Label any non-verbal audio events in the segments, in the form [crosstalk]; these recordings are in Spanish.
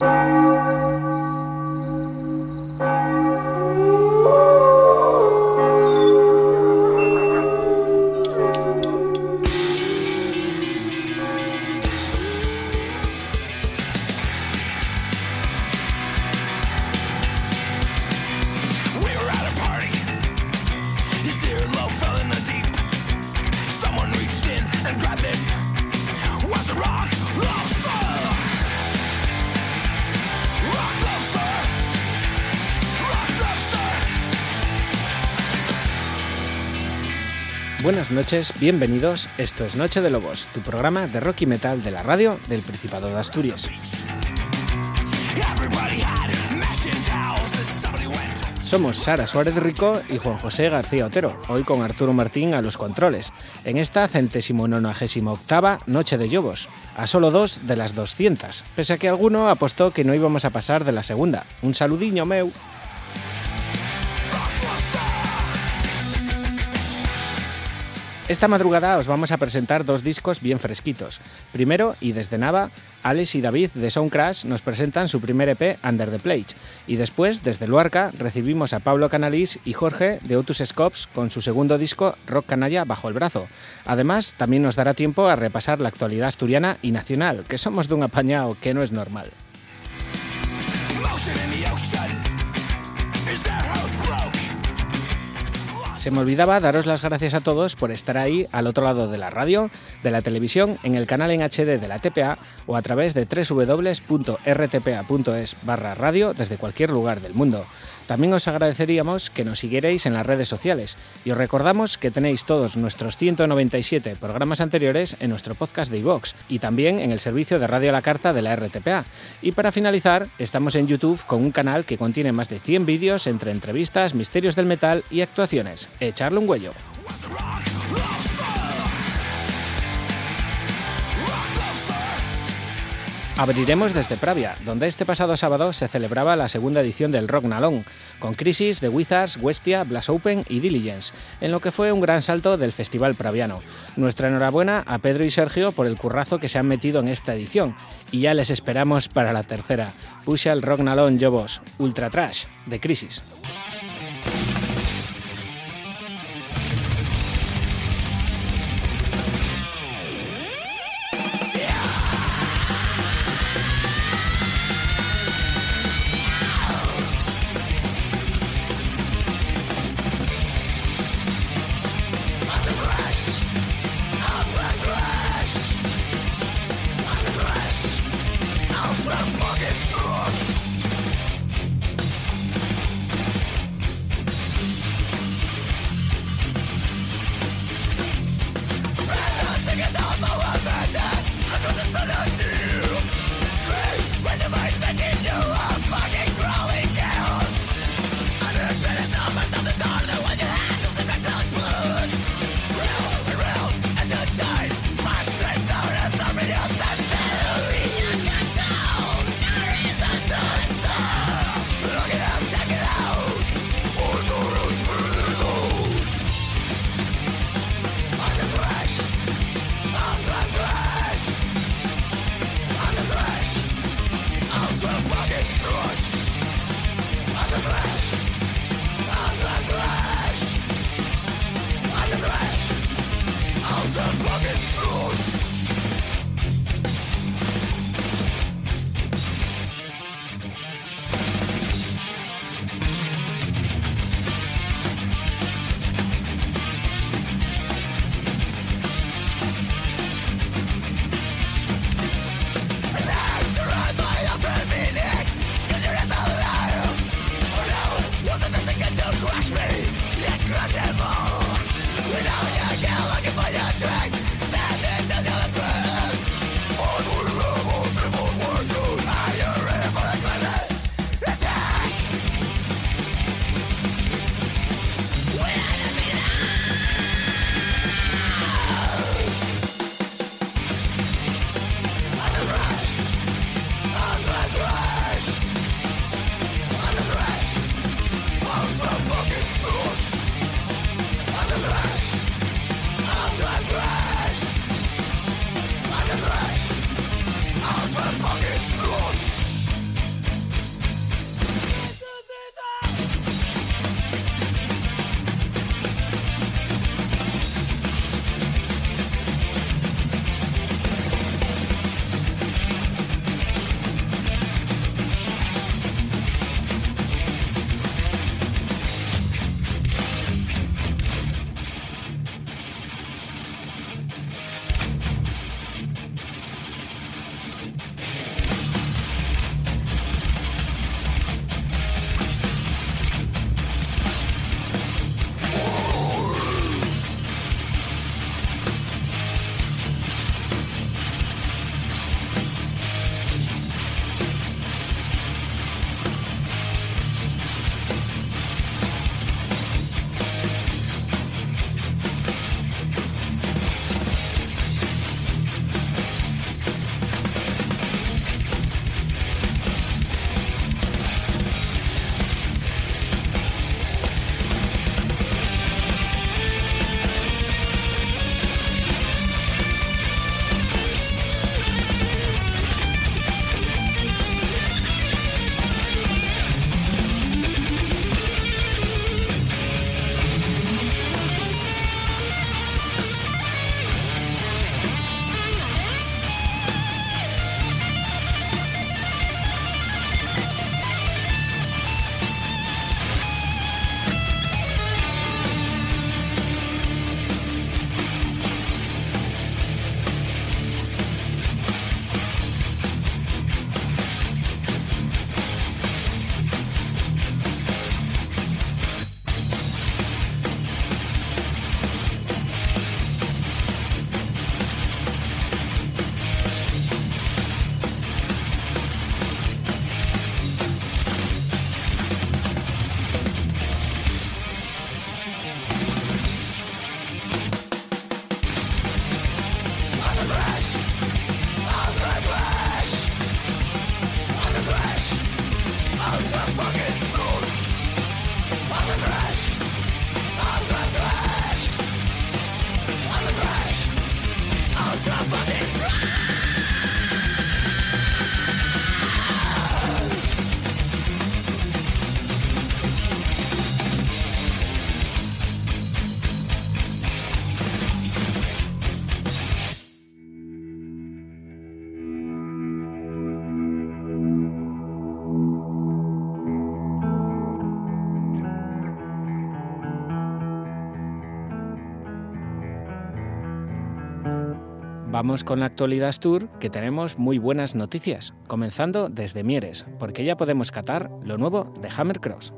Buenas noches, bienvenidos. Esto es Noche de Lobos, tu programa de rock y metal de la radio del Principado de Asturias. Somos Sara Suárez Rico y Juan José García Otero, hoy con Arturo Martín a los controles, en esta centésimo nonagésima octava Noche de Lobos, a solo dos de las 200, pese a que alguno apostó que no íbamos a pasar de la segunda. Un saludiño meu. Esta madrugada os vamos a presentar dos discos bien fresquitos. Primero, y desde Nava, Alex y David de Soundcrash nos presentan su primer EP Under the Plate. Y después, desde Luarca, recibimos a Pablo Canalis y Jorge de Otus Scopes con su segundo disco Rock Canalla bajo el brazo. Además, también nos dará tiempo a repasar la actualidad asturiana y nacional, que somos de un apañado que no es normal. Se me olvidaba daros las gracias a todos por estar ahí al otro lado de la radio, de la televisión, en el canal en HD de la TPA o a través de www.rtpa.es barra radio desde cualquier lugar del mundo. También os agradeceríamos que nos siguierais en las redes sociales y os recordamos que tenéis todos nuestros 197 programas anteriores en nuestro podcast de iVox y también en el servicio de Radio a la Carta de la RTPA. Y para finalizar, estamos en YouTube con un canal que contiene más de 100 vídeos entre entrevistas, misterios del metal y actuaciones. Echarle un huello. Abriremos desde Pravia, donde este pasado sábado se celebraba la segunda edición del Rock Nalón, con Crisis, The Wizards, Westia, Blast Open y Diligence, en lo que fue un gran salto del Festival Praviano. Nuestra enhorabuena a Pedro y Sergio por el currazo que se han metido en esta edición, y ya les esperamos para la tercera. Pusha el Rock Nalón Jobos, Ultra Trash, de Crisis. Vamos con la actualidad tour que tenemos muy buenas noticias, comenzando desde Mieres, porque ya podemos catar lo nuevo de Hammer Cross.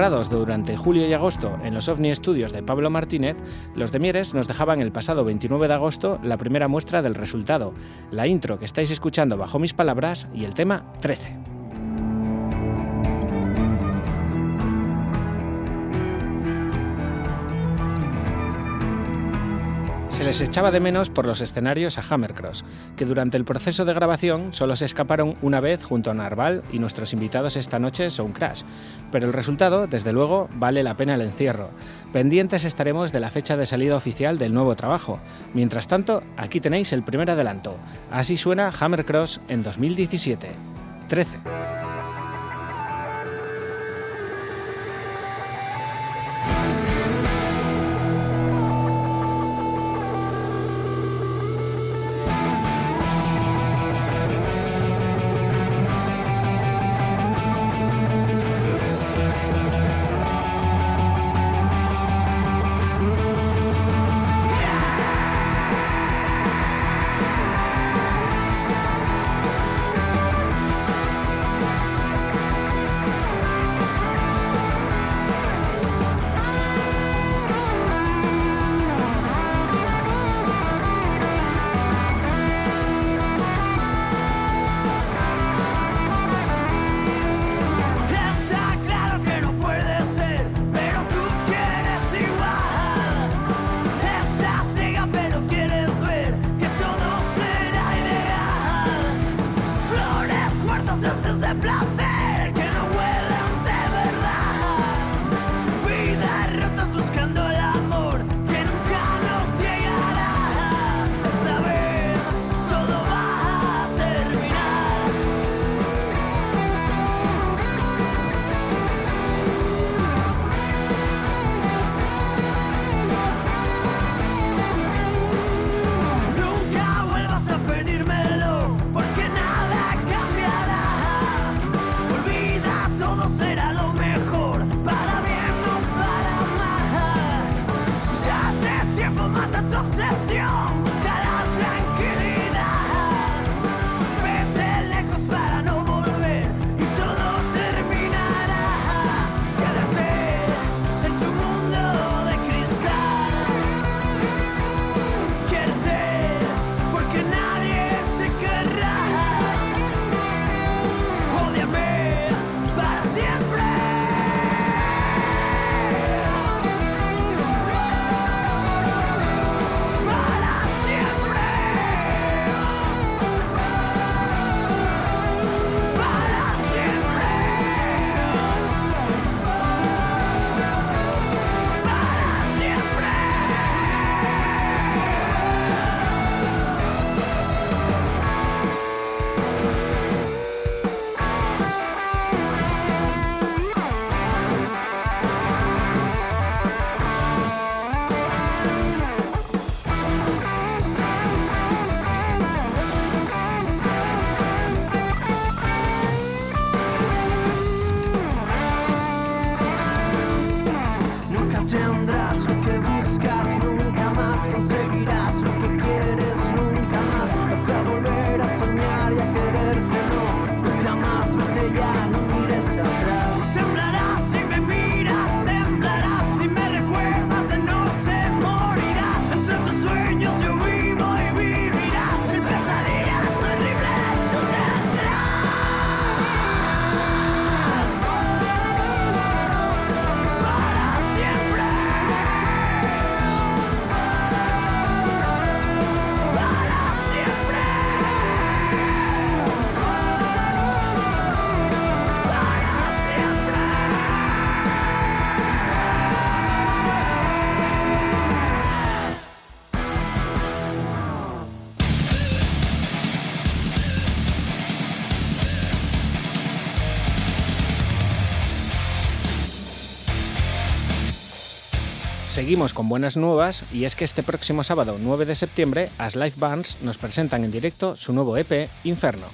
Durante julio y agosto en los OVNI Studios de Pablo Martínez, los de Mieres nos dejaban el pasado 29 de agosto la primera muestra del resultado, la intro que estáis escuchando bajo mis palabras y el tema 13. Se les echaba de menos por los escenarios a Hammercross, que durante el proceso de grabación solo se escaparon una vez junto a Narval y nuestros invitados esta noche son Crash, pero el resultado, desde luego, vale la pena el encierro. Pendientes estaremos de la fecha de salida oficial del nuevo trabajo. Mientras tanto, aquí tenéis el primer adelanto. Así suena Hammercross en 2017. 13. Seguimos con buenas nuevas y es que este próximo sábado 9 de septiembre As Live Bands nos presentan en directo su nuevo EP Inferno.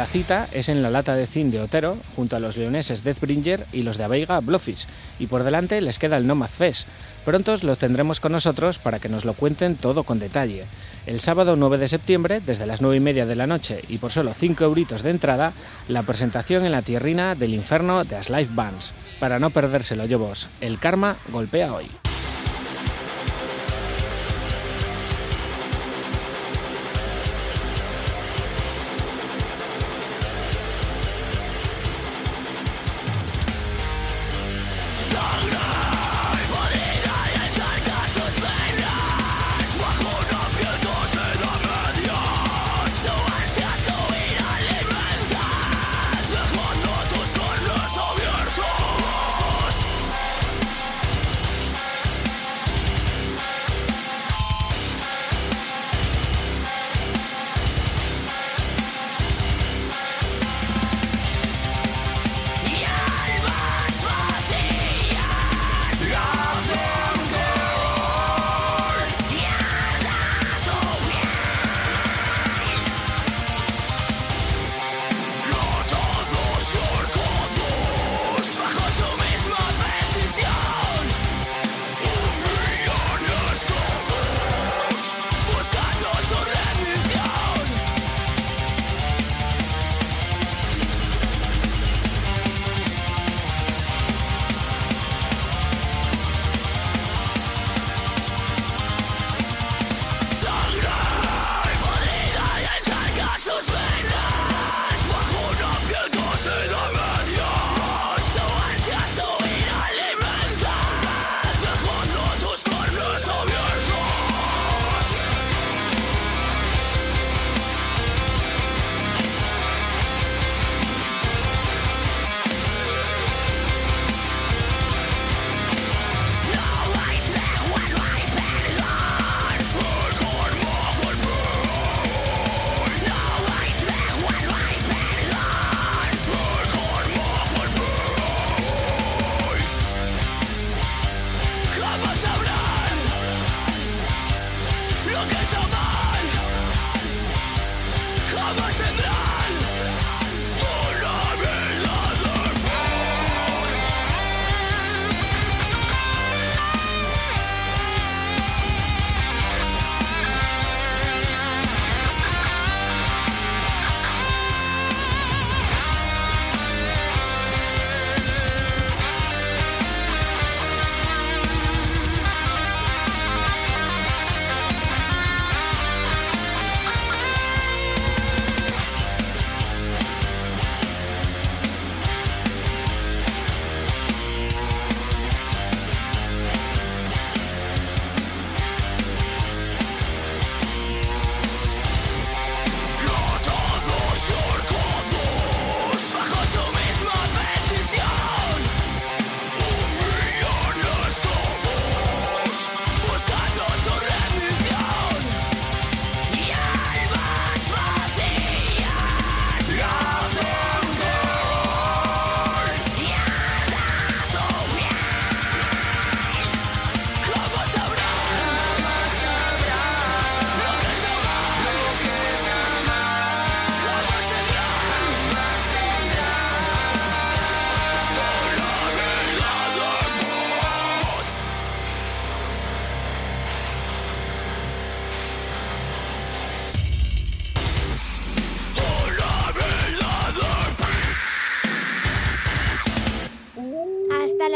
La cita es en la lata de zinc de Otero, junto a los leoneses Deathbringer y los de Aveiga Blowfish, y por delante les queda el Nomad Fest. Pronto los tendremos con nosotros para que nos lo cuenten todo con detalle. El sábado 9 de septiembre, desde las 9 y media de la noche y por solo 5 euritos de entrada, la presentación en la tierrina del infierno de As Life Bands. Para no perdérselo yo vos, el karma golpea hoy.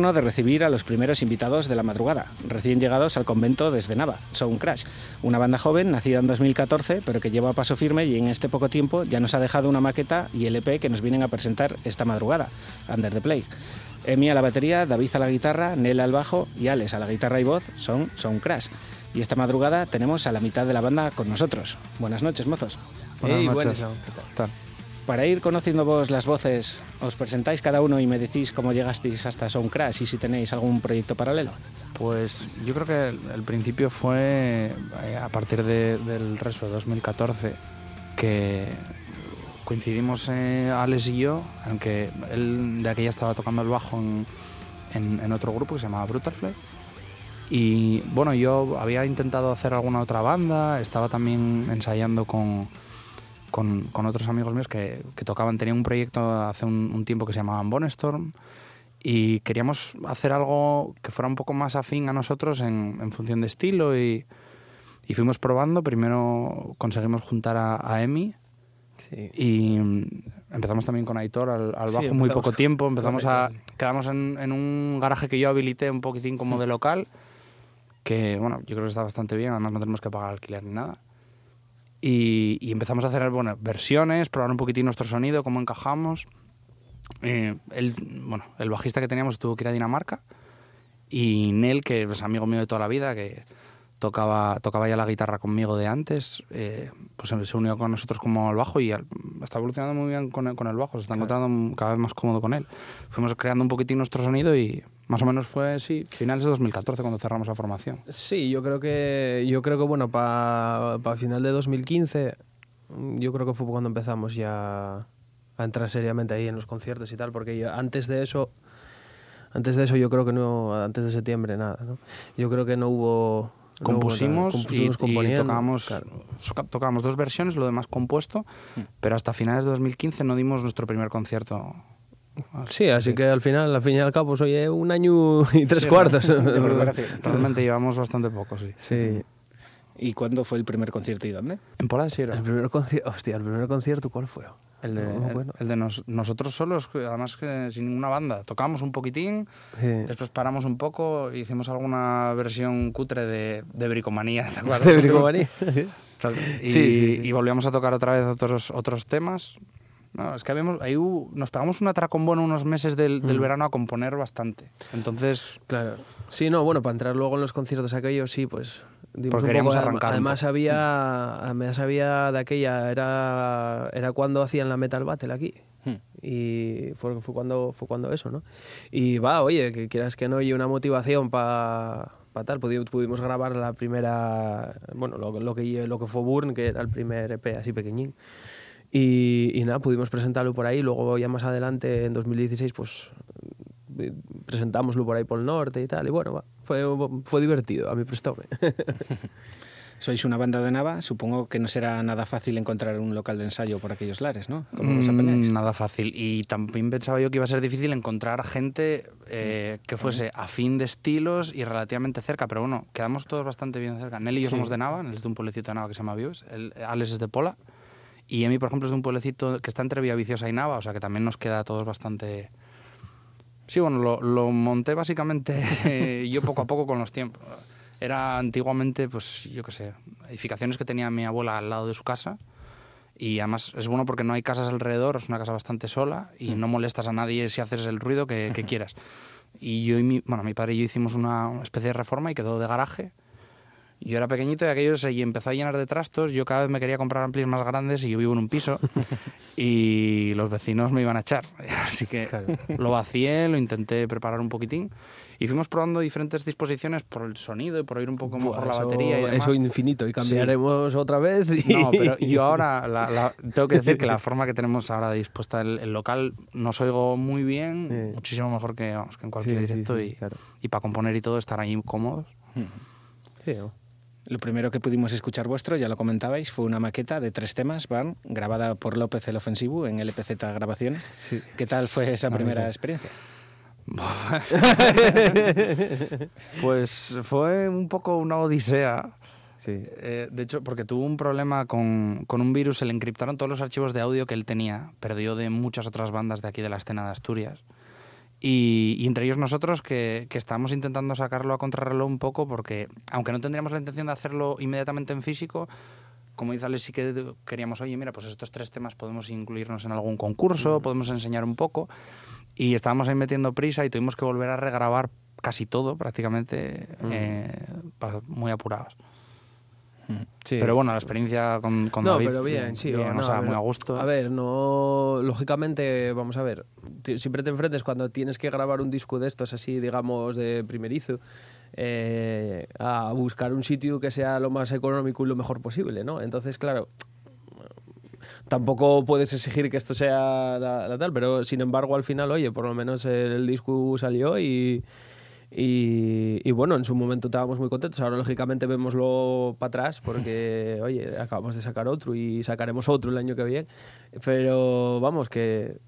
Turno de recibir a los primeros invitados de la madrugada, recién llegados al convento desde Nava, Sound Crash, una banda joven nacida en 2014, pero que lleva paso firme y en este poco tiempo ya nos ha dejado una maqueta y LP que nos vienen a presentar esta madrugada, Under the Play. Emi a la batería, David a la guitarra, Nel al bajo y Alex a la guitarra y voz son Sound Crash. Y esta madrugada tenemos a la mitad de la banda con nosotros. Buenas noches, mozos. Buenas Hey, noches. buenas. ¿Qué tal? Para ir conociendo vos las voces, os presentáis cada uno y me decís cómo llegasteis hasta Sound Crash y si tenéis algún proyecto paralelo. Pues yo creo que el, principio fue eh, a partir de- del resto de 2014 que coincidimos eh, Alex y yo, aunque él de aquella estaba tocando el bajo en otro grupo que se llamaba Brutalfly. Y bueno, yo había intentado hacer alguna otra banda, estaba también ensayando con, con, con otros amigos míos que, que tocaban, tenían un proyecto hace un, un tiempo que se llamaban Bonestorm y queríamos hacer algo que fuera un poco más afín a nosotros en, en función de estilo y, y fuimos probando. Primero conseguimos juntar a, a Emi Sí. y mm, empezamos también con Aitor al, al Sí, bajo muy empezamos poco tiempo. Empezamos a. Sí. Quedamos en, en un garaje que yo habilité un poquitín como de local, que bueno, yo creo que está bastante bien, además no tenemos que pagar alquiler ni nada. Y, y empezamos a hacer bueno, versiones, probar un poquitín nuestro sonido, cómo encajamos. Eh, el, bueno, el bajista que teníamos tuvo que ir a Dinamarca y Nel, que es amigo mío de toda la vida, que tocaba, tocaba ya la guitarra conmigo de antes, eh, pues se- unió con nosotros como al bajo y al- está evolucionando muy bien con el, con el bajo, se está encontrando cada vez más cómodo con él. Fuimos creando un poquitín nuestro sonido y más o menos fue, sí, finales de 2014 cuando cerramos la formación. Sí, yo creo que yo creo que bueno, para final de 2015 mm, yo creo que fue cuando empezamos ya a entrar seriamente ahí en los conciertos y tal, porque yo- antes de eso antes de eso yo creo que no antes de septiembre nada, ¿no? Yo creo que no hubo no hubo nada. compusimos, y- y, tocábamos, claro. soca- tocábamos dos versiones, lo demás compuesto, pero hasta finales de 2015 no dimos nuestro primer concierto. Sí, así que al final, al fin y al cabo, soy eh, un año y tres Sí, cuartos. [laughs] Realmente llevamos bastante poco, sí. sí. ¿Y cuándo fue el primer concierto y dónde? En Pola sí era. El primer concierto, hostia, el primer concierto, ¿cuál fue? El de, No me el, de nos- nosotros solos, además que sin ninguna banda. Tocamos un poquitín, Sí. después paramos un poco, hicimos alguna versión cutre de, de Bricomanía, ¿te acuerdas? [laughs] De Bricomanía. [laughs] Y, Sí, sí, sí. y volvíamos a tocar otra vez otros, otros temas. No, es que habíamos, ahí hubo- nos pegamos un atracón bueno unos meses del, Mm. del verano a componer bastante. Entonces, Claro. Sí, no, bueno, para entrar luego en los conciertos aquellos, sí, pues... Porque queríamos arrancar Además había, además había de aquella, era, era cuando hacían la Metal Battle aquí. Hmm. Y fue, fue, cuando, fue cuando eso, ¿no? Y va, oye, que quieras que no, y una motivación para tal. Pudi- Pudimos grabar la primera, bueno, lo, lo que, lo que fue Burn, que era el primer EP así pequeñín. Y, y nada, pudimos presentarlo por ahí. Luego ya más adelante, en 2016, pues eh, presentámoslo por ahí por el norte y tal. Y bueno, fue, fue divertido, a mí prestóme. [laughs] Sois una banda de Nava, supongo que no será nada fácil encontrar un local de ensayo por aquellos lares, ¿no? ¿Cómo os mm, apañáis? nada fácil. Y también pensaba yo que iba a ser difícil encontrar gente eh, que fuese afín de estilos y relativamente cerca. Pero bueno, quedamos todos bastante bien cerca. Nelly y yo Sí. somos de Nava, él es de un pueblecito de Nava que se llama Vives. El, Alex es de Pola. Y Emi, por ejemplo, es de un pueblecito que está entre Villaviciosa y Nava, o sea que también nos queda a todos bastante... Sí, bueno, lo, lo monté básicamente [laughs] yo poco a poco con los tiempos. Era antiguamente, pues yo qué sé, edificaciones que tenía mi abuela al lado de su casa. Y además es bueno porque no hay casas alrededor, es una casa bastante sola y no molestas a nadie si haces el ruido que, que [laughs] quieras. Y yo y mi, bueno, mi padre y yo hicimos una especie de reforma y quedó de garaje. Yo era pequeñito y aquello se empezó a llenar de trastos. Yo cada vez me quería comprar amplis más grandes y yo vivo en un piso [laughs] y los vecinos me iban a echar. [laughs] Así que lo vacié, lo intenté preparar un poquitín y fuimos probando diferentes disposiciones por el sonido y por oír un poco mejor Buah, la eso- batería y demás. Eso infinito, y cambiaremos otra vez. y- No, pero [laughs] yo ahora la- la- tengo que decir que la forma que tenemos ahora dispuesta el, el local nos oigo muy bien, Sí. muchísimo mejor que, vamos, que en cualquier Sí, sí, directo sí, y, claro. y para componer y todo estar ahí cómodos. Sí, ¿no? Lo primero que pudimos escuchar vuestro, ya lo comentabais, fue una maqueta de tres temas, Barn, grabada por López el Ofensivo en LPZ Grabaciones. ¿Qué tal fue esa primera experiencia? [laughs] Pues fue un poco una odisea. Sí. Eh, de hecho, porque tuvo un problema con, con un virus, se le encriptaron todos los archivos de audio que él tenía, perdió de muchas otras bandas de aquí de la escena de Asturias. Y, y entre ellos nosotros que, que estamos intentando sacarlo a contrarreloj un poco porque, aunque no tendríamos la intención de hacerlo inmediatamente en físico, como dice Alex, sí que queríamos, oye, mira, pues estos tres temas podemos incluirnos en algún concurso, podemos enseñar un poco. Y estábamos ahí metiendo prisa y tuvimos que volver a regrabar casi todo, prácticamente, eh, muy apurados. Sí. Pero bueno, la experiencia con, con no, David, pero bien, sí. bien, o no, o sea, a ver, muy a gusto. A ver, no. Lógicamente, vamos a ver. Siempre te enfrentes cuando tienes que grabar un disco de estos, así, digamos, de primerizo, eh, a buscar un sitio que sea lo más económico y lo mejor posible, ¿no? Entonces, claro. Tampoco puedes exigir que esto sea la, la tal, pero sin embargo, al final, oye, por lo menos el disco salió y. Y, y bueno, en su momento estábamos muy contentos. Ahora, lógicamente, vémoslo para atrás porque, [laughs] oye, acabamos de sacar otro y sacaremos otro el año que viene. Pero vamos, que,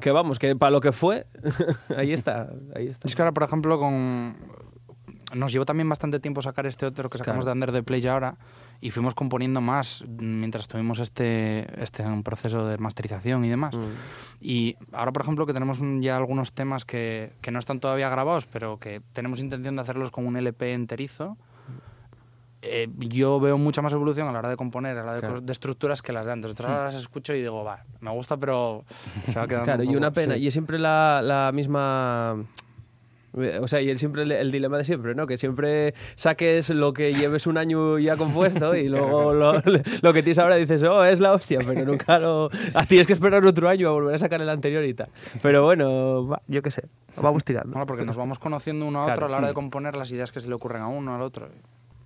que vamos, que para lo que fue, [laughs] ahí está. Ahí está. Es que ahora, por ejemplo, con... nos llevó también bastante tiempo sacar este otro que sacamos Claro. de Under the Play ahora y fuimos componiendo más mientras tuvimos este, este un proceso de masterización y demás. Mm. Y ahora, por ejemplo, que tenemos un- ya algunos temas que, que no están todavía grabados, pero que tenemos intención de hacerlos con un LP enterizo, eh, yo veo mucha más evolución a la hora de componer, a la hora de, Claro. de estructuras que las de antes. Otras ahora las escucho y digo, va, me gusta, pero se va [laughs] quedando Claro, un y una poco- pena. sí. Y es siempre la, la misma. O sea, y el, siempre el, dilema de siempre, ¿no? Que siempre saques lo que lleves un año ya compuesto y [laughs] luego lo, lo que tienes ahora dices, oh, es la hostia, pero nunca lo. ah, Tienes que esperar otro año a volver a sacar el anterior y tal. Pero bueno, va, yo qué sé, vamos tirando. Bueno, porque nos vamos conociendo uno a Claro. otro a la hora de componer las ideas que se le ocurren a uno al otro.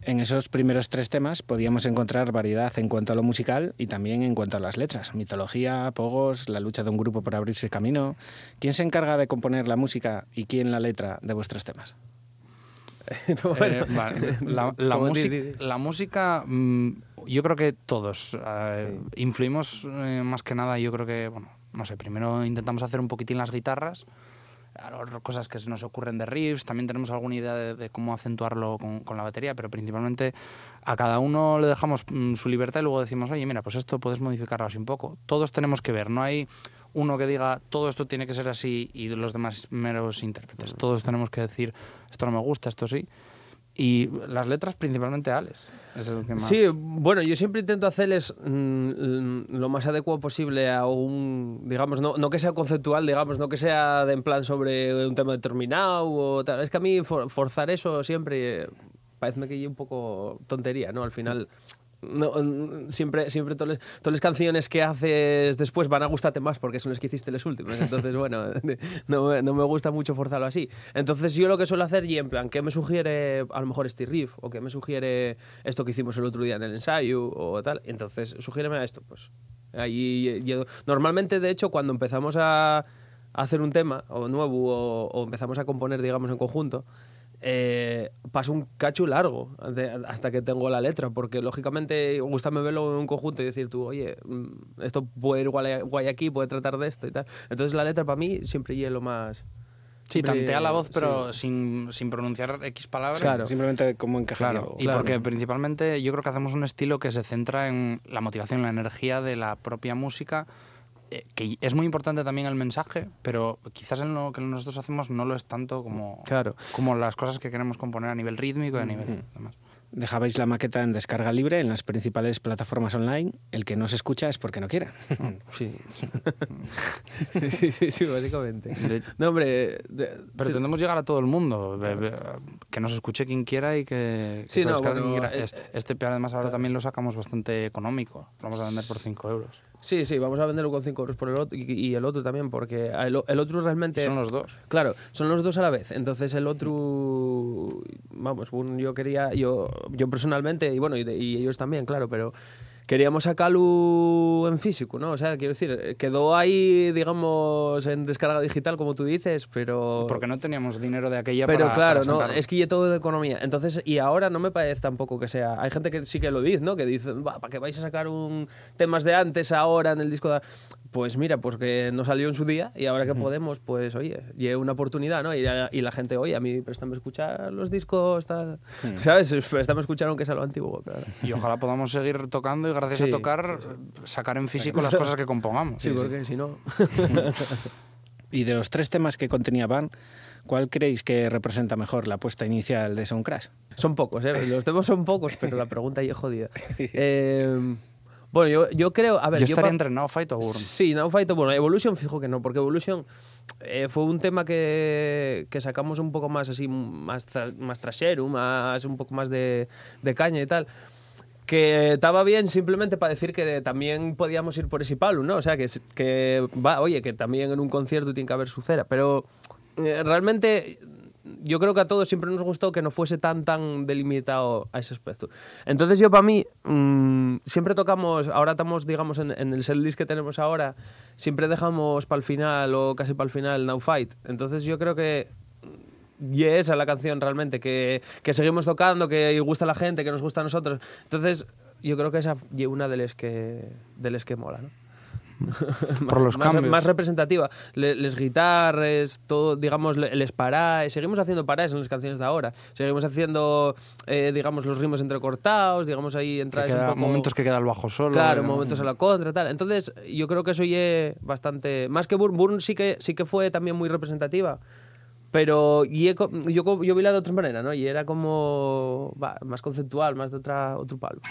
En esos primeros tres temas podíamos encontrar variedad en cuanto a lo musical y también en cuanto a las letras. Mitología, pogos, la lucha de un grupo por abrirse camino. ¿Quién se encarga de componer la música y quién la letra de vuestros temas? [laughs] Bueno, Eh, vale, [laughs] la, música, la mm, yo creo que todos eh, influimos eh, más que nada. Yo creo que, bueno, no sé, primero intentamos hacer un poquitín las guitarras, cosas que se nos ocurren de riffs, también tenemos alguna idea de, de cómo acentuarlo con, con la batería, pero principalmente a cada uno le dejamos mm, su libertad y luego decimos, oye, mira, pues esto puedes modificarlo así un poco. Todos tenemos que ver, no hay uno que diga todo esto tiene que ser así y los demás meros intérpretes. Todos tenemos que decir esto no me gusta, esto sí. Y las letras principalmente Alex. Es el que más... Sí, bueno, yo siempre intento hacerles mm, mm, lo más adecuado posible a un, digamos, no, no que sea conceptual, digamos, no que sea de en plan sobre un tema determinado o tal. Es que a mí for- forzar eso siempre eh, parece que es un poco tontería, ¿no? Al final... No, siempre, siempre todas las- canciones que haces después van a gustarte más porque son las que hiciste las últimas. Entonces, bueno, [laughs] no, no me gusta mucho forzarlo así. Entonces, yo lo que suelo hacer, y en plan, ¿qué me sugiere a lo mejor este riff? ¿O qué me sugiere esto que hicimos el otro día en el ensayo? O tal. Entonces, sugiéreme a esto. Pues ahí yo- normalmente, de hecho, cuando empezamos a hacer un tema o nuevo o, o empezamos a componer, digamos, en conjunto, eh, pasa un cacho largo de- hasta que tengo la letra, porque lógicamente gusta verlo en un conjunto y decir tú, oye, mm, esto puede ir guay, guay aquí, puede tratar de esto y tal. Entonces la letra para mí siempre es lo más... Sí, siempre- tantea la voz, pero sí. sin, sin pronunciar X palabras. Claro. Simplemente cómo encajar. Claro, y Claro. porque principalmente yo creo que hacemos un estilo que se centra en la motivación, la energía de la propia música, eh, que es muy importante también el mensaje, pero quizás en lo que nosotros hacemos no lo es tanto como, Claro. como las cosas que queremos componer a nivel rítmico y a nivel demás. Dejabais la maqueta en descarga libre en las principales plataformas online. El que no se escucha es porque no quiere. [laughs] Sí. [laughs] sí, sí, sí, básicamente. No, hombre... de- Pero sí. tendemos llegar a todo el mundo, que nos escuche quien quiera y que, que Sí, no, bueno, quien quiera. eh, Es- Este P además ahora también lo sacamos bastante económico, lo vamos a vender por 5 euros. Sí, sí, vamos a venderlo con 5 euros por el otro y, y el otro también, porque el, el otro realmente... Son los dos. Claro, son los dos a la vez. Entonces el otro, vamos, un- yo quería, yo, yo personalmente, y bueno, y, de- y ellos también, claro, pero queríamos sacarlo en físico, ¿no? O sea, quiero decir, quedó ahí, digamos, en descarga digital, como tú dices, pero... Porque no teníamos dinero de aquella Pero para- claro, para no, es que ya todo de economía. Entonces, y ahora no me parece tampoco que sea. Hay gente que sí que lo dice, ¿no? Que dice, va, ¿para qué vais a sacar un temas de antes ahora en el disco? de-?" Pues mira, pues que no salió en su día y ahora que podemos, pues oye, y es una oportunidad, ¿no? Y, la- y la gente, oye, a mí préstame a escuchar los discos, tal. ¿Sabes? [laughs] Préstame a escuchar aunque sea lo antiguo, claro. Y ojalá podamos seguir tocando y gracias Sí, a tocar sacar en físico las cosas que compongamos. Sí, porque si no. [laughs] Y de los tres temas que contenía Van, ¿cuál creéis que representa mejor la apuesta inicial de Soundcrash? Son pocos, ¿eh? Los temas son pocos, pero la pregunta ahí es jodida. [laughs] Eh, bueno, yo, yo creo. A ver, yo yo estaría entre Now Fight o Burn. Sí, Now Fight o Burn. Evolution, fijo que no, porque Evolution eh, fue un tema que, que sacamos un poco más así, más, tra- más trasero, más, un poco más de, de caña y tal. Que estaba bien simplemente para decir que también podíamos ir por ese palo, ¿no? O sea, que, que va, oye, que también en un concierto tiene que haber su cera. Pero eh, realmente yo creo que a todos siempre nos gustó que no fuese tan tan delimitado a ese aspecto. Entonces yo para mí mm, siempre tocamos, ahora estamos digamos en, en el setlist que tenemos ahora, siempre dejamos para el final o casi para el final Now Fight. Entonces yo creo que y esa es la canción realmente que, que seguimos tocando, que gusta a la gente, que nos gusta a nosotros. Entonces yo creo que esa es una de las que de las que mola, ¿no? [laughs] Por los más, cambios. más representativa. Le- les guitarres, todo, digamos, le- les paraes. Seguimos haciendo paraes en las canciones de ahora. Seguimos haciendo, eh, digamos, los ritmos entrecortados, digamos, ahí Que entrar queda- momentos que queda el bajo solo. Claro, momentos a la contra, tal. Entonces, yo creo que eso ye bastante. Más que Burn, Burn sí que, sí que fue también muy representativa. Pero yo, co- yo vi la de otra manera, ¿no? Y era como más conceptual, más de otra, otro palo.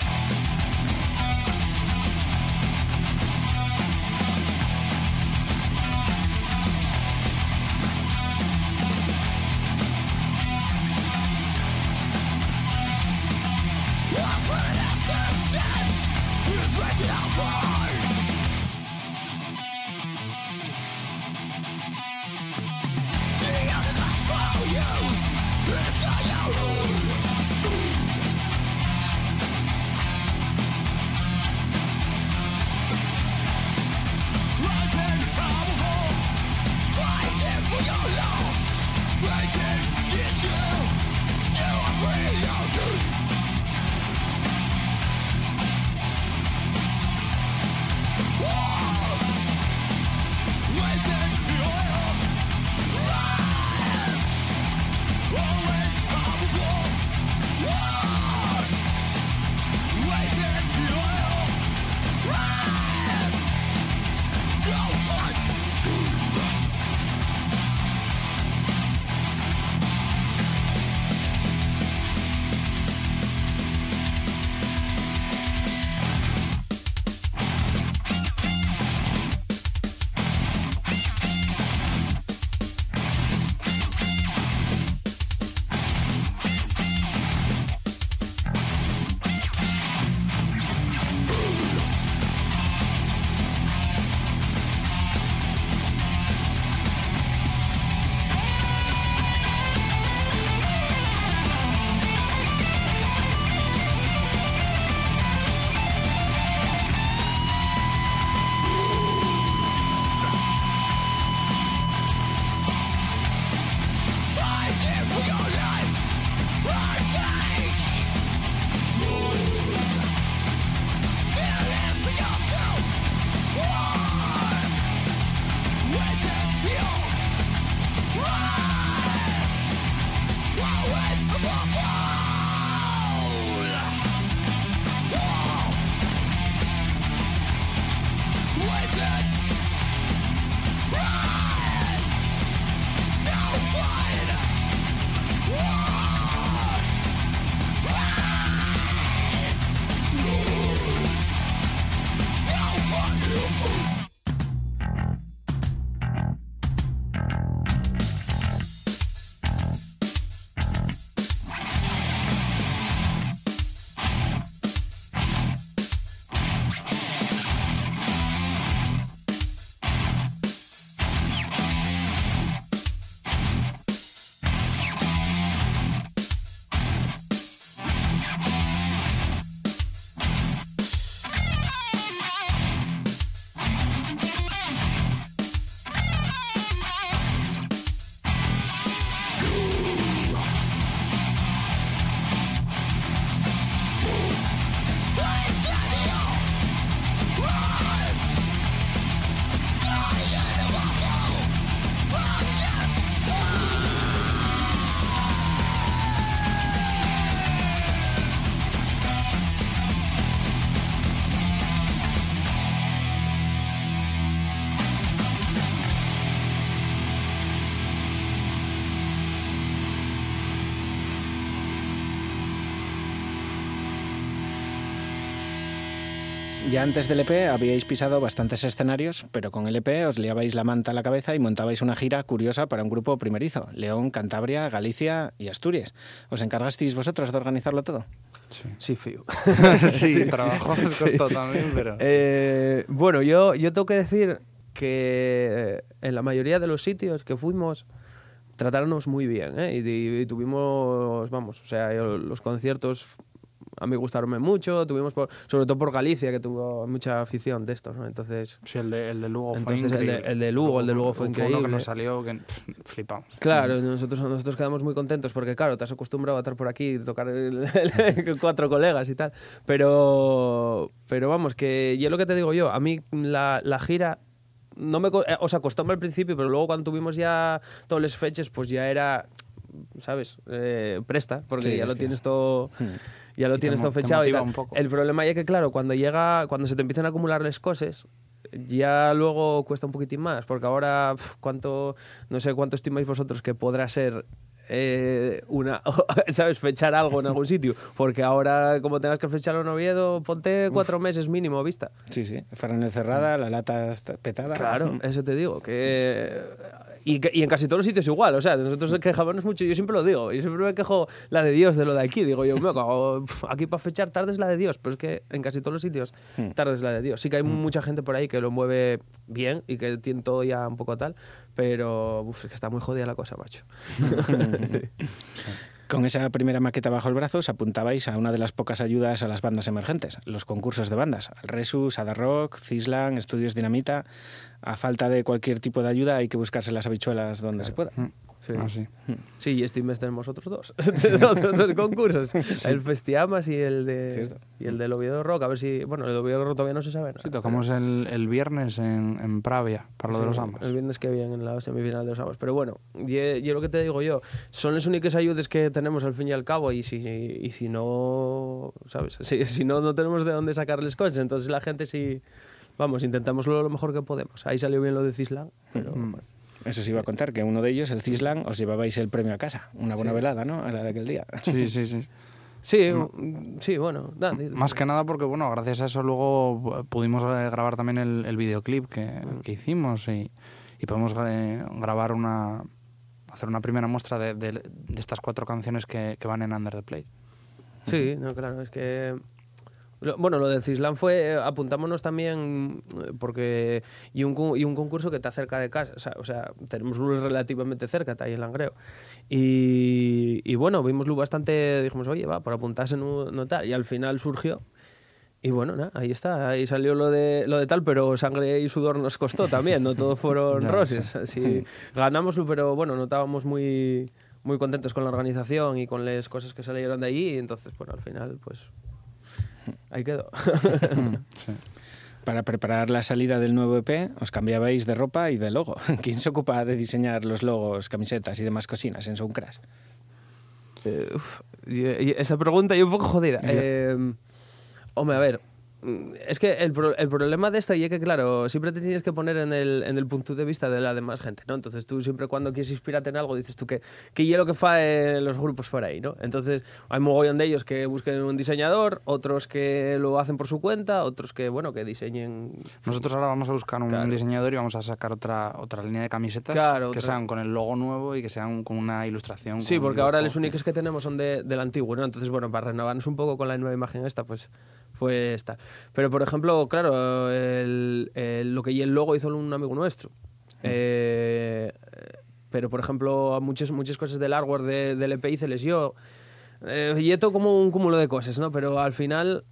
Ya antes del EP habíais pisado bastantes escenarios, pero con el EP os liabais la manta a la cabeza y montabais una gira curiosa para un grupo primerizo, León, Cantabria, Galicia y Asturias. ¿Os encargasteis vosotros de organizarlo todo? Sí, Sí, fío. [laughs] sí, [laughs] trabajo nos costó también, pero... Eh, bueno, yo, yo tengo que decir que en la mayoría de los sitios que fuimos trataronnos muy bien, ¿eh? y, y tuvimos, vamos, o sea, los conciertos a mí gustaronme mucho, tuvimos por- sobre todo por Galicia, que tuvo mucha afición de estos, ¿no? Entonces, Sí, el de, el de Lugo Entonces, fue el de- increíble. el de Lugo, el de Lugo fue uno que increíble. nos salió que pff, flipamos. Claro, nosotros, nosotros quedamos muy contentos porque, claro, te has acostumbrado a estar por aquí y tocar el- cuatro colegas y tal. Pero, pero vamos, que yo lo que te digo yo, a mí la, la gira no me, co- eh, o sea, costó al principio, pero luego cuando tuvimos ya todas las fechas, pues ya era, ¿sabes? Eh, presta, porque Sí, ya lo que- tienes todo... Hmm. Ya lo Y tienes todo fechado y tal. El problema es que, claro, cuando llega, cuando se te empiezan a acumular las cosas, ya luego cuesta un poquitín más, porque ahora, pf, cuánto, no sé cuánto estimáis vosotros que podrá ser eh, una, [laughs] ¿sabes? Fechar algo en algún sitio, porque ahora, como tengas que fecharlo en Oviedo, ponte cuatro meses mínimo vista. Sí, sí. Ferran cerrada, la lata petada. Claro, Mm. eso te digo, que... Y, y en casi todos los sitios igual, o sea, nosotros quejábamos mucho, yo siempre lo digo, yo siempre me quejo la de Dios de lo de aquí, digo yo, me [laughs] cago, aquí para fechar tarde es la de Dios, pero es que en casi todos los sitios Hmm. tarde es la de Dios. Sí que hay mucha gente por ahí que lo mueve bien y que tiene todo ya un poco tal, pero uf, es que está muy jodida la cosa, macho. [laughs] Con esa primera maqueta bajo el brazo os apuntabais a una de las pocas ayudas a las bandas emergentes, los concursos de bandas, al Resus, Ada Rock, Cislan, Estudios Dinamita. A falta de cualquier tipo de ayuda hay que buscarse las habichuelas donde se pueda. Sí. Ah, sí. Sí, y este mes tenemos otros dos, [laughs] otros dos concursos, [laughs] el Festiamas y el de Cierto. y el del Oviedo Rock, a ver si, bueno, el Oviedo Rock todavía no se sabe nada. Sí, tocamos el, el viernes en, en Pravia, para lo de Sí, los ambas. El viernes que viene en la semifinal de los ambos. Pero bueno, yo lo que te digo yo, son las únicas ayudas que tenemos al fin y al cabo y si, y si no, ¿sabes? [laughs] Si, si no, no tenemos de dónde sacarles cosas. Entonces la gente sí, vamos, intentamos lo, mejor que podemos. Ahí salió bien lo de Cislan, pero Mm. bueno. Eso os iba a contar, que uno de ellos, el Cislan, os llevabais el premio a casa. Una buena Sí. velada, ¿no? A la de aquel día. Sí, sí, sí. Sí, mm, sí, bueno. da, di- Más que nada porque, bueno, gracias a eso luego pudimos eh, grabar también el, el videoclip que, Mm. que hicimos y, y podemos eh, grabar una hacer una primera muestra de, de- de estas cuatro canciones que, que van en Under the Play. Sí, no, claro, es que... Bueno, lo del Cislan fue, eh, apuntámonos también, eh, porque y un, y un concurso que está cerca de casa, o sea, o sea, tenemos luz relativamente cerca, está ahí en Langreo. Y, y bueno, vimos luz bastante, dijimos, oye, va, por apuntarse no, no tal, y al final surgió. Y bueno, ahí está, ahí salió lo de, lo de tal, pero sangre y sudor nos costó también, no todos fueron [laughs] Ya, roses. Sí, ganamos, pero bueno, no estábamos muy, muy contentos con la organización y con las cosas que salieron de allí, y entonces, bueno, al final, pues [laughs] ahí quedó. Sí. Para preparar la salida del nuevo EP, os cambiabais de ropa y de logo. [laughs] ¿Quién se ocupa de diseñar los logos, camisetas y demás cocinas en Soundcrash? Eh, uf, esa pregunta yo un poco jodida. Eh, hombre, a ver. Es que el, pro- el problema de esta y es que, claro, siempre te tienes que poner en el, en el punto de vista de la demás gente, ¿no? Entonces tú siempre cuando quieres inspirarte en algo dices tú que, que hielo que fa en los grupos por ahí, ¿no? Entonces hay mogollón de ellos que busquen un diseñador, otros que lo hacen por su cuenta, otros que, bueno, que diseñen... Nosotros ahora vamos a buscar un Claro. diseñador y vamos a sacar otra, otra línea de camisetas Claro, que otra- sean con el logo nuevo y que sean con una ilustración. Sí, porque ahora las únicas que tenemos son de, del antiguo, ¿no? Entonces, bueno, para renovarnos un poco con la nueva imagen esta, pues fue esta. Pero, por ejemplo, claro, el- el- lo que y el logo hizo un amigo nuestro. Eh, pero, por ejemplo, muchas, muchas cosas del hardware de, del EP hice les yo. Eh, y esto como un cúmulo de cosas, ¿no? Pero al final,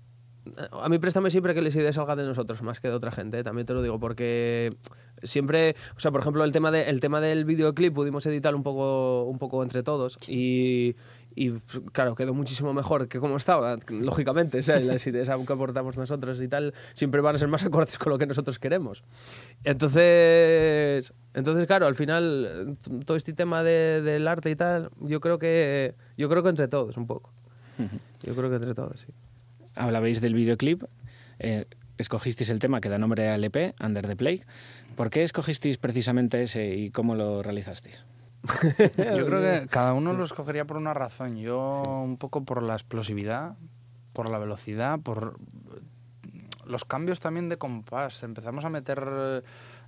a mí préstame siempre que las ideas salgan de nosotros, más que de otra gente, ¿eh? también te lo digo, porque siempre, o sea, por ejemplo, el tema, de, el tema del videoclip pudimos editar un poco, un poco entre todos y, y, claro, quedó muchísimo mejor que como estaba, lógicamente, sea, las ideas que aportamos nosotros y tal siempre van a ser más acordes con lo que nosotros queremos. Entonces, entonces claro, al final, todo este tema de- del arte y tal, yo creo que, yo creo que entre todos un poco. Yo creo que entre todos, sí. Hablabais del videoclip. eh, escogisteis el tema que da nombre al EP, Under the Plague. ¿Por qué escogisteis precisamente ese y cómo lo realizasteis? [laughs] Yo creo que cada uno lo escogería por una razón. Yo un poco por la explosividad, por la velocidad, por los cambios también de compás. Empezamos a meter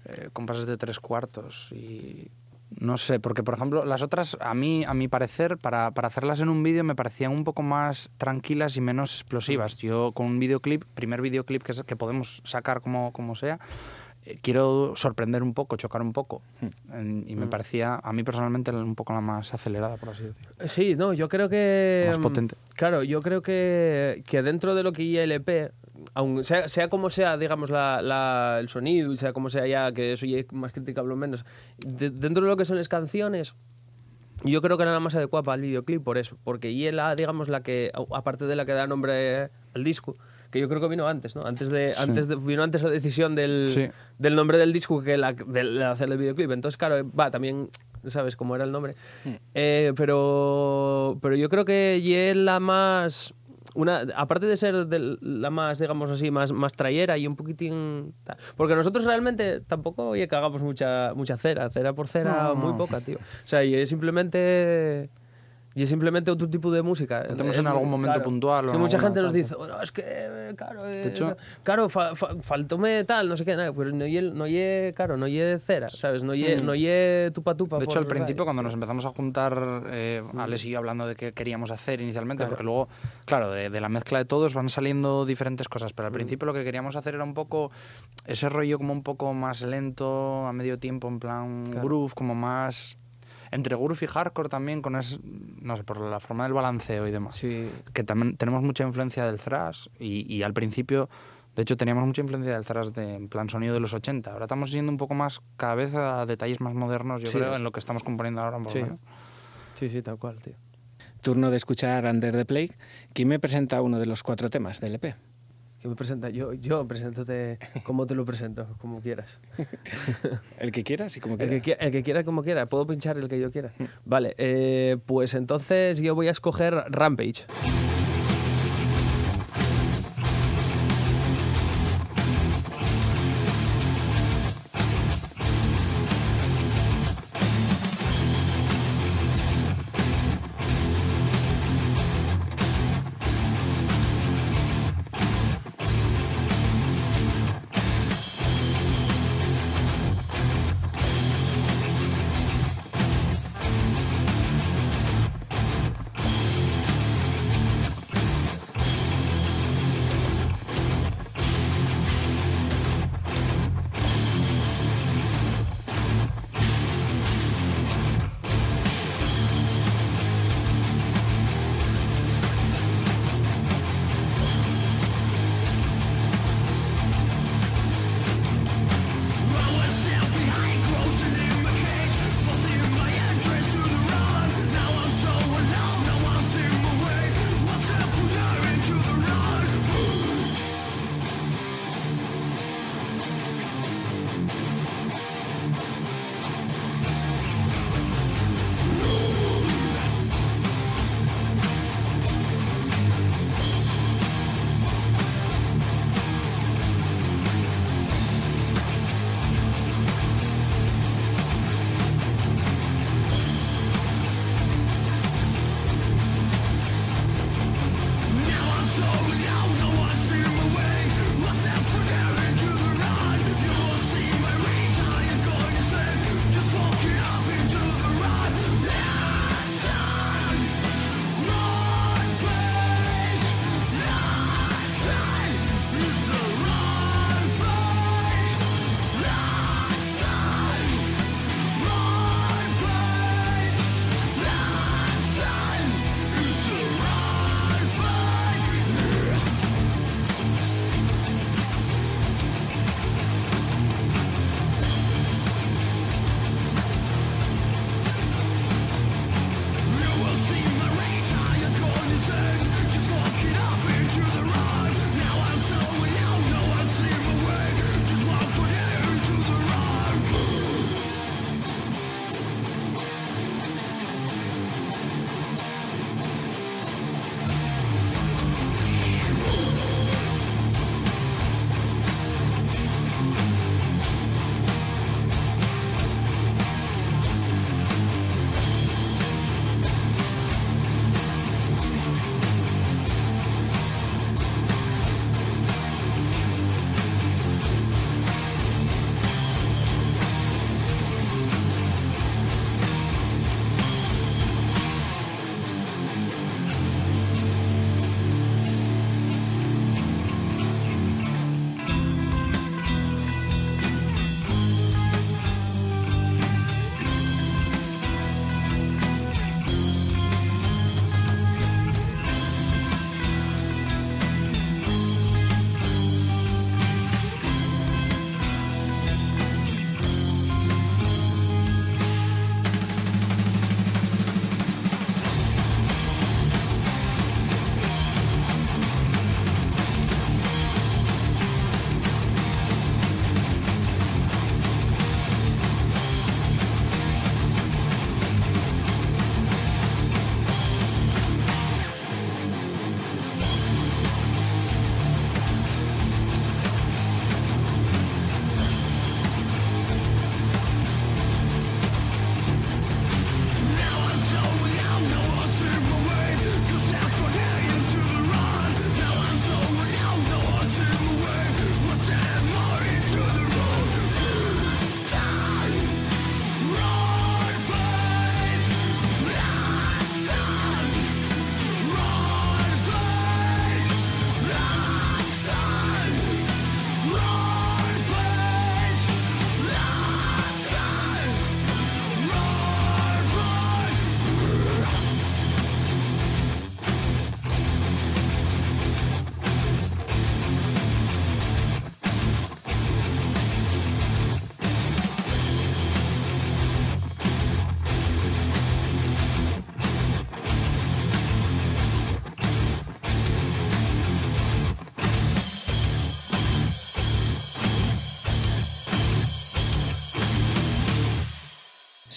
eh, compases de tres cuartos y no sé, porque por ejemplo las otras, a mí, a mi parecer, para, para hacerlas en un vídeo me parecían un poco más tranquilas y menos explosivas. Yo con un videoclip, primer videoclip que, que podemos sacar como, como sea, quiero sorprender un poco, chocar un poco. En- y me parecía, a mí personalmente, un poco la más acelerada, por así decirlo. Sí, no, yo creo que... Más mm, potente. Claro, yo creo que, que dentro de lo que ILP, aun sea, sea como sea, digamos, la, la- el sonido, sea como sea ya, que eso ya es más criticable o menos, de- dentro de lo que son las canciones, yo creo que era la más adecuada para el videoclip por eso, porque ILA, digamos, la que, aparte de la que da nombre al disco, que yo creo que vino antes, ¿no? Antes de, antes de, vino antes la decisión del, Sí. del nombre del disco que la, de hacer el videoclip. Entonces, claro, va, también, ¿sabes cómo era el nombre? Eh, pero, pero yo creo que y es la más... Una, aparte de ser del- la más, digamos así, más, más trayera y un poquitín... Porque nosotros realmente tampoco, oye, que hagamos mucha, mucha cera. Cera por cera, No, muy no. poca, tío. O sea, y es simplemente... Y es simplemente otro tipo de música. Metemos Eh, en algún momento claro. puntual o Sí, mucha gente nos dice, "Oh, no, es que, eh, claro, eh, hecho- claro, fa, fa- faltóme tal, no sé qué, nada, pero no ye, no claro, no ye cera, ¿sabes? No ye, no ye tupa tupa. Mm. De hecho, al principio, cuando nos empezamos a juntar, eh, Mm. Alex y yo hablando de qué queríamos hacer inicialmente, porque luego, claro, de, de la mezcla de todos van saliendo diferentes cosas, Mm. pero al principio lo que queríamos hacer era un poco ese rollo como un poco más lento, a medio tiempo, en plan Claro. groove, como más... Entre groove y hardcore también, con es, no sé, por la forma del balanceo y demás. Sí, Que también tenemos mucha influencia del thrash y, y al principio... De hecho, teníamos mucha influencia del thrash de, en plan sonido de los 80. Ahora estamos yendo un poco más, cada vez a detalles más modernos, yo Sí. creo, en lo que estamos componiendo ahora. Sí. menos. sí, sí, tal cual, tío. Turno de escuchar Under the Plague. ¿Quién me presenta uno de los cuatro temas del EP? Que me presenta, yo, yo preséntate como te lo presento, como quieras. [laughs] El que quieras y como El quieras. que, qui- el que quiera, como quiera. Puedo pinchar el que yo quiera. Vale, eh, pues entonces yo voy a escoger Rampage.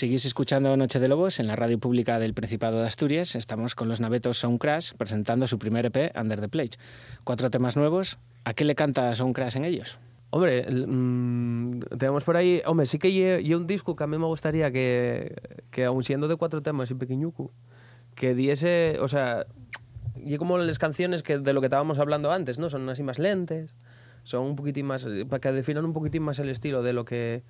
Seguís escuchando Noche de Lobos en la radio pública del Principado de Asturias. Estamos con los navetos Soundcrash presentando su primer EP, Under the Plate. Cuatro temas nuevos. ¿A qué le canta Soundcrash en ellos? Hombre, el- mm, tenemos por ahí, hombre, sí que hay un disco que a mí me gustaría que, que aun siendo de cuatro temas y pequeñuco, que diese, o sea, y como las canciones que de lo que estábamos hablando antes, ¿no? Son así más lentes, son un poquitín más, para que definan un poquitín más el estilo de lo que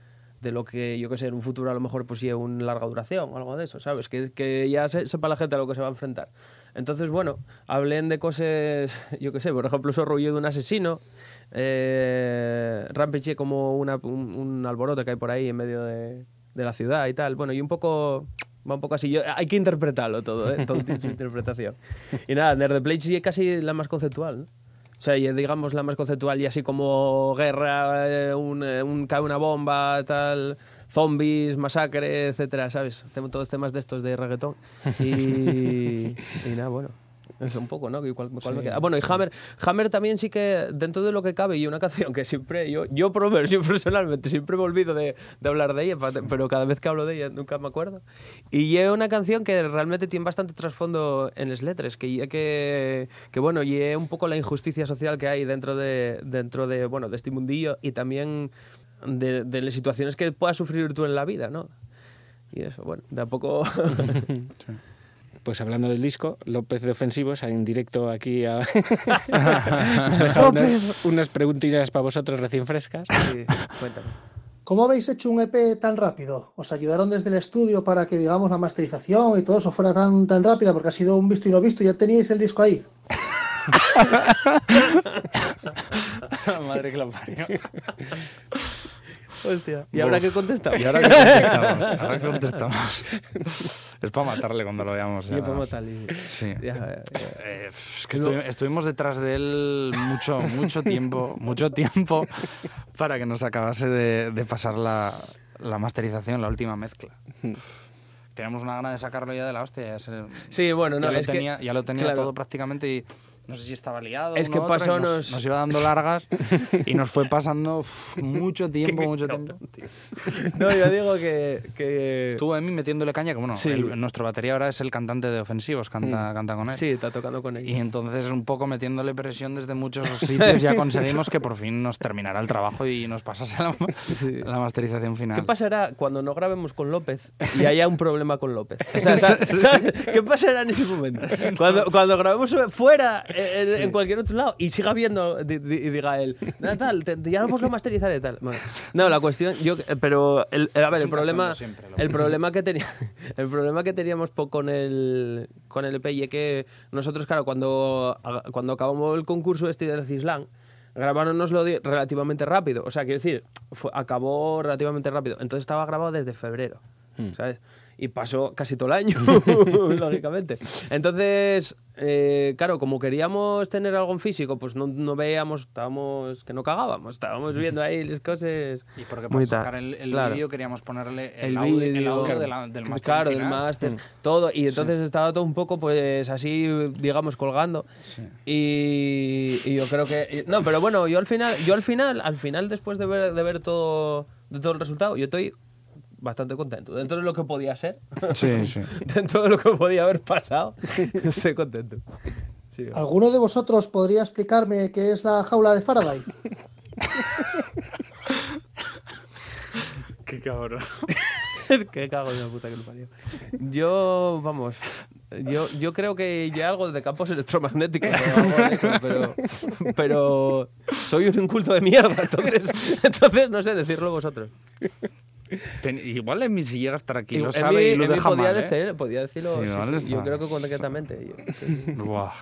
de lo que yo que sé, en un futuro a lo mejor pues lleve una larga duración o algo de eso, ¿sabes? Que, que ya se- sepa la gente a lo que se va a enfrentar. Entonces, bueno, hablen de cosas, [laughs] yo que sé, por ejemplo, eso rollo de un asesino, eh, Rampage como una- un, un alboroto que hay por ahí en medio de, de la ciudad y tal. Bueno, y un poco... Va un poco así. Yo, hay que interpretarlo todo, ¿eh? Todo tiene su [laughs] interpretación. Y nada, Nerd the sí es casi la más conceptual, ¿no? O sea, y digamos la más conceptual y así como guerra, eh, un, eh, un- cae una bomba, tal, zombies, masacre, etcétera, ¿sabes? Tengo todos temas de estos de reggaetón. Y, [laughs] y nada, bueno. Eso [laughs] un poco, ¿no? ¿Cuál, cuál me queda? Ah, bueno, y Hammer, Hammer también sí que, dentro de lo que cabe, y una [laughs] canción que siempre, yo, yo por lo menos, yo personalmente, siempre me olvido de, de hablar de ella, pero cada vez que hablo de ella nunca me acuerdo. Y es una canción que realmente tiene bastante trasfondo en las letras, que, que, que bueno, y es un poco la injusticia social que hay dentro de, dentro de, bueno, de este mundillo y también de, de las situaciones que puedas sufrir tú en la vida, ¿no? Y eso, bueno, de a poco... [laughs] Pues hablando del disco, López de Ofensivos, en directo aquí a... [laughs] [laughs] unas, unas preguntitas para vosotros recién frescas. Sí, cuéntame. ¿Cómo habéis hecho un EP tan rápido? ¿Os ayudaron desde el estudio para que, digamos, la masterización y todo eso fuera tan, tan rápida? Porque ha sido un visto y no visto y ya teníais el disco ahí. [laughs] Madre que la parió. Hostia. ¿Y ahora qué contestamos? Y ahora que contestamos. Ahora que contestamos. Es para matarle cuando lo veamos. ya. [laughs] Tal, y- Sí. ya, ya. Eh, [laughs] es que estuvi- estuvimos detrás de él mucho, mucho tiempo, mucho tiempo para que nos acabase de, de pasar la, la masterización, la última mezcla. [laughs] Tenemos una gana de sacarlo ya de la hostia. Ya, se- Sí, bueno, no, ya lo que- tenía, ya lo tenía claro. todo prácticamente y no sé si estaba liado. Es que y pasó nos, nos- nos iba dando [laughs] largas y nos fue pasando uf, [laughs] mucho tiempo, mucho tiempo. No, yo digo que... que... Estuvo en mí metiéndole caña, que bueno, Sí. el- nuestro batería ahora es el cantante de Ofensivos, canta, canta con él. Sí, está tocando con Y ella. entonces un poco metiéndole presión desde muchos [laughs] sitios ya conseguimos que por fin nos terminara el trabajo y nos pasase la, Sí. la masterización final. ¿Qué pasará cuando no grabemos con López y haya un problema con López? O sea, sa- ¿sabes? ¿Qué pasará en ese momento? Cuando, cuando grabemos fuera, eh, en, en cualquier otro lado, y siga viendo y diga él, "Nada, tal, te- ya lo puedo masterizar y tal. Bueno, no, la cuestión, yo, eh, pero, el, a ver, el problema, siempre, el problema que tenía, [laughs] el problema que teníamos con el, con el EP y es que nosotros, claro, cuando, cuando acabamos el concurso este del Cislan, grabáronoslo di- relativamente rápido. O sea, quiero decir, fue- acabó relativamente rápido. Entonces estaba grabado desde febrero, ¿sabes? Y pasó casi todo el año, [laughs] lógicamente. Entonces, eh, claro, como queríamos tener algo en físico, pues no, no veíamos, estábamos, que no cagábamos, estábamos viendo ahí las cosas. Y porque para tal. sacar el, el Claro. vídeo queríamos ponerle el, el audio, el vídeo, audio de la- del máster claro, del máster, todo. Y entonces estaba todo un poco, pues así, digamos, colgando. Y, y yo creo que. No, pero bueno, yo al final, yo al final, al final, después de ver, de ver todo, de todo el resultado, yo estoy bastante contento. Dentro de lo que podía ser, Sí, [laughs] sí. dentro de lo que podía haber pasado, [laughs] estoy contento. Sí, ¿Alguno de vosotros podría explicarme qué es la jaula de Faraday? [laughs] Qué cabrón. Es que cago en la puta que lo parió. Yo, vamos, yo, yo creo que ya algo de campos electromagnéticos o algo de eso, pero, pero soy un inculto de mierda, entonces, entonces no sé decirlo vosotros. Ten- igual en mí si llega a estar aquí lo sabe y lo deja podía, mal, ¿eh? podía decirlo, Sí, sí, igual sí, está- yo creo que concretamente. yo- sí, Buah.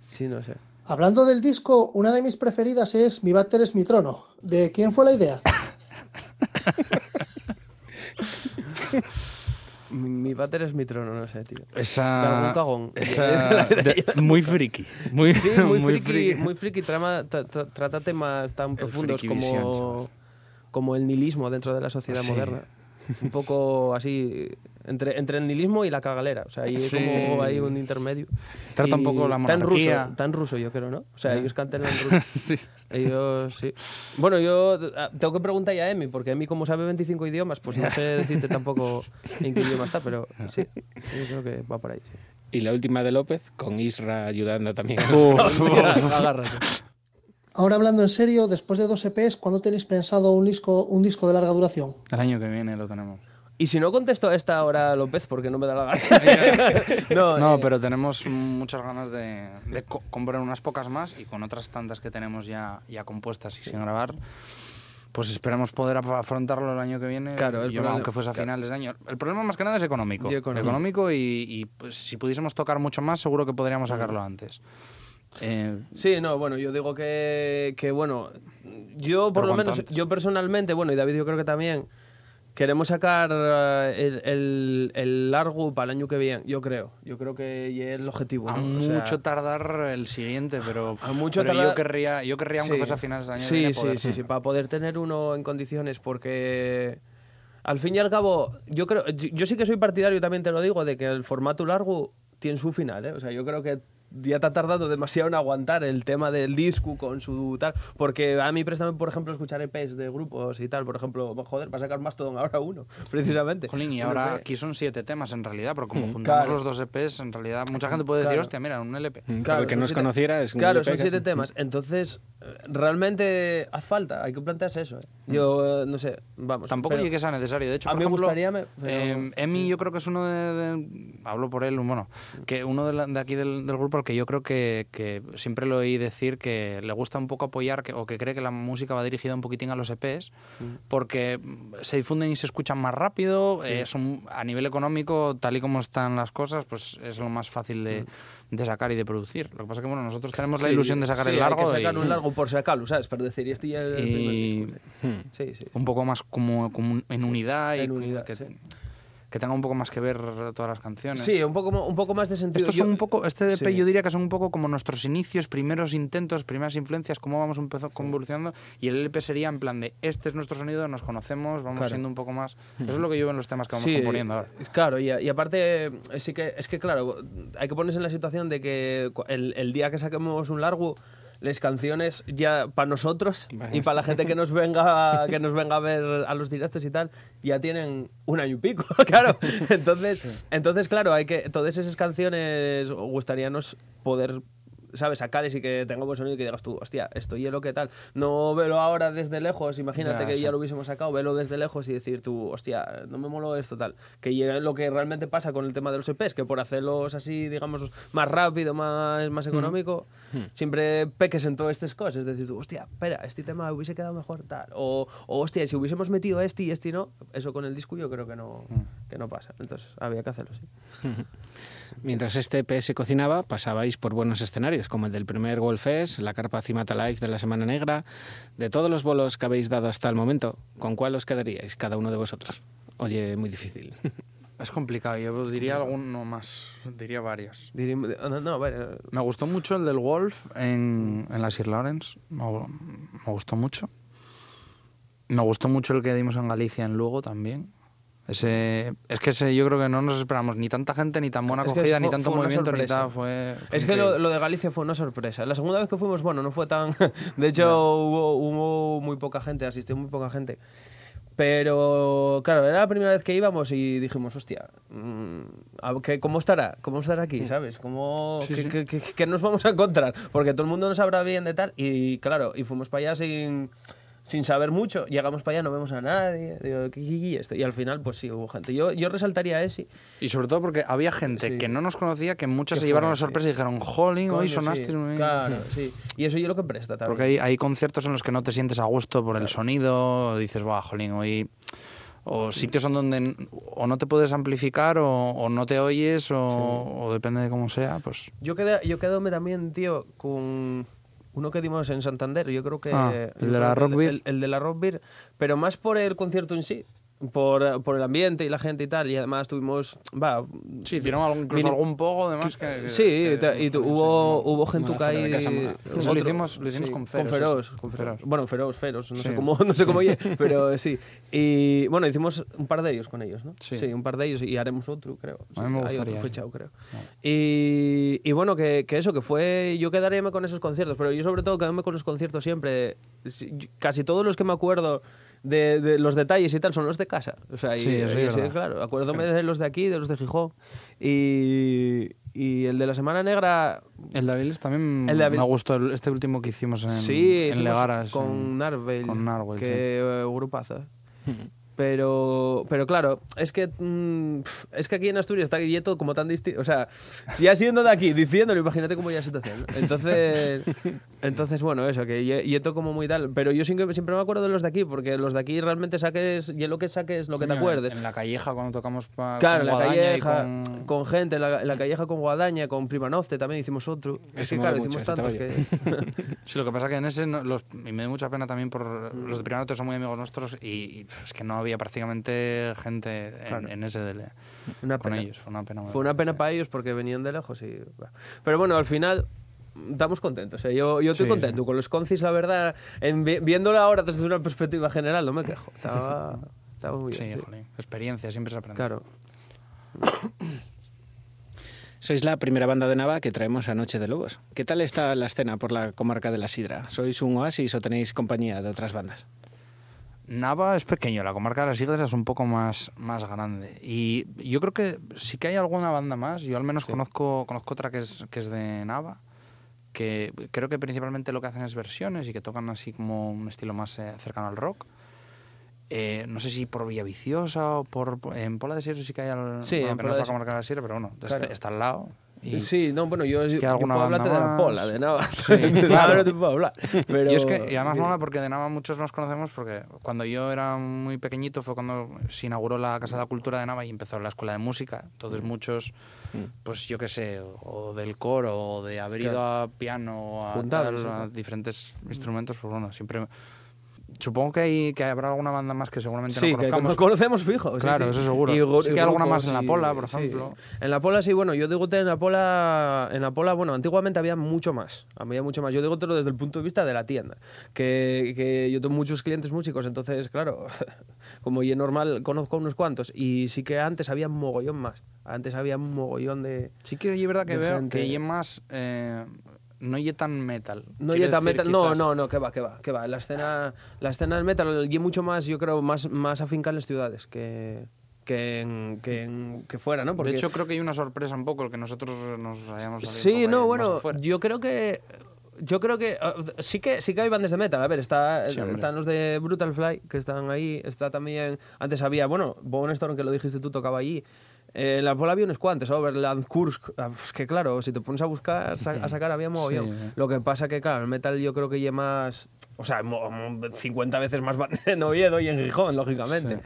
sí, no sé. Hablando del disco, una de mis preferidas es Mi váter es mi trono. ¿De quién fue la idea? [laughs] Mi, váter es mi trono, no sé, tío. Esa, De algún cagón. esa- [laughs] de- muy friki. Muy, Sí, [laughs] muy, friki, muy friki, trama- tra- tra- trata temas tan profundos vision, como, el nihilismo dentro de la sociedad Sí. moderna. un poco así entre, entre el nihilismo y la cagalera. O sea, ahí Sí. como hay un intermedio. Trata un Y poco la Tan monarquía. ruso, tan ruso yo creo, ¿no? O sea, ellos cantan en ruso. [laughs] sí. Ellos sí. Bueno, yo ah, tengo que preguntar ya a Emi, porque Emi, como sabe 25 idiomas, pues no sé [laughs] decirte tampoco en qué idioma está, pero sí, yo creo que va por ahí. Sí. Y la última de López, con Isra ayudando también. a los- [laughs] Agárrate. Ahora hablando en serio, después de dos EPs, ¿cuándo tenéis pensado un disco, un disco de larga duración? El año que viene lo tenemos. Y si no contesto a esta hora, López, porque no me da la gana. [laughs] [laughs] no, No, eh, pero tenemos muchas ganas de, de co- comprar unas pocas más y con otras tantas que tenemos ya, ya compuestas y sin grabar, pues esperamos poder afrontarlo el año que viene, Claro, el yo, problema- aunque fuese a claro. finales de año. El problema más que nada es económico. Y económico. y, y, pues, si pudiésemos tocar mucho más, seguro que podríamos sacarlo antes. Eh, Sí, no, bueno, yo digo que, que bueno, yo por Pero lo menos, antes. yo personalmente, bueno, y David yo creo que también, queremos sacar eh, el, el, el largo para el año que viene, yo creo. Yo creo que es el objetivo. a ¿no? O sea, mucho tardar el siguiente, pero, A mucho pero yo tardar- querría, yo querría Sí. a finales del año sí, que viene, sí, poder- sí, sí, para poder tener uno en condiciones, porque al fin y al cabo, yo creo, yo yo sí que soy partidario, también te lo digo, de que el formato largo tiene su final, ¿eh? O sea, yo creo que ya te ha tardado demasiado en aguantar el tema del disco con su tal, porque a mí préstame, por ejemplo, escuchar EPs de grupos y tal, por ejemplo, joder, va a sacar más todo ahora uno, [laughs] precisamente. Jolín, y ahora aquí son siete temas en realidad, pero como juntamos claro. los dos EPs, en realidad mucha gente puede decir, Claro. hostia, mira, un LP. Para el que nos siete- conociera es un Claro, LP son que- siete [laughs] temas. Entonces, realmente hace falta, hay que plantearse eso. ¿eh? Yo, eh, no sé, vamos. Tampoco hay que sea necesario. De hecho, A por mí me ejemplo, gustaría me- pero- eh, Emi yo creo que es uno de, de- hablo por él, bueno, que uno de, la- de aquí del, del grupo al que yo creo que, que siempre lo oí decir que le gusta un poco apoyar que, o que cree que la música va dirigida un poquitín a los EPs porque mm, se difunden y se escuchan más rápido, eh, son a nivel económico, tal y como están las cosas, pues es lo más fácil de, de sacar y de producir. Lo que pasa que bueno, nosotros tenemos la ilusión de sacar sí, el largo Hay que sacar y- un largo por sacarlo, ¿sabes? Para decir, y este ya es el primer y disco. Hmm. Sí, sí. un poco más como, como en unidad y En como unidad, que, sí. Que tenga un poco más que ver todas las canciones. Sí, un poco, un poco más de sentido. Estos Yo- son un poco, este DP sí. yo diría que son un poco como nuestros inicios, primeros intentos, primeras influencias, cómo vamos empezando evolucionando y el LP sería en plan de este es nuestro sonido, nos conocemos, vamos Claro. siendo un poco más. Eso es lo que yo veo en los temas que vamos Sí, componiendo ahora. Claro, y, aparte, sí que, es que claro, hay que ponerse en la situación de que el, el día que saquemos un largo, las canciones ya para nosotros y para la gente que nos venga [laughs] que nos venga a ver a los directos y tal, ya tienen un año y pico, [laughs] claro. Entonces, entonces claro, hay que todas esas canciones gustaríanos poder ¿sabes? Sacarles y que tengamos sonido y que digas tú, hostia, esto y lo que tal. No velo ahora desde lejos, imagínate Ya, que sí. ya lo hubiésemos sacado, velo desde lejos y decir tú, hostia, no me moló esto tal. Que ya lo que realmente pasa con el tema de los EPs, que por hacerlos así, digamos, más rápido, más, más económico, siempre peques en todas estas cosas. Es decir, tú, hostia, espera, este tema hubiese quedado mejor tal. O, o, hostia, si hubiésemos metido este y este no, eso con el disco yo creo que no, que no pasa. Entonces había que hacerlo, sí. [laughs] Mientras este EP se cocinaba, pasabais por buenos escenarios, como el del primer Wolfest, la carpa Cimata Live de la Semana Negra. De todos los bolos que habéis dado hasta el momento, ¿con cuál os quedaríais cada uno de vosotros? Oye, muy difícil. [laughs] Es complicado, yo diría alguno más, diría varios. No, Me gustó mucho el del Wolf en, en la Sir Lawrence, me, me gustó mucho. Me gustó mucho el que dimos en Galicia en Lugo también. Ese, es que ese yo creo que no nos esperamos ni tanta gente, ni tan buena Es acogida, fue- ni tanto movimiento, ni tal. Fue, fue Es que lo, de Galicia fue una sorpresa. La segunda vez que fuimos, bueno, no fue tan... [laughs] De hecho, hubo, hubo muy poca gente, asistió muy poca gente. Pero, claro, era la primera vez que íbamos y dijimos, hostia, mm, a- ¿qué- ¿cómo estará? ¿Cómo estará aquí? ¿Sabes? ¿Cómo, Sí, qué, sí. qué- qué- qué nos vamos a encontrar? Porque todo el mundo no sabrá bien de tal. Y, claro, y fuimos para allá sin, sin saber mucho. Llegamos para allá, no vemos a nadie. Digo, ¿qué, qué- qué esto? Y al final, pues sí, hubo gente. Yo, yo resaltaría ese. Y sobre todo porque había gente Sí. que no nos conocía, que muchas se llevaron la sí. sorpresa y dijeron, jolín, hoy sonaste. sí, muy bien". Claro, [laughs] sí. Y eso yo lo que presta también. Porque hay, hay conciertos en los que no te sientes a gusto por el sonido, o dices, va, jolín, hoy... O sitios en donde o no te puedes amplificar o, o no te oyes o, o depende de cómo sea, pues... Yo quedé, yo quedóme también, tío, con uno que dimos en Santander. Yo creo que. Ah, el de la Rock. El, el de la Rock Beer, pero más por el concierto en sí. Por, por el ambiente y la gente y tal. Y además tuvimos. Va, Sí, hicieron algún- incluso algún poco, además. Que, que- sí, que- te- y tu- sí, hubo, sí. hubo fuera de ahí. lo hicimos- lo hicimos con Feroz, Feroz, sí. con Con Feroz. Bueno, Feroz, Feroz, no Sí. sé cómo, no sé cómo oye, [laughs] pero sí. Y bueno, hicimos un par de ellos con ellos, ¿no? Sí. un par de ellos y haremos otro, creo. A mí me hay gustaría. otro fechado, creo. Y, y bueno, que, que eso, que fue. Yo quedaríame con esos conciertos, pero yo sobre todo quedarme con los conciertos siempre. Sí, Casi todos los que me acuerdo de, de los detalles y tal son los de casa. O sea, y, Sí, y verdad. claro, acuérdome de los de aquí, de los de Gijón. Y, y el de la Semana Negra. El de Aviles también El de Avil- me gustó este último que hicimos en, sí, en Legaras. con en- Narvel. con Narvel, Que eh, grupazo. Pero, pero claro, es que mm, pf, es que aquí en Asturias está Guilleto como tan distinto. O sea, si ya siendo de aquí, diciéndolo, imagínate cómo ya la situación. ¿no? Entonces, entonces, bueno, eso, que Guilleto como muy tal. Pero yo siempre, siempre me acuerdo de los de aquí, porque los de aquí realmente saques, y lo que saques, lo que te acuerdes. En la calleja cuando tocamos pa, Claro, en con la calleja, con- con... gente, en la, en la calleja con Guadaña, con Prima Nocte también hicimos otro. Es Ese que claro, mucho, hicimos tantos que... [laughs] Sí, lo que pasa que en ese, no- los, y me da mucha pena también por los de Primanote son muy amigos nuestros y, y es que no había prácticamente gente en, Claro. en ese DL Una con pena. ellos. Fue una pena. Fue una pena para ellos porque venían de lejos y... Pero bueno, al final estamos contentos. ¿eh? Yo, yo estoy Sí, contento. Con los concis, la verdad, en, vi- viéndolo ahora desde una perspectiva general, no me quejo. Estaba, [laughs] estaba muy Sí, bien. sí. jolín, experiencia, siempre se aprende. Claro. [coughs] Sois la primera banda de Nava que traemos a Noche de Lobos. ¿Qué tal está la escena por la comarca de la Sidra? ¿Sois un oasis o tenéis compañía de otras bandas? Nava es pequeño, la comarca de las Islas es un poco más, más grande. Y yo creo que sí que hay alguna banda más. Yo al menos conozco, conozco otra que es, que es de Nava, que creo que principalmente lo que hacen es versiones y que tocan así como un estilo más eh, cercano al rock. Eh, no sé si por Villaviciosa o por... En Pola de Sierra sí que hay... Al, Sí, bueno, en que no es la comarca de la Sierra, pero bueno, Claro. está, está al lado. Y, Sí, no, bueno, yo, yo, puedo hablarte de la pola, de nada. Sí, [laughs] claro. Nava no te puedo hablar. Pero... Y es que, y además mola porque de Nava muchos nos conocemos porque cuando yo era muy pequeñito fue cuando se inauguró la Casa de la Cultura de Nava y empezó la escuela de música. Entonces muchos, pues yo qué sé, o del coro, o de haber ido a piano, a, Juntados, tal, ¿no? a diferentes instrumentos, pues bueno, siempre... Supongo que, hay, que habrá alguna banda más que seguramente Sí, no que conozcamos. conocemos fijo. sí, Claro, sí. eso seguro. gu- Sí que hay alguna más en la sí, Pola, por sí. ejemplo. En la Pola sí, bueno, yo digo en la Pola, en la Pola, bueno, antiguamente había mucho más, había mucho más. Yo digo todo desde el punto de vista de la tienda, que, que yo tengo muchos clientes músicos, entonces, claro, [laughs] como y es normal, conozco a unos cuantos y sí que antes había un mogollón más. Antes había un mogollón de Sí que es verdad que veo gente. que hay más... eh, no hay tan metal. No y tan metal, no, quizás. no, no, que va, que va, que va. La escena, la escena del metal y mucho más, yo creo, más, más afinca en las ciudades que, que, en, que, en- que fuera, ¿no? Porque De hecho, creo que hay una sorpresa un poco el que nosotros nos hayamos Sí, no, bueno, yo creo que yo creo que uh, sí que sí que hay bandas de metal. A ver, está Sí, están los de Brutal Fly que están ahí, está también antes había, bueno, Bone Storm que lo dijiste tú tocaba allí. Eh, en la Pola había unos cuantos, Overland, Kursk, ah, pues que claro, si te pones a buscar, [laughs] a sacar había mogollón. Sí. Lo que pasa que claro, el metal yo creo que lleva más, o sea, mo- mo- 50 veces más bandas en Oviedo y en Gijón, lógicamente.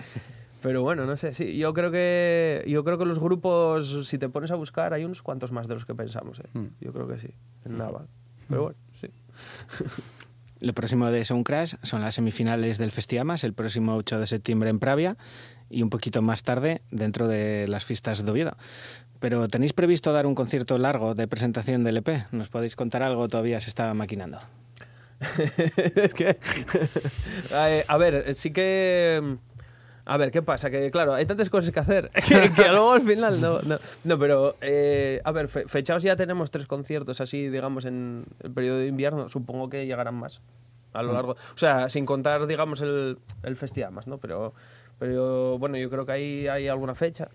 Pero bueno, no sé, sí, yo creo que yo creo que los grupos, si te pones a buscar, hay unos cuantos más de los que pensamos, ¿eh? Mm. Yo creo que sí, en Nava. Pero bueno, sí. Lo próximo de Sound Crash son las semifinales del Festiamas, el próximo 8 de septiembre en Pravia y un poquito más tarde dentro de las fiestas de Oviedo. Pero ¿tenéis previsto dar un concierto largo de presentación del EP? ¿Nos podéis contar algo? Todavía se está maquinando. [laughs] es que. A ver, sí que. A ver, ¿qué pasa? Que claro, hay tantas cosas que hacer [laughs] que, que luego al final no. No, No, pero. eh, a ver, fe- fechados ya tenemos tres conciertos así, digamos, en el periodo de invierno. Supongo que llegarán más a lo largo. O sea, sin contar, digamos, el, el Festiamas, ¿no? Pero, pero bueno, yo creo que ahí hay alguna fecha.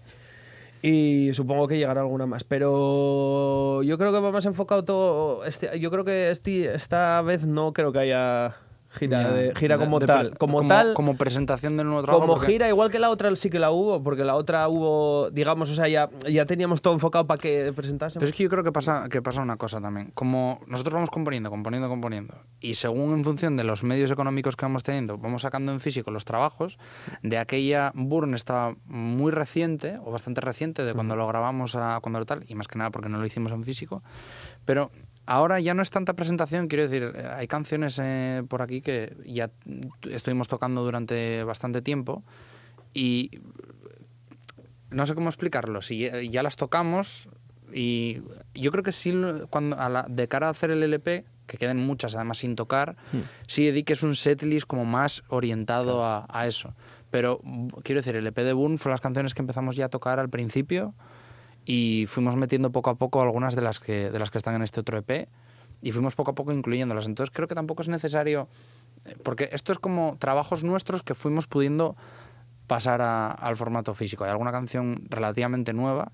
Y supongo que llegará alguna más. Pero yo creo que va más enfocado todo. Este, yo creo que este, esta vez no creo que haya gira, Ya, de- gira de- como de- tal. Como, tal. Como presentación del nuevo trabajo. Como porque- gira, igual que la otra sí que la hubo, porque la otra hubo, digamos, o sea, ya, ya teníamos todo enfocado para que presentásemos. Pero es que yo creo que pasa, que pasa una cosa también. Como nosotros vamos componiendo, componiendo, componiendo, y según en función de los medios económicos que vamos teniendo, vamos sacando en físico los trabajos, de aquella Burn estaba muy reciente, o bastante reciente, de cuando lo grabamos a cuando lo tal, y más que nada porque no lo hicimos en físico, pero ahora ya no es tanta presentación, quiero decir, eh, hay canciones eh, por aquí que ya estuvimos tocando durante bastante tiempo, y no sé cómo explicarlo. Si ya- ya las tocamos y yo creo que sí, cuando a la- de cara a hacer el LP, que queden muchas además sin tocar, sí dediques un setlist como más orientado a, a eso. Pero mm, quiero decir, el EP de Boone fue las canciones que empezamos ya a tocar al principio y fuimos metiendo poco a poco algunas de las que, de las que están en este otro EP y fuimos poco a poco incluyéndolas. Entonces creo que tampoco es necesario, eh, porque esto es como trabajos nuestros que fuimos pudiendo pasar a- al formato físico. Hay alguna canción relativamente nueva,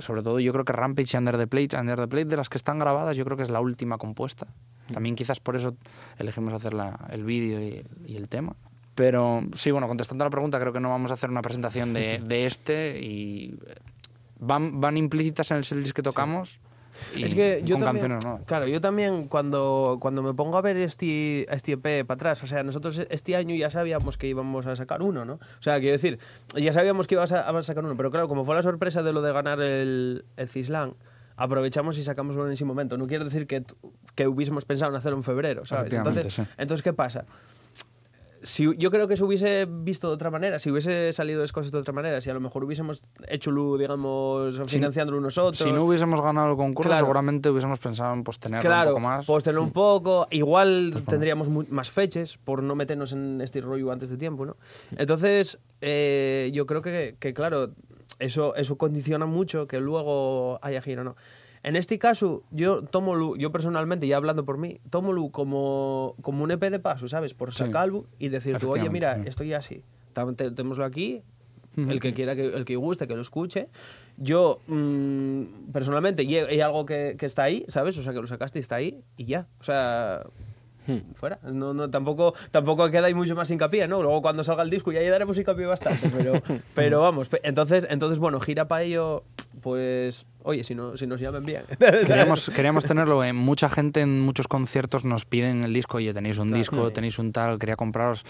sobre todo yo creo que Rampage y Under the Plate, Under the Plate de las que están grabadas yo creo que es la última compuesta. También quizás por eso elegimos hacer la- el vídeo y, y el tema. Pero sí, bueno, contestando a la pregunta, creo que no vamos a hacer una presentación de, [laughs] de este y van, van implícitas en el setlist que tocamos. y es que yo también, canciones nuevas. claro, yo también cuando, cuando me pongo a ver este, este EP para atrás, o sea, nosotros este año ya sabíamos que íbamos a sacar uno, ¿no? O sea, quiero decir, ya sabíamos que ibas a, a sacar uno, pero claro, como fue la sorpresa de lo de ganar el, el Cislan, aprovechamos y sacamos uno en ese momento. No quiero decir que, que hubiésemos pensado en hacerlo en febrero, ¿sabes? Entonces, sí. entonces, ¿qué pasa? Si, yo creo que se hubiese visto de otra manera, si hubiese salido las cosas de otra manera, si a lo mejor hubiésemos hecho, digamos, financiándolo nosotros. Si no hubiésemos ganado el concurso, Claro. seguramente hubiésemos pensado en pues, tenerlo Claro, un poco más. pues tenerlo un poco. Igual tendríamos mu- más fechas por no meternos en este rollo antes de tiempo, ¿no? Entonces, eh, yo creo que, que, claro, eso, eso condiciona mucho que luego haya gira, ¿no? En este caso, yo tomo yo personalmente, ya hablando por mí, tomo como, como un EP de paso, ¿sabes? Por Sí. sacarlo y decir tú, oye, mira, sí. estoy así. Tam- te- Tenemoslo aquí, el que quiera, que, el que guste, que lo escuche. Yo, mm, personalmente, y hay algo que, que está ahí, ¿sabes? O sea, que lo sacaste y está ahí y ya. O sea, fuera. No, no, tampoco, tampoco queda ahí mucho más hincapié, ¿no? Luego cuando salga el disco ya ahí daremos hincapié bastante, pero, [laughs] pero vamos. Entonces, entonces, bueno, gira para ello, pues, oye, si, no, si nos llamen bien. [laughs] Queríamos, queríamos tenerlo. eh, mucha gente en muchos conciertos nos piden el disco, oye, tenéis un disco, tenéis un tal, quería compraros.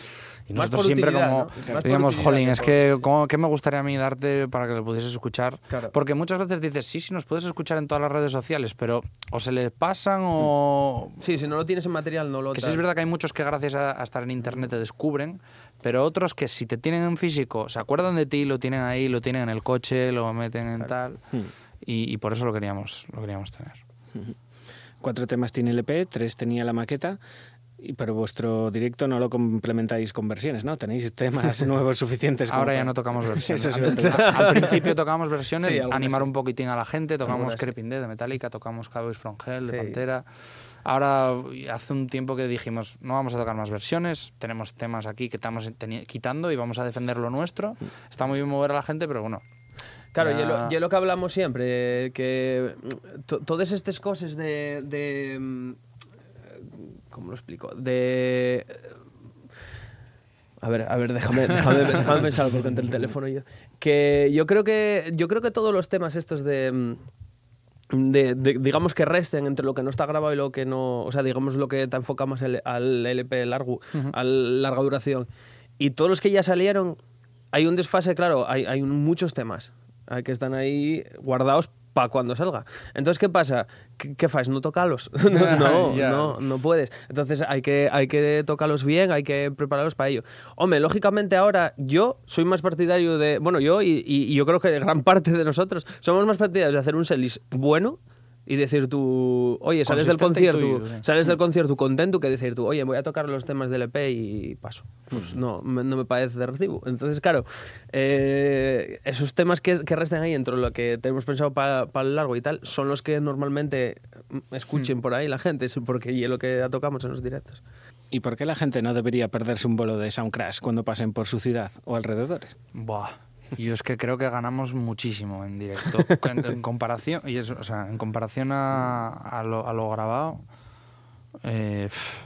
Y Más nosotros siempre como, ¿no? Digamos, jolín, es que, ¿cómo- ¿qué me gustaría a mí darte para que lo pudieses escuchar? Claro. Porque muchas veces dices, sí, sí, nos puedes escuchar en todas las redes sociales, pero o se les pasan o... Sí, si no lo tienes en material, no lo Que sí es verdad que hay muchos que gracias a, a estar en internet te descubren, pero otros que si te tienen en físico, se acuerdan de ti, lo tienen ahí, lo tienen en el coche, lo meten en tal, y, y por eso lo queríamos, lo queríamos tener. Cuatro temas tiene el EP, tres tenía la maqueta, pero vuestro directo no lo complementáis con versiones, ¿no? Tenéis temas [laughs] nuevos suficientes. Ahora ya para- no tocamos [laughs] versiones. Eso sí, al, al [laughs] principio tocamos versiones, Sí, animar sí. un poquitín a la gente, tocamos. Creeping Dead de Metallica, tocamos Cowboys from Hell de. Pantera. Ahora, hace un tiempo que dijimos, no vamos a tocar más versiones, tenemos temas aquí que estamos quitando y vamos a defender lo nuestro. Está muy bien mover a la gente, pero bueno. Claro, y lo, y lo que hablamos siempre, que mm, to- todas estas cosas de, de, mm, ¿Cómo lo explico? De... A ver, a ver, déjame, déjame, [laughs] déjame pensar porque entre el teléfono y yo. Que yo creo que, yo creo que todos los temas estos de... de, de- digamos que resten entre lo que no está grabado y lo que no, o sea, digamos lo que te enfocamos el- al LP largo, a larga duración. Y todos los que ya salieron, hay un desfase, claro, hay, hay muchos temas que están ahí guardados para cuando salga. Entonces, ¿qué pasa? ¿Qué, qué fas? ¿No tocalos? [laughs] no, [laughs] no, no, no puedes. Entonces hay que, hay que tocarlos bien, hay que prepararlos para ello. Hombre, lógicamente ahora yo soy más partidario de... Bueno, yo y yo creo que gran [laughs] parte de nosotros somos más partidarios de hacer un setlist bueno y decir tú, oye, sales del concierto, tuyo, sí. sales del concierto contento que decir tú, oye, voy a tocar los temas del EP y paso. Pues no, me- no me parece de recibo. Entonces, claro, eh, esos temas que, que resten ahí entre lo que tenemos pensado para el largo y tal, son los que normalmente mm, escuchen por ahí la gente, es porque y es lo que tocamos en los directos. ¿Y por qué la gente no debería perderse un bolo de Soundcrash cuando pasen por su ciudad o alrededores? Buah. Yo es que creo que ganamos muchísimo en directo. [laughs] En, en comparación, y eso, o sea, en comparación a, a lo, a lo grabado, eh, pff,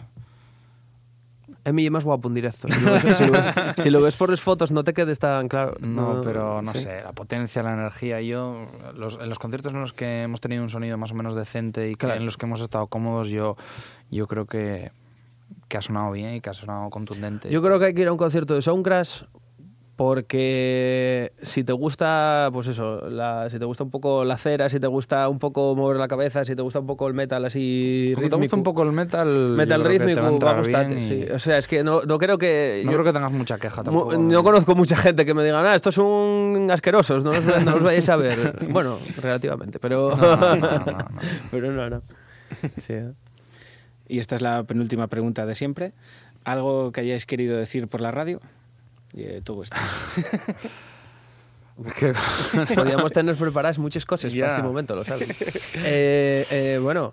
Es mi más guapo en directo. Si lo, ves, si lo ves- si lo ves por las fotos, no te quedes tan claro. no, pero no sí. sé, la potencia, la energía. Yo, los, en los conciertos en los que hemos tenido un sonido más o menos decente y que- Claro. en los que hemos estado cómodos, yo, yo creo que, que ha sonado bien y que ha sonado contundente. Yo creo que hay que ir a un concierto de Soundcrash porque si te gusta, pues eso, la- si te gusta un poco la cera, si te gusta un poco mover la cabeza, si te gusta un poco el metal así Como te gusta un poco el metal, metal rítmico, va a va a entrar gustarte, bien y sí. O sea, es que no, no creo que... No yo- creo que tengas mucha queja tampoco. no conozco mucha gente que me diga, ah, estos son asquerosos, no los, no los vayáis a ver. [laughs] bueno, relativamente, pero... No, no, no, no, no. [laughs] pero no, no. Sí, ¿eh? Y esta es la penúltima pregunta de siempre. ¿Algo que hayáis querido decir por la radio? Eh, Gustavo. [laughs] Que- [laughs] Podríamos tener preparadas muchas cosas Ya. para este momento, lo sabes. [laughs] Eh, eh, bueno,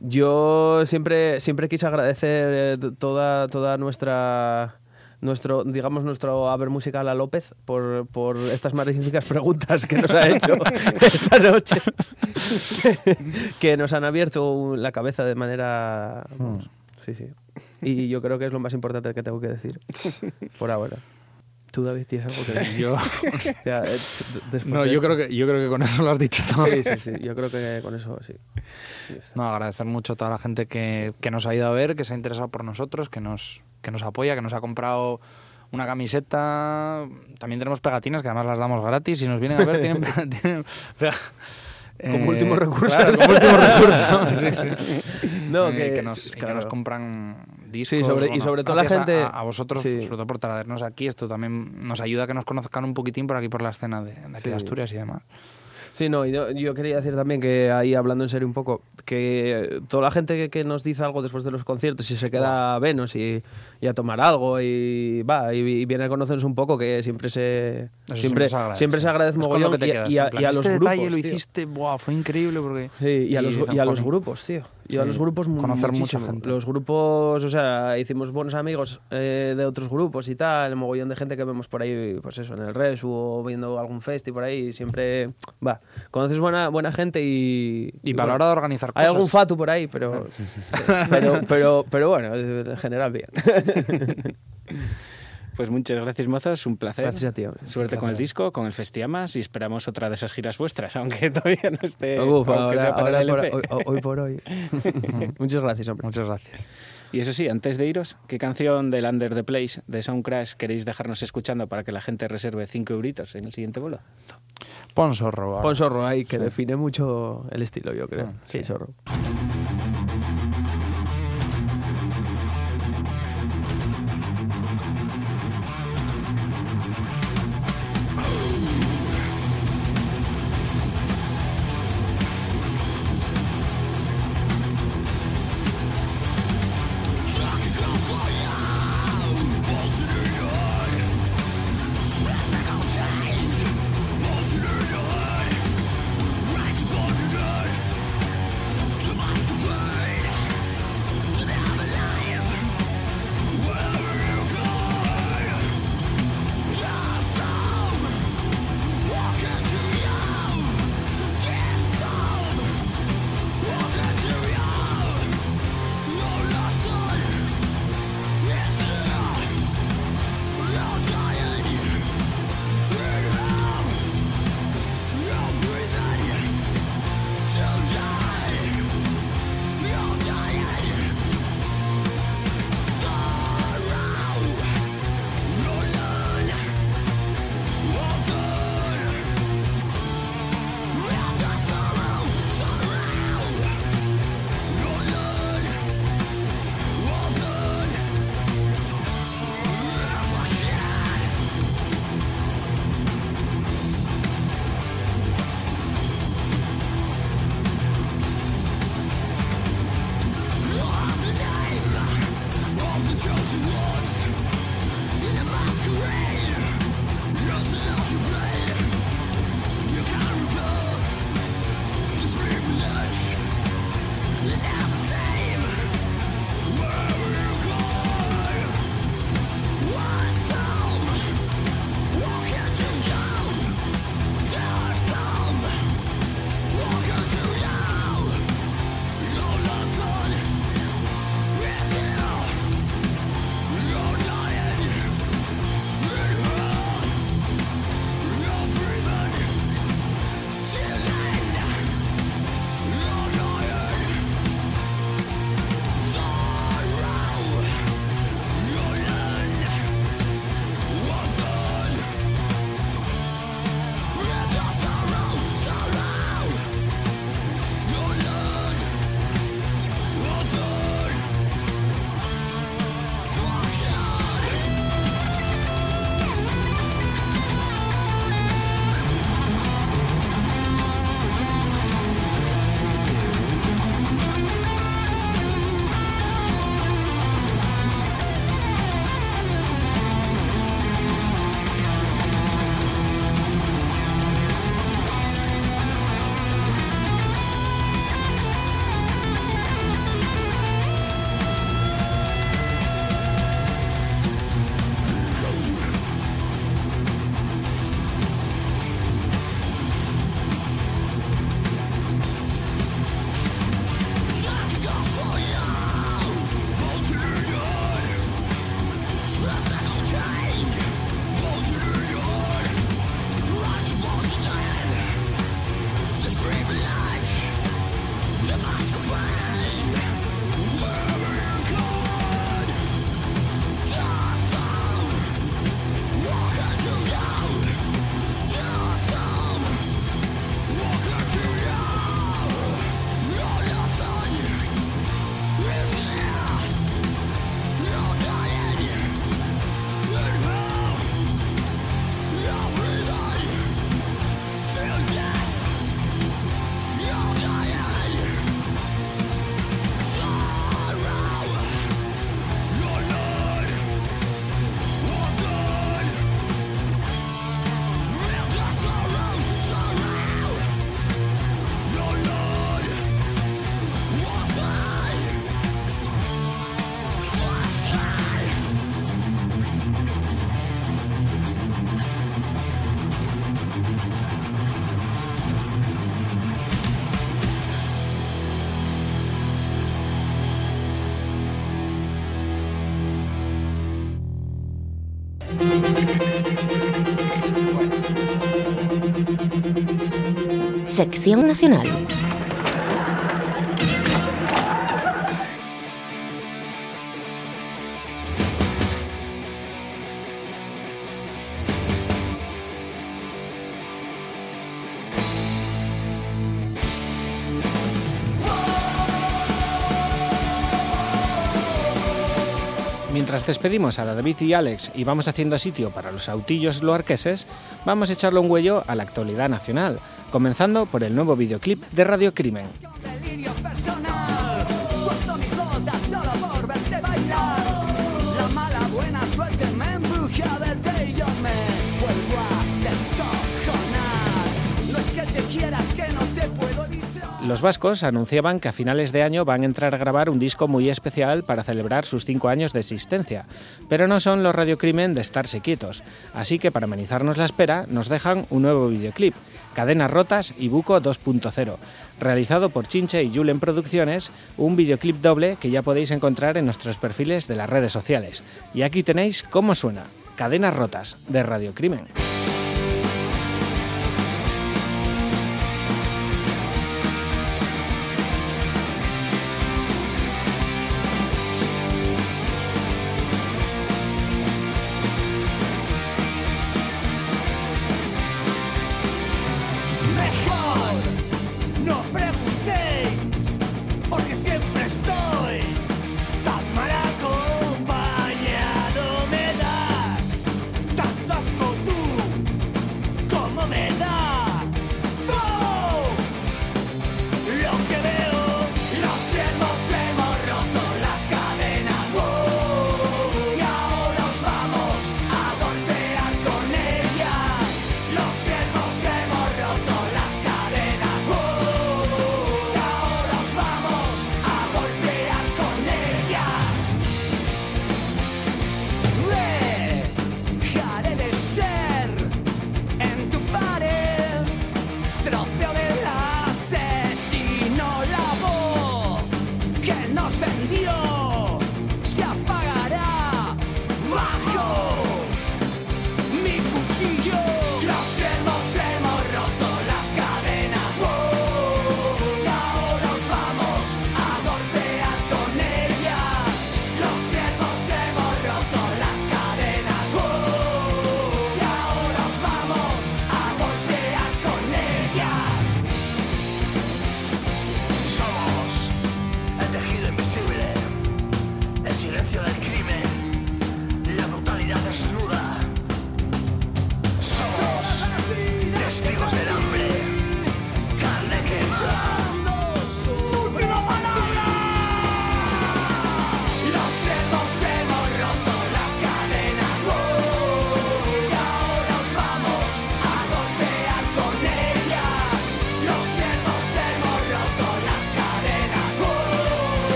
yo siempre, siempre quise agradecer eh, toda, toda nuestra nuestro digamos nuestro haber musical a López por, por estas magníficas preguntas que nos ha hecho esta noche que nos han abierto la cabeza de manera sí sí y [laughs] yo creo que es lo más importante que tengo que decir [laughs] por ahora tú David tienes algo que decir yo, [laughs] Ya, eh, no, de yo esto. creo que yo creo que con eso lo has dicho todo. Sí, sí, sí. Yo creo que con eso sí. No, agradecer mucho a toda la gente que, que nos ha ido a ver, que se ha interesado por nosotros, que nos, que nos apoya, que nos ha comprado una camiseta. También tenemos pegatinas que además las damos gratis. Si nos vienen a ver, tienen, tienen Como último recurso. claro, como último recurso. [laughs] Sí, sí. No, Eh, que, nos, es- que claro. nos compran discos. Sí, sobre- y sobre todo la gente- A, a vosotros, sí. sobre todo por traernos aquí. Esto también nos ayuda a que nos conozcan un poquitín por aquí, por la escena de, de aquí Sí. de Asturias y demás. Sí, no, y yo, yo quería decir también que ahí hablando en serio un poco, que toda la gente que, que nos dice algo después de los conciertos y se queda a vernos y, y a tomar algo y va, y, y viene a conocernos un poco, que siempre se Eso siempre, se agradece. siempre se agradece con mogollón que te y, quedas, y a, y a este los detalle grupos. lo hiciste, buah, fue increíble porque... Sí, y a los, y a los grupos, tío. Y a Sí. los grupos Conocer mucha gente. Los grupos, o sea, hicimos buenos amigos eh, de otros grupos y tal, el mogollón de gente que vemos por ahí, pues eso, en el Resu o viendo algún festi por ahí, siempre, va, conoces buena, buena gente y... Y, y para la bueno, hora de organizar Hay cosas... algún fatu por ahí, pero, [laughs] pero, pero, pero bueno, en general bien. [laughs] Pues muchas gracias, mozos. Un placer. Gracias a ti. hombre. Suerte con el disco, con el Festiamas y esperamos otra de esas giras vuestras, aunque [laughs] todavía no esté. Uf, ahora- sea para ahora el por- LP. hoy, hoy por hoy. [laughs] Muchas gracias, hombre. Muchas gracias. Y eso sí, antes de iros, ¿qué canción del Under the Place de Soundcrash queréis dejarnos escuchando para que la gente reserve 5 euritos en el siguiente vuelo? Pon zorro. Pon Zorro ahí, que define mucho el estilo, yo creo. Ah, sí, sí. Zorro. To Sección Nacional. Despedimos a David y Alex y vamos haciendo sitio para los autillos loarqueses, vamos a echarle un huello a la actualidad nacional, comenzando por el nuevo videoclip de Radio Crimen. Los vascos anunciaban que a finales de año van a entrar a grabar un disco muy especial para celebrar sus cinco años de existencia, pero no son los radiocrimen de estarse quietos, así que para amenizarnos la espera nos dejan un nuevo videoclip, Cadenas Rotas y Buco 2.0, realizado por Chinche y Julen Producciones, un videoclip doble que ya podéis encontrar en nuestros perfiles de las redes sociales. Y aquí tenéis cómo suena, Cadenas Rotas, de Radiocrimen. Mejor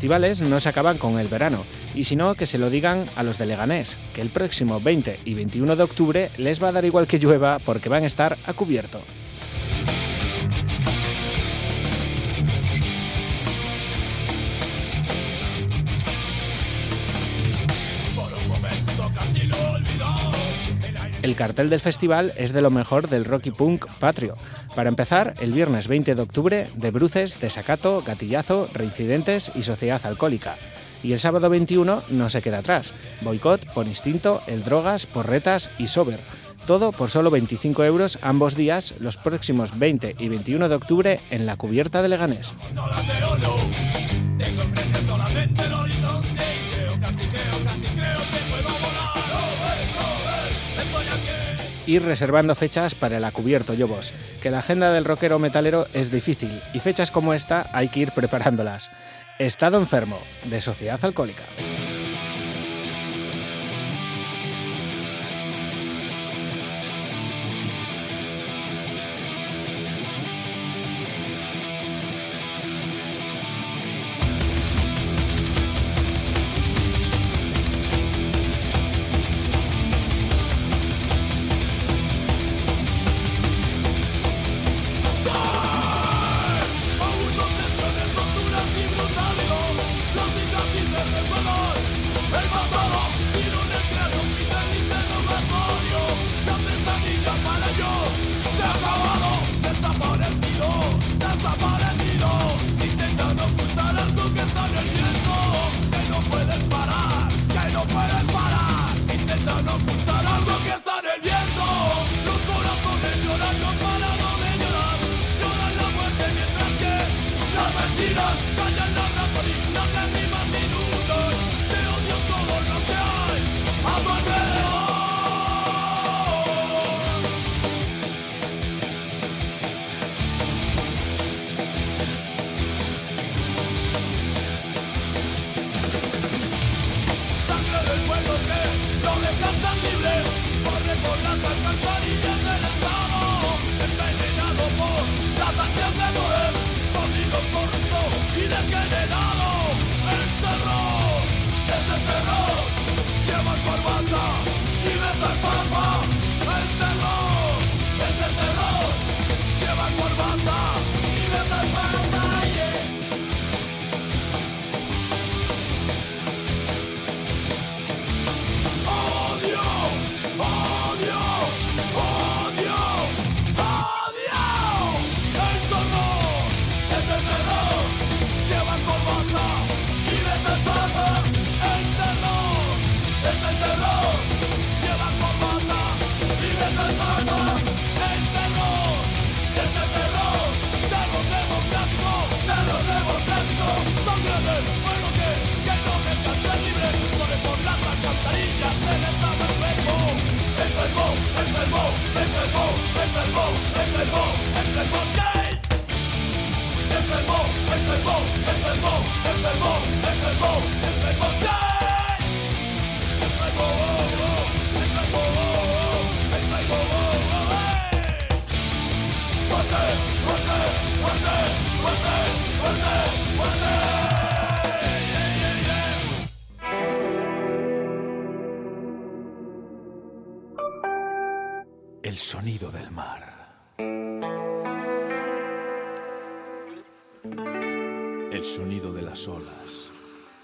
festivales no se acaban con el verano, y si no, que se lo digan a los de Leganés, que el próximo 20 y 21 de octubre les va a dar igual que llueva porque van a estar a cubierto. El cartel del festival es de lo mejor del rocky punk patrio. Para empezar, el viernes 20 de octubre, de bruces, desacato, gatillazo, reincidentes y sociedad alcohólica. Y el sábado 21 no se queda atrás. Boicot, por instinto, el drogas, porretas y sober. Todo por solo 25 euros ambos días, los próximos 20 y 21 de octubre en la cubierta de Leganés. Ir reservando fechas para el acubierto, Yobos, que la agenda del rockero metalero es difícil y fechas como esta hay que ir preparándolas. Estado enfermo, de Sociedad Alcohólica.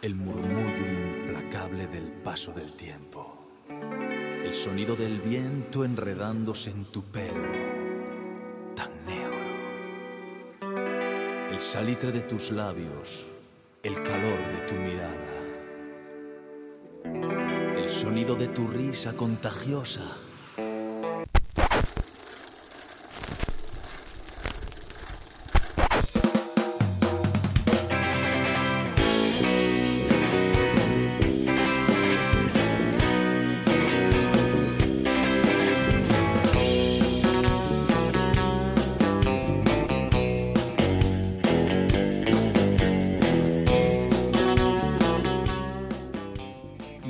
El murmullo implacable del paso del tiempo. El sonido del viento enredándose en tu pelo. Tan negro. El salitre de tus labios. El calor de tu mirada. El sonido de tu risa contagiosa.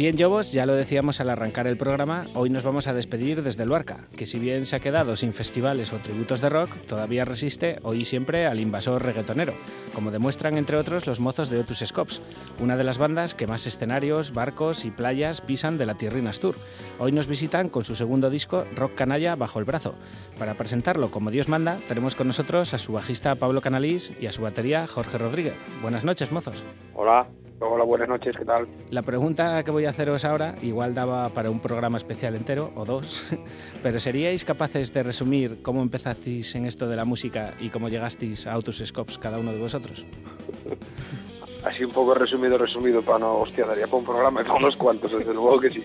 Bien, Jobos, ya lo decíamos al arrancar el programa, hoy nos vamos a despedir desde Luarca, que si bien se ha quedado sin festivales o tributos de rock, todavía resiste hoy siempre al invasor reggaetonero, como demuestran entre otros los mozos de Otus Scops, una de las bandas que más escenarios, barcos y playas pisan de la Tierrinas Tour. Hoy nos visitan con su segundo disco, Rock Canalla, bajo el brazo. Para presentarlo como Dios manda, tenemos con nosotros a su bajista Pablo Canalís y a su batería Jorge Rodríguez. Buenas noches, mozos. Hola, hola, buenas noches, ¿qué tal? La pregunta que voy a haceros ahora igual daba para un programa especial entero o dos, [laughs] pero ¿seríais capaces de resumir cómo empezasteis en esto de la música y cómo llegasteis a Autos Scopes cada uno de vosotros? [laughs] Así un poco resumido, resumido, para no, hostia, daría para un programa de unos cuantos, desde luego que sí.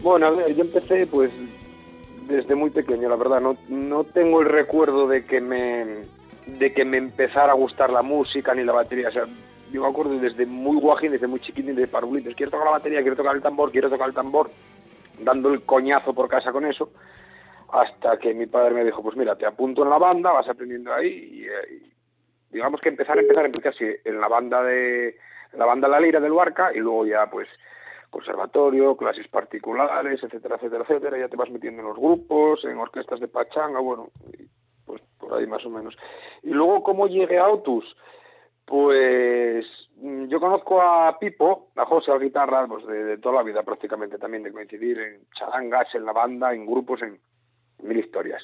Bueno, a ver, yo empecé pues desde muy pequeño, la verdad, no, no tengo el recuerdo de que me de que me empezara a gustar la música ni la batería, o sea, yo me acuerdo desde muy guajín, desde muy chiquitín, de parulitos, quiero tocar la batería, quiero tocar el tambor, quiero tocar el tambor, dando el coñazo por casa con eso. hasta que mi padre me dijo, pues mira, te apunto en la banda, vas aprendiendo ahí y, eh, digamos que empezar, empezar, empezar así en la banda de la banda La Lira del Barca y luego ya pues conservatorio, clases particulares, etcétera, etcétera, etcétera, ya te vas metiendo en los grupos, en orquestas de pachanga, bueno, y, pues por ahí más o menos. Y luego cómo llegué a Autus, pues mm, yo conozco a Pipo, a José, a la guitarra, pues de, toda la vida prácticamente también, de coincidir en charangas, en la banda, en grupos, en mil historias.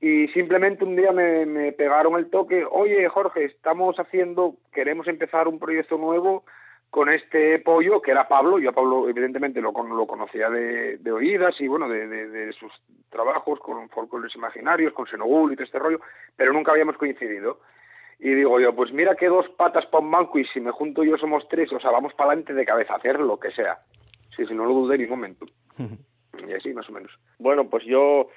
Y simplemente un día me, me pegaron el toque, oye Jorge, estamos haciendo, queremos empezar un proyecto nuevo con este pollo, que era Pablo, yo a Pablo evidentemente lo, lo conocía de, de oídas y bueno, de, de- de sus trabajos con folclores imaginarios, con Senogul y todo este rollo, pero nunca habíamos coincidido. Y digo yo, pues mira que dos patas para un banco y si me junto yo somos tres, o sea, vamos para adelante de cabeza a hacer lo que sea. Sí, sí, no lo dudé ni un momento. [laughs] Y así, más o menos. Bueno, pues yo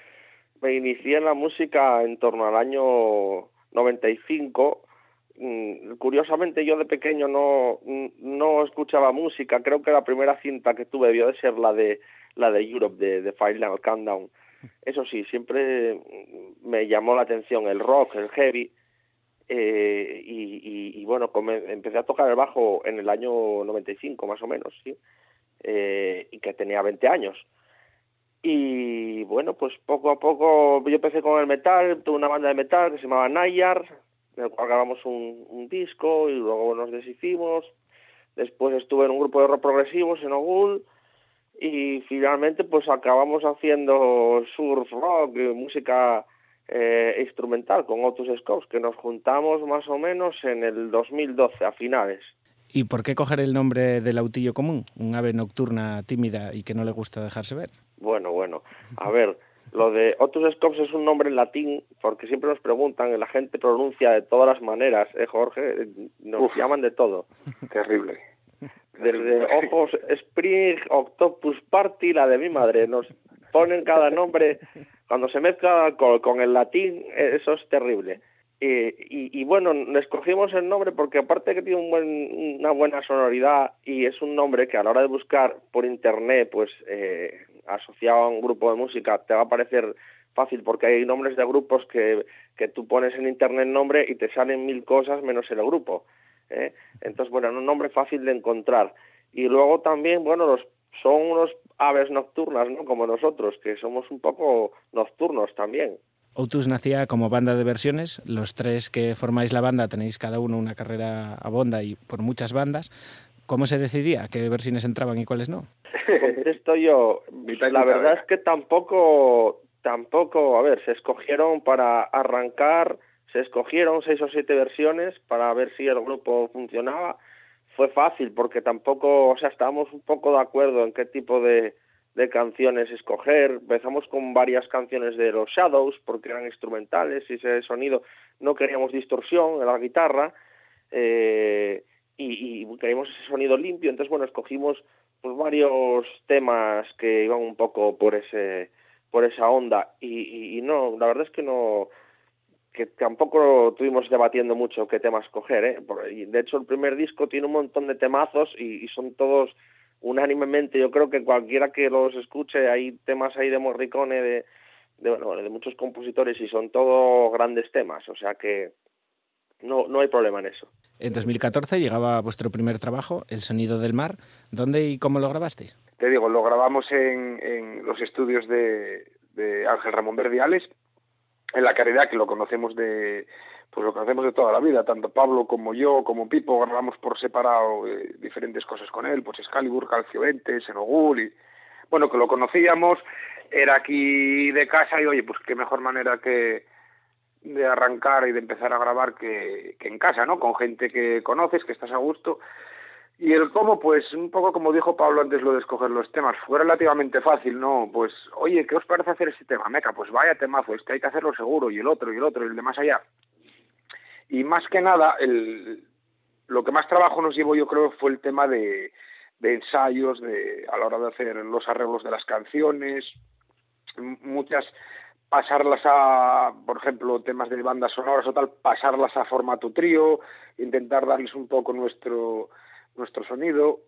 me inicié en la música en torno al año 95. Mm, Curiosamente yo de pequeño no, no escuchaba música. Creo que la primera cinta que tuve debió de ser la de la de Europe, de, de Final Countdown. [laughs] Eso sí, siempre me llamó la atención el rock, el heavy. Eh, y, y, y bueno, empecé a tocar el bajo en el año 95 más o menos, sí. Eh, y que tenía 20 años. Y bueno, pues poco a poco yo empecé con el metal, tuve una banda de metal que se llamaba Nayar, en el cual grabamos un, un disco y luego nos deshicimos. Después estuve en un grupo de rock progresivos en Ogul y finalmente pues acabamos haciendo surf rock, eh, música eh, instrumental con Otus Scopes, que nos juntamos más o menos en el 2012, a finales. ¿Y por qué coger el nombre del autillo común? Un ave nocturna tímida y que no le gusta dejarse ver. Bueno, bueno. A ver, lo de Otus Scopes es un nombre en latín porque siempre nos preguntan, y la gente pronuncia de todas las maneras, ¿eh, Jorge? Nos Uf. llaman de todo. Terrible. Desde Ojos Spring, Octopus Party, la de mi madre. Nos ponen cada nombre. Cuando se mezcla con, con el latín, eh, eso es terrible. Y, y, y bueno, escogimos el nombre porque aparte que tiene un buen, una buena sonoridad y es un nombre que a la hora de buscar por internet, pues eh, asociado a un grupo de música, te va a parecer fácil porque hay nombres de grupos que, que tú pones en internet nombre y te salen mil cosas menos el grupo. ¿eh? Entonces, bueno, un nombre fácil de encontrar. Y luego también, bueno, los son unos aves nocturnas, ¿no? Como nosotros, que somos un poco nocturnos también. Autus nacía como banda de versiones. Los tres que formáis la banda tenéis cada uno una carrera a bonda y por muchas bandas. ¿Cómo se decidía qué versiones entraban y cuáles no? [laughs] Contesto yo, la verdad ¿eh? es que tampoco, tampoco, a ver, se escogieron para arrancar, se escogieron seis o siete versiones para ver si el grupo funcionaba. Fue fácil porque tampoco, o sea, estábamos un poco de acuerdo en qué tipo de, de canciones escoger. Empezamos con varias canciones de los Shadows porque eran instrumentales y ese sonido no queríamos distorsión en la guitarra eh, y, y queríamos ese sonido limpio. Entonces, bueno, escogimos pues varios temas que iban un poco por ese por esa onda y, y, y no, la verdad es que no que tampoco estuvimos debatiendo mucho qué temas coger, ¿eh? De hecho el primer disco tiene un montón de temazos y, y son todos unánimemente, yo creo que cualquiera que los escuche, hay temas ahí de Morricone, de, de, bueno, de muchos compositores y son todos grandes temas, o sea que no, no hay problema en eso. En 2014 llegaba vuestro primer trabajo, El sonido del mar. ¿Dónde y cómo lo grabasteis? Te digo, lo grabamos en, en los estudios de, de Ángel Ramón Verdiales, en la Caridad, que lo conocemos de pues lo conocemos de toda la vida, tanto Pablo como yo, como Pipo, grabamos por separado eh, diferentes cosas con él, pues Excalibur, Calcio 20, Senogul, y bueno, que lo conocíamos, era aquí de casa y oye, pues qué mejor manera que de arrancar y de empezar a grabar que, que en casa, ¿no? Con gente que conoces, que estás a gusto. Y el cómo, pues un poco como dijo Pablo antes lo de escoger los temas, fue relativamente fácil, ¿no? Pues, oye, ¿qué os parece hacer este tema? Meca, pues vaya temazo, este hay que hacerlo seguro, y el otro, y el otro, y el de más allá. Y más que nada, el, lo que más trabajo nos llevó yo creo fue el tema de, de ensayos, de, a la hora de hacer los arreglos de las canciones, muchas pasarlas a, por ejemplo, temas de bandas sonoras o tal, pasarlas a formato trío, intentar darles un poco nuestro, nuestro sonido.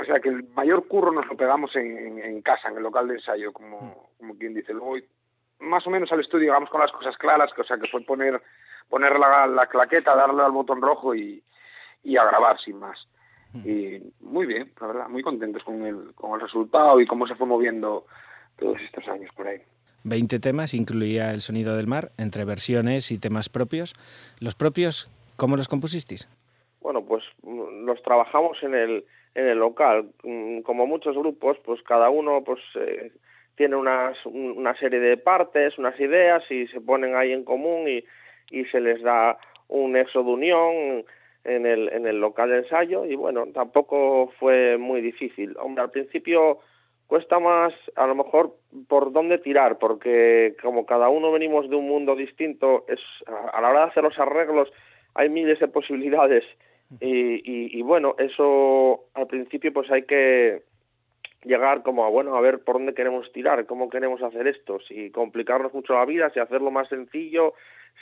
O sea que el mayor curro nos lo pegamos en, en, en casa, en el local de ensayo, como, como quien dice. Luego más o menos al estudio, digamos, con las cosas claras, que, o sea, que fue poner, poner la, la claqueta, darle al botón rojo y, y a grabar sin más. Y muy bien, la verdad, muy contentos con el, con el resultado y cómo se fue moviendo todos estos años por ahí. 20 temas, incluía el sonido del mar, entre versiones y temas propios. ¿Los propios, cómo los compusisteis? Bueno, pues mm, los trabajamos en el, en el local. Mm, Como muchos grupos, pues cada uno pues eh, tiene unas, un- una serie de partes, unas ideas y se ponen ahí en común y, y se les da un nexo de unión en el, en el local de ensayo y bueno, tampoco fue muy difícil. Hombre, al principio cuesta más a lo mejor por dónde tirar, porque como cada uno venimos de un mundo distinto, es a la hora de hacer los arreglos hay miles de posibilidades y, y, y bueno, eso al principio pues hay que llegar como a, bueno, a ver por dónde queremos tirar, cómo queremos hacer esto, si complicarnos mucho la vida, si hacerlo más sencillo,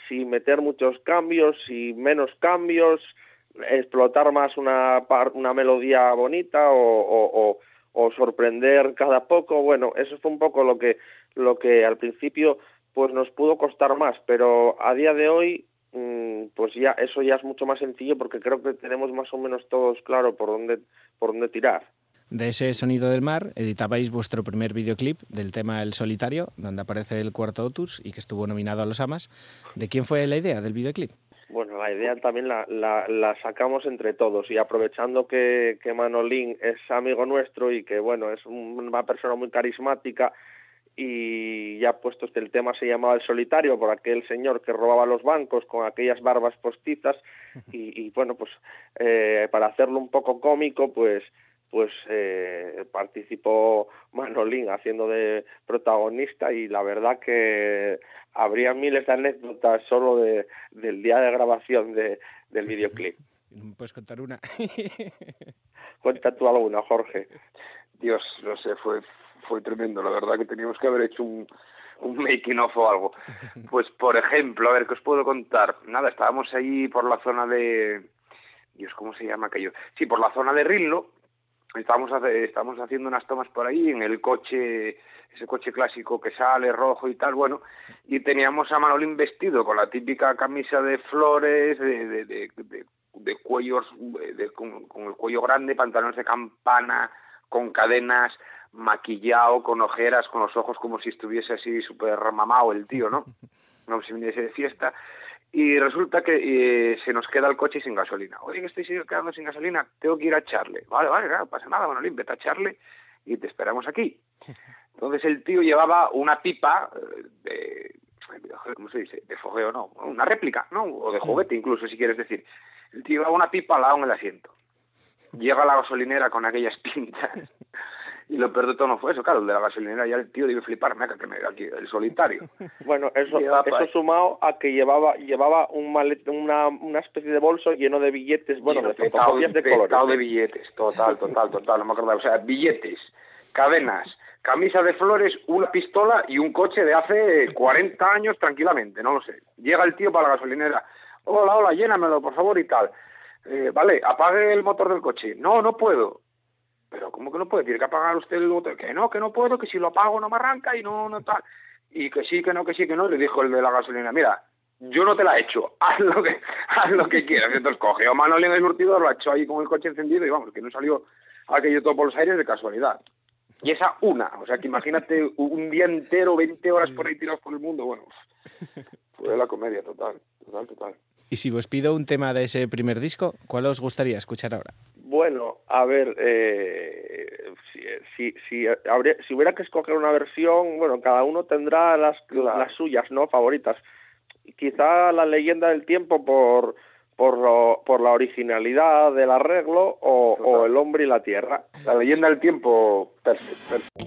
si meter muchos cambios, si menos cambios, explotar más una, una melodía bonita o, o, o, o sorprender cada poco. Bueno, eso fue un poco lo que, lo que al principio pues nos pudo costar más, pero a día de hoy pues ya eso ya es mucho más sencillo porque creo que tenemos más o menos todos claro por dónde por dónde tirar. De ese sonido del mar, editabais vuestro primer videoclip del tema El Solitario, donde aparece el cuarto Otus y que estuvo nominado a los Amas. ¿De quién fue la idea del videoclip? Bueno, la idea también la, la, la sacamos entre todos y aprovechando que, que Manolín es amigo nuestro y que, bueno, es un- una persona muy carismática y ya puesto que el tema se llamaba El Solitario por aquel señor que robaba los bancos con aquellas barbas postizas [laughs] y, y bueno, pues eh, para hacerlo un poco cómico, pues pues eh, participó Manolín haciendo de protagonista y la verdad que habría miles de anécdotas solo de, del día de grabación de, del [laughs] videoclip. Puedes contar una. [laughs] Cuenta tú alguna, Jorge. Dios, no sé, fue, fue tremendo. La verdad que teníamos que haber hecho un, un making of o algo. [laughs] Pues, por ejemplo, a ver, ¿qué os puedo contar? Nada, estábamos ahí por la zona de... Dios, ¿cómo se llama aquello? Sí, por la zona de Rillo. Estábamos, estábamos haciendo unas tomas por ahí en el coche, ese coche clásico que sale rojo y tal, bueno, y teníamos a Manolín vestido con la típica camisa de flores, de, de, de, de- de cuellos, con el cuello grande, pantalones de campana, con cadenas, maquillado, con ojeras, con los ojos como si estuviese así súper mamado el tío, ¿no? [laughs] No se viniese de fiesta. Y resulta que eh, se nos queda el coche sin gasolina. Oye, que estoy quedando sin gasolina, tengo que ir a echarle. Vale, vale, claro, no pasa nada, bueno, vete a echarle y te esperamos aquí. [laughs] Entonces el tío llevaba una pipa eh, de, ¿cómo se dice? De fogueo, no, una réplica, ¿no? O de juguete incluso, si quieres decir. El tío llevaba una pipa al lado en el asiento. Llega a la gasolinera con aquellas [laughs] pintas. Y lo peor de todo no fue eso, claro, el de la gasolinera ya el tío debe flipar, me que me aquí, el solitario. [laughs] Bueno, eso, eso sumado a que llevaba llevaba un malet, una, una especie de bolso lleno de billetes, bueno, de fotocopias de colores. de billetes, total, total, total, no me acordaba. O sea, billetes, cadenas, camisa de flores, una pistola y un coche de hace 40 años tranquilamente, no lo sé. Llega el tío para la gasolinera, hola, hola, llénamelo, por favor, y tal. Eh, vale, apague el motor del coche. No, no puedo. Pero ¿cómo que no puede? Tiene que apagar usted el motor. Que no, que no puedo, que si lo apago no me arranca y no, no tal. Y que sí, que no, que sí, que no. Le dijo el de la gasolina, mira, yo no te la he hecho, [laughs] haz lo que, haz lo que quieras. Entonces cogió a Manoli en el surtidor, lo echó ahí con el coche encendido y vamos, que no salió aquello todo por los aires de casualidad. Y esa una, o sea que imagínate un día entero, 20 horas por ahí tirados por el mundo, bueno, fue la comedia total, total, total. Y si os pido un tema de ese primer disco, ¿cuál os gustaría escuchar ahora? Bueno, a ver, eh, si, si, si, habría- si hubiera que escoger una versión, bueno, cada uno tendrá las, Claro. las suyas, ¿no? Favoritas. Quizá la leyenda del tiempo por, por, lo- por la originalidad del arreglo o, o el hombre y la tierra. La leyenda del tiempo, perfecto, perfecto.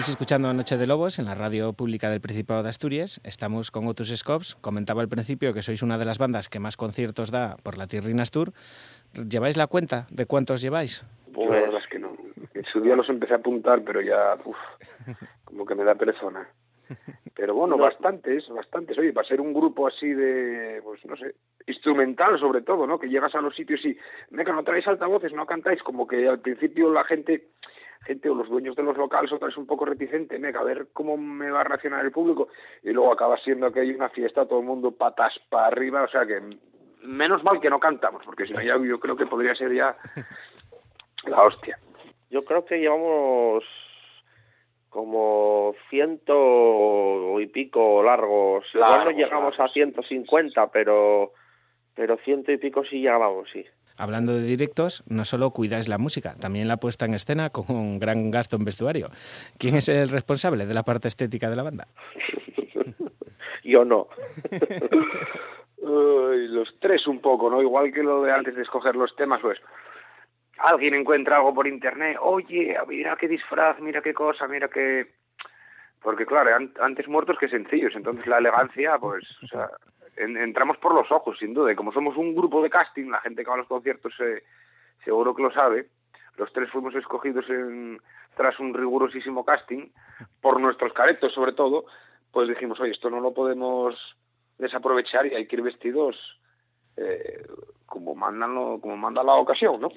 Seguís escuchando Noche de Lobos en la radio pública del Principado de Asturias. Estamos con Otus Scopes. Comentaba al principio que sois una de las bandas que más conciertos da por la Tierrinas Tour. ¿Lleváis la cuenta de cuántos lleváis? Pues la verdad es que no. En su día los empecé a apuntar, pero ya, uf, como que me da perezona. Pero bueno, bastantes, bastantes. Oye, para ser un grupo así de, pues no sé, instrumental sobre todo, ¿no? Que llegas a los sitios y, venga, no traéis altavoces, no cantáis, como que al principio la gente, gente o los dueños de los locales otra vez un poco reticente, venga, a ver cómo me va a reaccionar el público. Y luego acaba siendo que hay una fiesta, todo el mundo patas para arriba, o sea que menos mal que no cantamos, porque si no ya yo creo que podría ser ya la hostia. Yo creo que llevamos como ciento y pico largos. Igual no llegamos a largos. 150, pero pero ciento y pico sí llegábamos, sí. Hablando de directos, no solo cuidáis la música, también la puesta en escena con un gran gasto en vestuario. ¿Quién es el responsable de la parte estética de la banda? [laughs] Yo no. Los tres un poco, ¿no? Igual que lo de antes de escoger los temas, pues alguien encuentra algo por internet, oye, mira qué disfraz, mira qué cosa, mira qué... Porque claro, an- antes muertos que sencillos, entonces la elegancia, pues, o sea, en- entramos por los ojos, sin duda, y como somos un grupo de casting, la gente que va a los conciertos eh, seguro que lo sabe, los tres fuimos escogidos en, tras un rigurosísimo casting, por nuestros caretos sobre todo, pues dijimos, oye, esto no lo podemos desaprovechar y hay que ir vestidos eh, como mandan lo- como manda la ocasión, ¿no?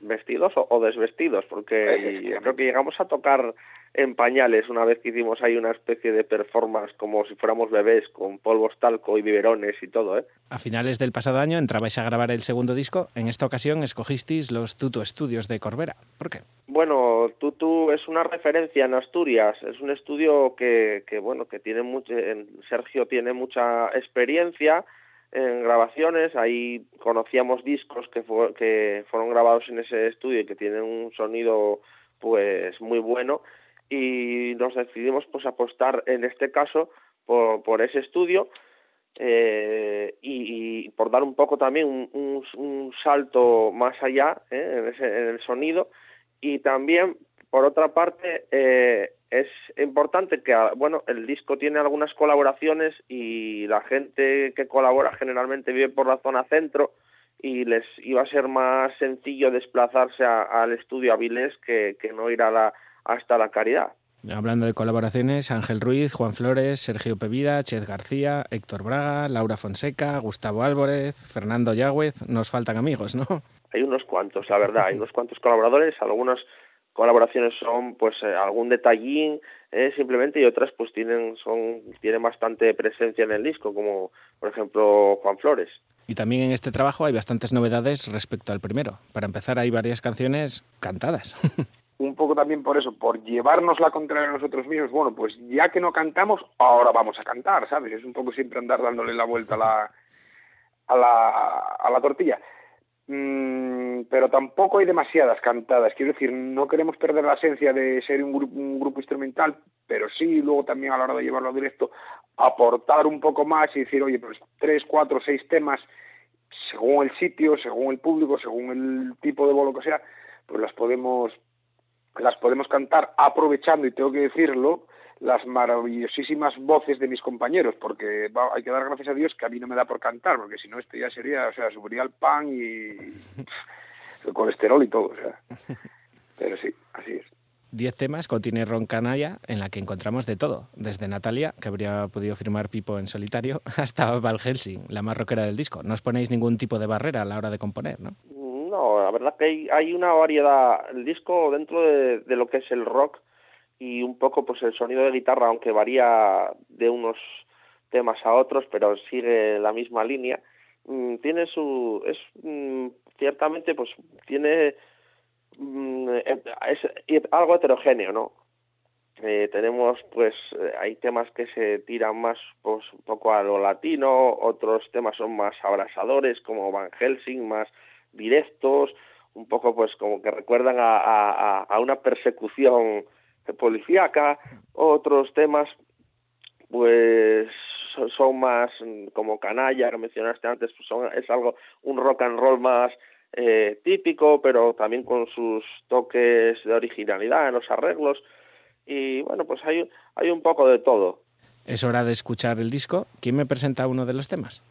Vestidos o, o desvestidos, porque Efectivamente. creo que llegamos a tocar en pañales una vez que hicimos ahí una especie de performance como si fuéramos bebés con polvos talco y biberones y todo, ¿eh? A finales del pasado año entrabais a grabar el segundo disco. En esta ocasión escogisteis los Tuto Estudios de Corbera. ¿Por qué? Bueno, Tutu es una referencia en Asturias, es un estudio que, que bueno, que tiene mucho, Sergio tiene mucha experiencia en grabaciones, ahí conocíamos discos que, fu- que fueron grabados en ese estudio y que tienen un sonido pues muy bueno y nos decidimos pues apostar en este caso por, ese estudio eh, y, por dar un poco también un, un- un salto más allá ¿eh? en, ese- en el sonido y también por otra parte eh, es importante que bueno el disco tiene algunas colaboraciones y la gente que colabora generalmente vive por la zona centro y les iba a ser más sencillo desplazarse a- al estudio Avilés que, que no ir a la, hasta la Caridad. Hablando de colaboraciones, Ángel Ruiz, Juan Flores, Sergio Pevida, Chez García, Héctor Braga, Laura Fonseca, Gustavo Álvarez, Fernando Yagüez. Nos faltan amigos, ¿no? hay unos cuantos, la verdad, hay unos cuantos colaboradores, algunas colaboraciones son pues eh, algún detallín eh, simplemente y otras pues tienen son tienen bastante presencia en el disco como por ejemplo Juan Flores. Y también en este trabajo hay bastantes novedades respecto al primero. Para empezar, hay varias canciones cantadas. [laughs] un poco también por eso, por llevarnos la contraria a nosotros mismos, bueno, pues ya que no cantamos, ahora vamos a cantar, ¿sabes? Es un poco siempre andar dándole la vuelta a la, a la, a la tortilla. Mm, pero tampoco hay demasiadas cantadas, quiero decir, no queremos perder la esencia de ser un grupo, un grupo instrumental, pero sí luego también a la hora de llevarlo a directo, aportar un poco más y decir, oye, pues tres, cuatro, seis temas, según el sitio, según el público, según el tipo de bolo que sea, pues las podemos las podemos cantar aprovechando, y tengo que decirlo, las maravillosísimas voces de mis compañeros, porque va- hay que dar gracias a Dios que a mí no me da por cantar, porque si no esto ya sería, o sea, subiría el pan y pff, [laughs] el colesterol y todo, o sea. [laughs] Pero sí, así es. Diez temas contiene Ron Canalla, en la que encontramos de todo, desde Natalia, que habría podido firmar Pipo en solitario, [laughs] hasta Val Helsing, la más rockera del disco. No os ponéis ningún tipo de barrera a la hora de componer, ¿no? No, la verdad que hay, hay una variedad. El disco dentro de, lo que es el rock y un poco pues el sonido de guitarra, aunque varía de unos temas a otros, pero sigue la misma línea, mm, tiene su es mm, ciertamente pues tiene mm, es algo heterogéneo, ¿no? Eh, tenemos pues eh, hay temas que se tiran más pues un poco a lo latino, otros temas son más abrasadores como Van Helsing, más directos, un poco pues como que recuerdan a, a, a una persecución policíaca, otros temas pues son, más mm, como canalla que mencionaste antes, pues son, es algo un rock and roll más eh, típico, pero también con sus toques de originalidad en los arreglos y bueno, pues hay, hay un poco de todo. Es hora de escuchar el disco. ¿Quién me presenta uno de los temas?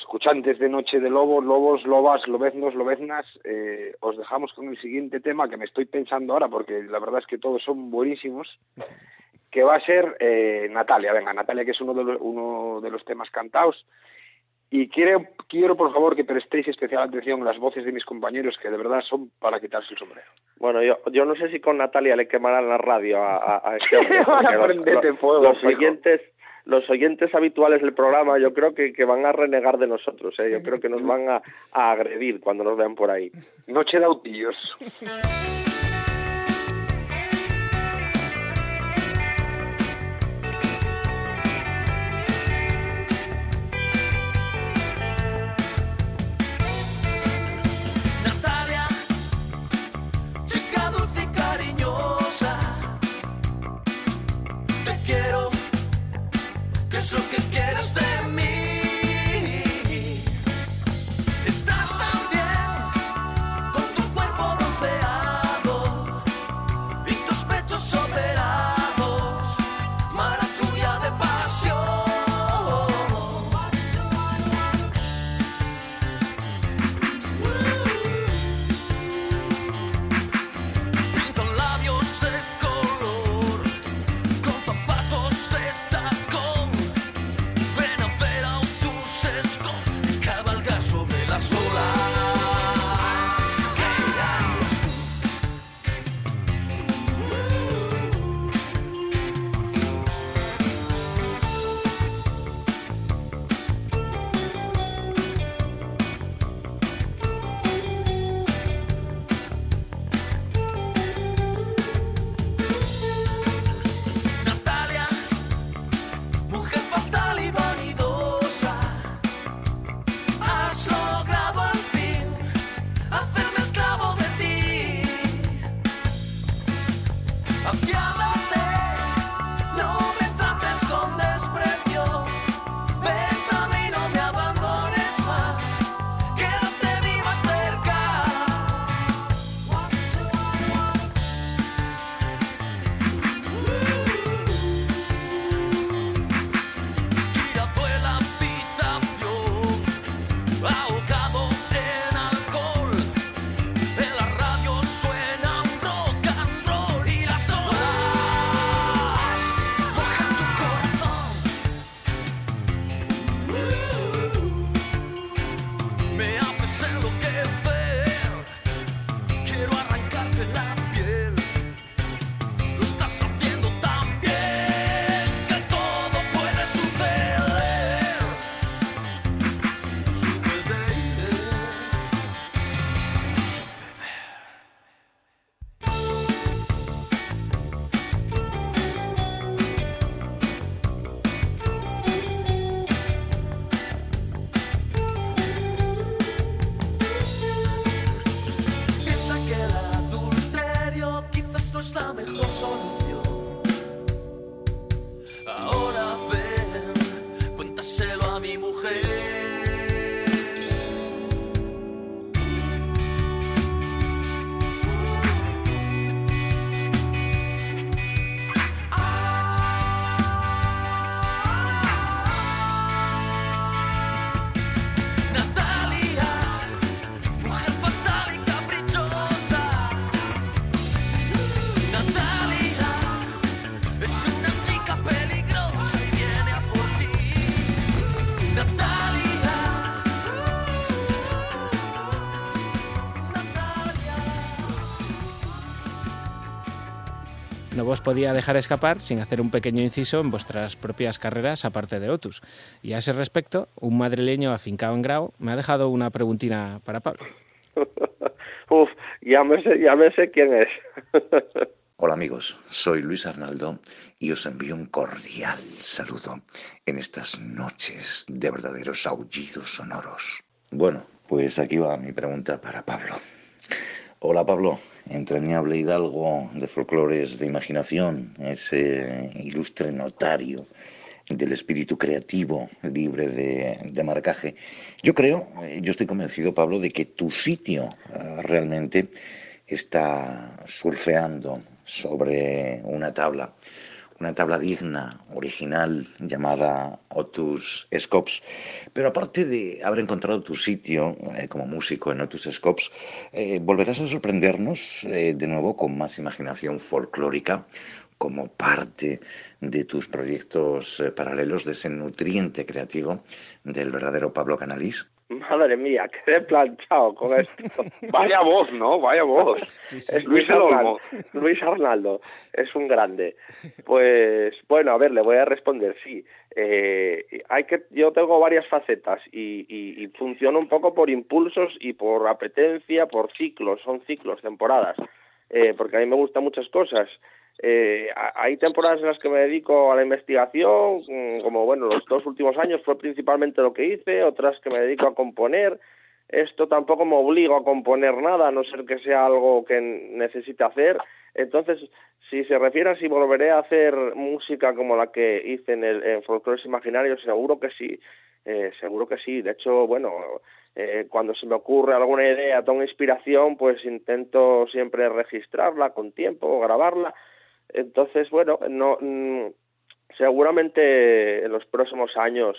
Escuchantes de Noche de Lobos, Lobos, Lobas, Lobeznos, Lobeznas, eh, os dejamos con el siguiente tema que me estoy pensando ahora, porque la verdad es que todos son buenísimos, que va a ser eh, Natalia. Venga, Natalia, que es uno de los, uno de los temas cantados. Y quiero, quiero, por favor, que prestéis especial atención a las voces de mis compañeros, que de verdad son para quitarse el sombrero. Bueno, yo, yo no sé si con Natalia le quemarán la radio a, a, a este hombre. [laughs] Los- fuego, los oyentes los oyentes habituales del programa yo creo que, que van a renegar de nosotros, ¿eh? yo creo que nos [laughs] van a, a agredir cuando nos vean por ahí. Noche de autillos. [laughs] Podía dejar escapar sin hacer un pequeño inciso en vuestras propias carreras aparte de Otus. Y a ese respecto, un madrileño afincado en Grau me ha dejado una preguntina para Pablo. [laughs] Uf, ya me sé, ya me sé quién es. [laughs] Hola amigos, soy Luis Arnaldo y os envío un cordial saludo en estas noches de verdaderos aullidos sonoros. Bueno, pues aquí va mi pregunta para Pablo. Hola Pablo, entrañable hidalgo de folclores de imaginación, ese ilustre notario del espíritu creativo libre de, de marcaje. Yo creo, eh, yo estoy convencido Pablo de que tu sitio eh, realmente está surfeando, sobre una tabla, una tabla digna, original, llamada Otus Scopes. Pero aparte de haber encontrado tu sitio eh, como músico en Otus Scopes, eh, volverás a sorprendernos eh, de nuevo con más imaginación folclórica como parte de tus proyectos paralelos, de ese nutriente creativo del verdadero Pablo Canalís. Madre mía, quedé planchado con esto. [laughs] Vaya voz, ¿no? Vaya voz. Es Luis Arnaldo. Luis Arnaldo es un grande. Pues bueno, a ver, le voy a responder. Sí, eh, hay que. Yo tengo varias facetas y, y, y funciono un poco por impulsos y por apetencia, por ciclos. Son ciclos, temporadas. Eh, porque a mí me gustan muchas cosas. Eh, hay temporadas en las que me dedico a la investigación, mm, como bueno, los dos últimos años fue principalmente lo que hice, otras que me dedico a componer. Esto tampoco me obligo a componer nada, a no ser que sea algo que necesite hacer. Entonces, si se refiere a si volveré a hacer música como la que hice en, el, en Folclores Imaginarios, seguro que sí. Eh, seguro que sí. De hecho, bueno, eh, cuando se me ocurre alguna idea, tengo inspiración, pues intento siempre registrarla con tiempo, grabarla. Entonces, bueno, no, mm, seguramente en los próximos años,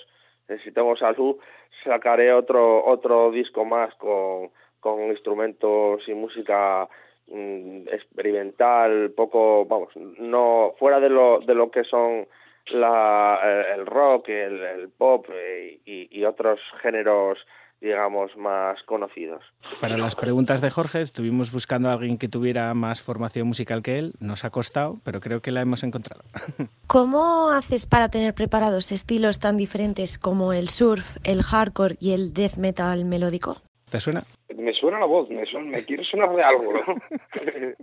eh, si tengo salud, sacaré otro otro disco más con, con instrumentos y música mm, experimental, poco, vamos, no fuera de lo de lo que son la, el, rock, el, el pop eh, y otros géneros digamos, más conocidos. Para las preguntas de Jorge, estuvimos buscando a alguien que tuviera más formación musical que él. Nos ha costado, pero creo que la hemos encontrado. [laughs] ¿Cómo haces para tener preparados estilos tan diferentes como el surf, el hardcore y el death metal melódico? ¿Te suena? Me suena la voz, me, suena, me quiere sonar de algo, ¿no? [laughs]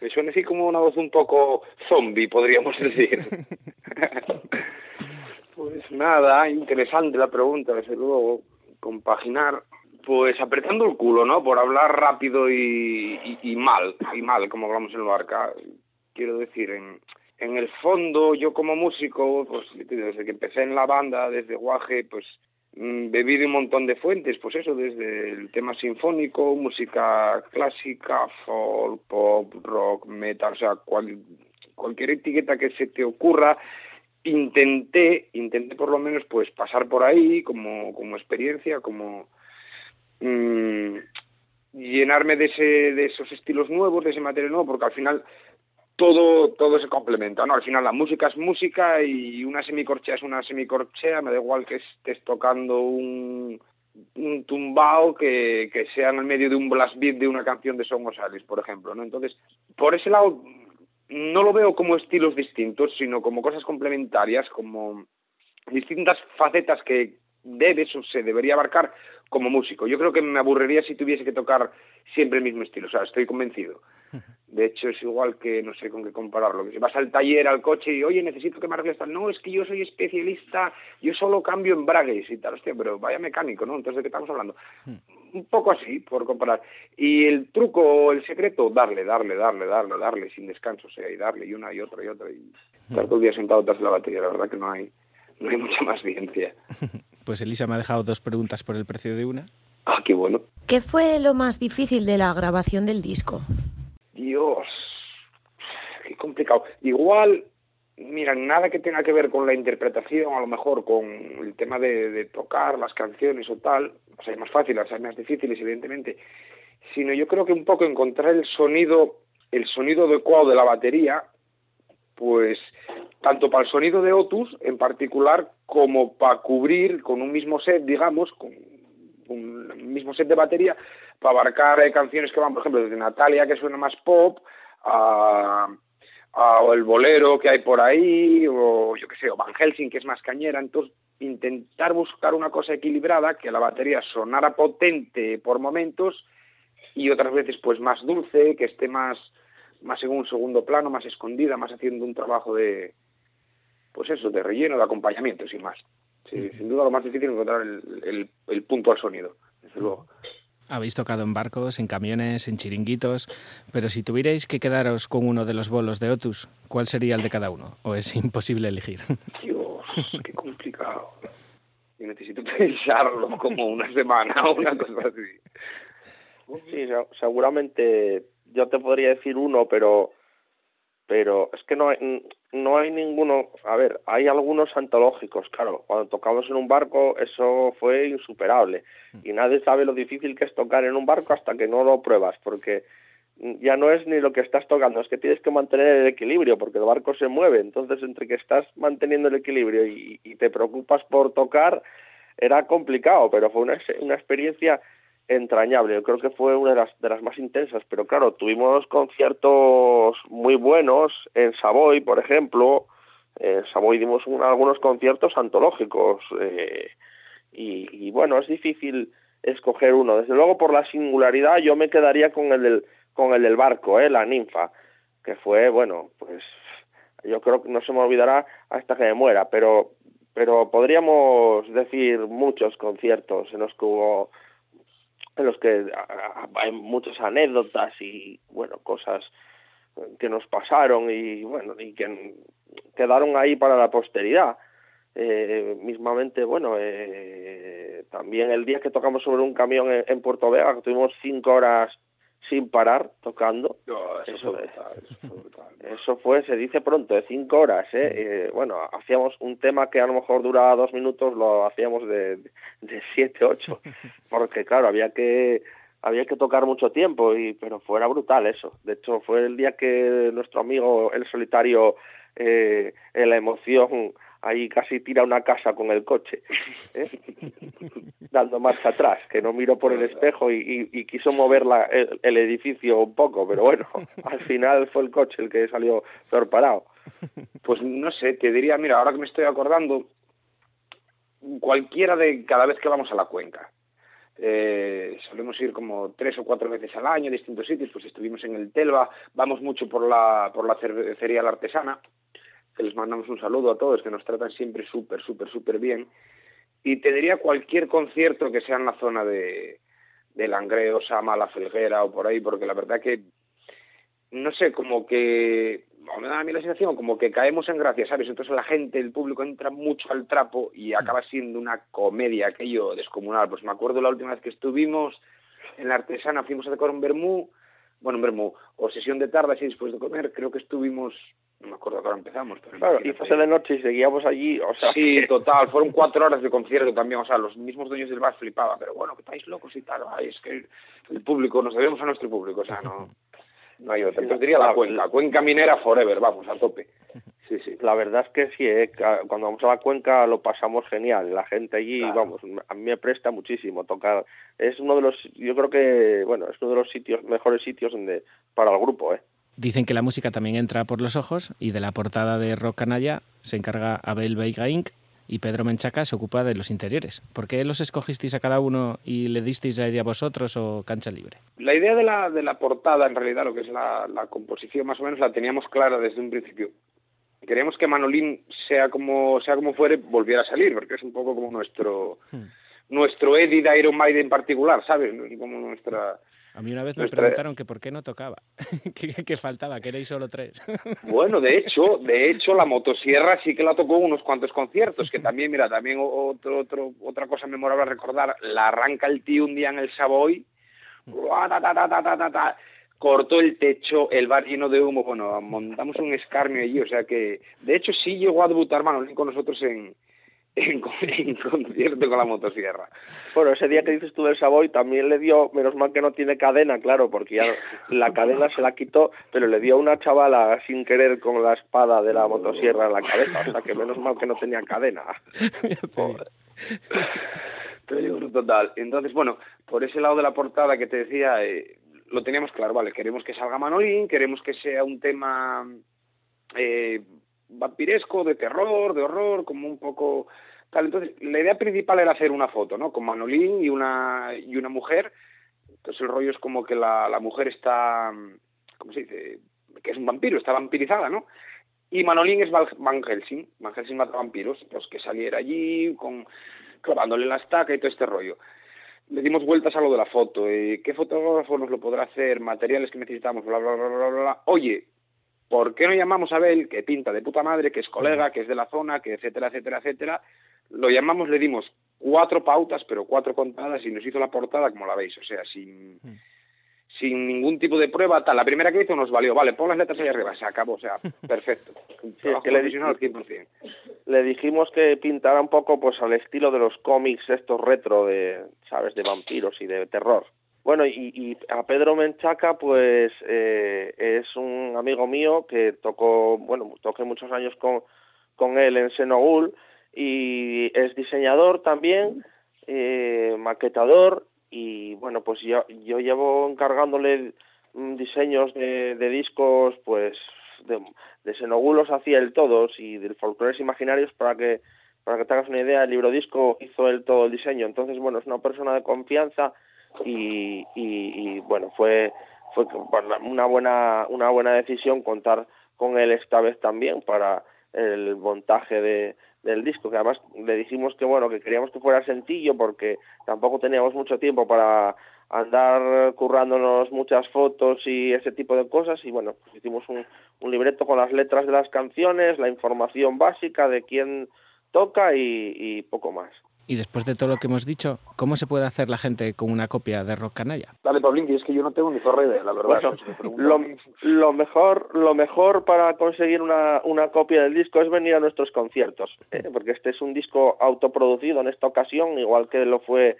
me suena así como una voz un poco zombie, podríamos decir. [laughs] pues nada, interesante la pregunta, desde luego, compaginar, pues apretando el culo, ¿no? Por hablar rápido y, y, mal, y mal, como hablamos en el barca. Quiero decir, en, en el fondo, yo como músico, pues desde que empecé en la banda, desde Guaje, pues mm, bebí de un montón de fuentes, pues eso, desde el tema sinfónico, música clásica, folk, pop, rock, metal, o sea, cual, cualquier etiqueta que se te ocurra, intenté, intenté por lo menos pues pasar por ahí como, como experiencia, como mmm, llenarme de, ese, de esos estilos nuevos, de ese material nuevo, porque al final todo, todo se complementa, ¿no? Al final la música es música y una semicorchea es una semicorchea, me da igual que estés tocando un, un tumbao que, que sea en el medio de un blast beat de una canción de Son Osiris, por ejemplo, ¿no? Entonces, por ese lado no lo veo como estilos distintos, sino como cosas complementarias, como distintas facetas que debes o se debería abarcar como músico. Yo creo que me aburriría si tuviese que tocar siempre el mismo estilo, o sea, estoy convencido. [laughs] De hecho, es igual que, no sé con qué compararlo, que si vas al taller, al coche y, oye, necesito que me arregles tal, no, es que yo soy especialista, yo solo cambio embragues y tal, hostia, pero vaya mecánico, ¿no? Entonces, ¿de qué estamos hablando? Un poco así, por comparar. Y el truco, el secreto, darle, darle, darle, darle, darle, sin descanso, o sea, y darle, y una y otra y otra, y estar todo el día sentado tras la batería, la verdad que no hay, no hay [laughs] mucha más ciencia. [laughs] Pues Elisa me ha dejado dos preguntas por el precio de una. Ah, qué bueno. ¿Qué fue lo más difícil de la grabación del disco? Dios, qué complicado. Igual, mira, nada que tenga que ver con la interpretación, a lo mejor con el tema de, tocar las canciones o tal, o sea, hay más fáciles, hay más difíciles, evidentemente, sino yo creo que un poco encontrar el sonido, el sonido adecuado de la batería, pues tanto para el sonido de Otus en particular como para cubrir con un mismo set, digamos, con un mismo set de batería, para abarcar eh, canciones que van, por ejemplo, desde Natalia, que suena más pop, a o el bolero que hay por ahí, o yo qué sé, o Van Helsing, que es más cañera. Entonces, intentar buscar una cosa equilibrada, que la batería sonara potente por momentos y otras veces pues más dulce, que esté más, más en un segundo plano, más escondida, más haciendo un trabajo de, pues eso, de relleno, de acompañamiento, sin más. Sí, sin duda lo más difícil es encontrar el, el, el punto al sonido, desde luego. Habéis tocado en barcos, en camiones, en chiringuitos, pero si tuvierais que quedaros con uno de los bolos de Otus, ¿cuál sería el de cada uno? ¿O es [laughs] imposible elegir? Dios, qué complicado. Yo necesito pensarlo como una semana o una cosa así. Sí, se- seguramente yo te podría decir uno, pero pero es que no hay, no hay ninguno, a ver, hay algunos antológicos, claro, cuando tocamos en un barco eso fue insuperable. Y nadie sabe lo difícil que es tocar en un barco hasta que no lo pruebas, porque ya no es ni lo que estás tocando, es que tienes que mantener el equilibrio, porque el barco se mueve, entonces entre que estás manteniendo el equilibrio y, y te preocupas por tocar, era complicado, pero fue una, una experiencia entrañable. Yo creo que fue una de las, de las más intensas, pero claro, tuvimos conciertos muy buenos en Savoy, por ejemplo. En Savoy dimos un- algunos conciertos antológicos eh, y, y bueno, es difícil escoger uno. Desde luego, por la singularidad, yo me quedaría con el del, con el del barco, eh, la ninfa, que fue, bueno, pues yo creo que no se me olvidará hasta que me muera, pero pero podríamos decir muchos conciertos en los que hubo en los que hay muchas anécdotas y bueno cosas que nos pasaron y bueno y que quedaron ahí para la posteridad. Eh, mismamente bueno eh, también el día que tocamos sobre un camión en, en Puerto Vega que tuvimos cinco horas sin parar tocando. Eso, eso fue se dice pronto de cinco horas ¿eh? Eh, bueno hacíamos un tema que a lo mejor duraba dos minutos lo hacíamos de, de siete ocho [laughs] porque claro había que había que tocar mucho tiempo y pero fuera brutal eso. De hecho fue el día que nuestro amigo el solitario eh, en la emoción ahí casi tira una casa con el coche ¿eh? [laughs] dando marcha atrás que no miró por el espejo y, y- y quiso mover la- el, el edificio un poco pero bueno [laughs] al final fue el coche el que salió peor parado Pues no sé, te diría, mira, ahora que me estoy acordando, cualquiera de cada vez que vamos a la cuenca. Eh, solemos ir como tres o cuatro veces al año a distintos sitios, pues estuvimos en el Telva, vamos mucho por la, por la cervecería La Artesana, que les mandamos un saludo a todos, que nos tratan siempre súper, súper, súper bien. Y te diría cualquier concierto que sea en la zona de, de Langreo, Sama, La Felguera o por ahí, porque la verdad que no sé, como que me da a mí la sensación como que caemos en gracia, ¿sabes? Entonces la gente, el público entra mucho al trapo y acaba siendo una comedia aquello descomunal. Pues me acuerdo la última vez que estuvimos en la artesana, fuimos a tocar un vermú, bueno, un vermú, o sesión de tarde así después de comer, creo que estuvimos, no me acuerdo a qué hora empezamos, pero claro y fue de noche y seguíamos allí o sea Sí, que- total, fueron cuatro horas de concierto también, o sea, los mismos dueños del bar flipaban, pero bueno, que estáis locos y tal, ay, es que el público, nos debemos a nuestro público, o sea, no, no hay otra. Entonces diría la cuenca, cuenca minera forever, vamos, a tope. Sí, sí. La verdad es que sí, eh, cuando vamos a la cuenca lo pasamos genial. La gente allí, vamos, a mí me presta muchísimo tocar. Es uno de los, yo creo que, bueno, es uno de los sitios, mejores sitios donde, para el grupo, ¿eh? Dicen que la música también entra por los ojos y de la portada de Rock Canalla se encarga Abel Veiga Inc. y Pedro Menchaca se ocupa de los interiores. ¿Por qué los escogisteis a cada uno y le disteis la idea a vosotros o cancha libre? La idea de la, de la portada, en realidad, lo que es la, la composición más o menos, la teníamos clara desde un principio. Queríamos que Manolín, sea como, sea como fuere, volviera a salir, porque es un poco como nuestro, nuestro Eddie de Iron Maiden en particular, ¿sabes? Como nuestra... A mí una vez me Nuestra- preguntaron que por qué no tocaba, [laughs] que, que faltaba, que erais solo tres. [laughs] Bueno, de hecho, de hecho, la motosierra sí que la tocó unos cuantos conciertos, que también, mira, también otro, otro, otra cosa memorable a recordar, la arranca el tío un día en el Savoy, cortó el techo, el bar lleno de humo, bueno, montamos un escarnio allí, o sea que, de hecho, sí llegó a debutar Manolín con nosotros en, en, en concierto con la motosierra. Bueno, ese día que dices tú del Savoy también le dio, menos mal que no tiene cadena, claro, porque ya la cadena se la quitó, pero le dio a una chavala sin querer con la espada de la motosierra en la cabeza, o sea que menos mal que no tenía cadena. [laughs] Joder. Peligro total. Entonces, bueno, por ese lado de la portada que te decía, eh, lo teníamos claro, vale, queremos que salga Manolín, queremos que sea un tema eh, vampiresco, de terror, de horror, como un poco tal. Entonces, la idea principal era hacer una foto, ¿no? Con Manolín y una, y una mujer. Entonces, el rollo es como que la, la mujer está, ¿cómo se dice? Que es un vampiro, está vampirizada, ¿no? Y Manolín es Van Helsing. Van Helsing mata vampiros. Pues que saliera allí con clavándole la estaca y todo este rollo. Le dimos vueltas a lo de la foto. eh, ¿Qué fotógrafo nos lo podrá hacer? Materiales que necesitamos, bla, bla, bla, bla, bla. Oye, ¿por qué no llamamos a Abel, que pinta de puta madre, que es colega, que es de la zona, que etcétera, etcétera, etcétera? Lo llamamos, le dimos cuatro pautas, pero cuatro contadas y nos hizo la portada como la veis. O sea, sin, sin ningún tipo de prueba, tal. La primera que hizo nos valió, vale, pon las letras ahí arriba, se acabó, o sea, [laughs] perfecto. Sí, es que le, al 100%. le dijimos que pintara un poco pues al estilo de los cómics estos retro de, sabes, de vampiros y de terror. Bueno, y, y a Pedro Menchaca, pues eh, es un amigo mío que tocó, bueno, toqué muchos años con, con él en Senogul y es diseñador también, eh, maquetador y bueno, pues yo, yo llevo encargándole mm, diseños de, de discos, pues de, de Senogul los hacía él todos y de folclores imaginarios para que para que te hagas una idea, el libro disco hizo él todo el diseño, entonces bueno, es una persona de confianza y, y, y, bueno, fue fue una buena una buena decisión contar con él esta vez también para el montaje de, del disco, que además le dijimos que bueno, que queríamos que fuera sencillo porque tampoco teníamos mucho tiempo para andar currándonos muchas fotos y ese tipo de cosas y bueno, pues hicimos un, un libreto con las letras de las canciones, la información básica de quién toca y, y poco más. Y después de todo lo que hemos dicho, ¿cómo se puede hacer la gente con una copia de Rock Canalla? Dale, Pablinki, es que yo no tengo ni zorra idea, la verdad. Bueno, Si me preguntas- lo, lo mejor lo mejor para conseguir una, una copia del disco es venir a nuestros conciertos, ¿eh? porque este es un disco autoproducido en esta ocasión, igual que lo fue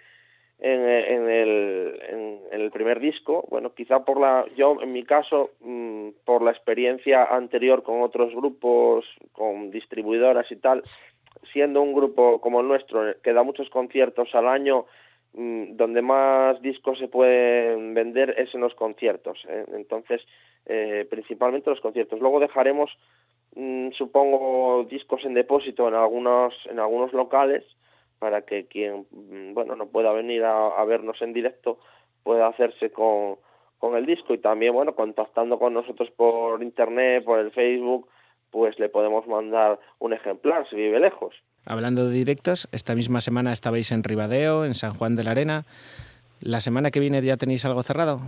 en, en el, en, en el primer disco. Bueno, quizá por la, yo en mi caso, mm, por la experiencia anterior con otros grupos, con distribuidoras y tal, siendo un grupo como el nuestro, que da muchos conciertos al año, mm, donde más discos se pueden vender es en los conciertos. ¿eh? Entonces, eh, principalmente los conciertos. Luego dejaremos, mm, supongo, discos en depósito en algunos, en algunos locales para que quien mm, bueno no pueda venir a, a vernos en directo pueda hacerse con, con el disco y también bueno contactando con nosotros por internet, por el Facebook, pues le podemos mandar un ejemplar si vive lejos. Hablando de directos, esta misma semana estabais en Ribadeo, en San Juan de la Arena. ¿La semana que viene ya tenéis algo cerrado?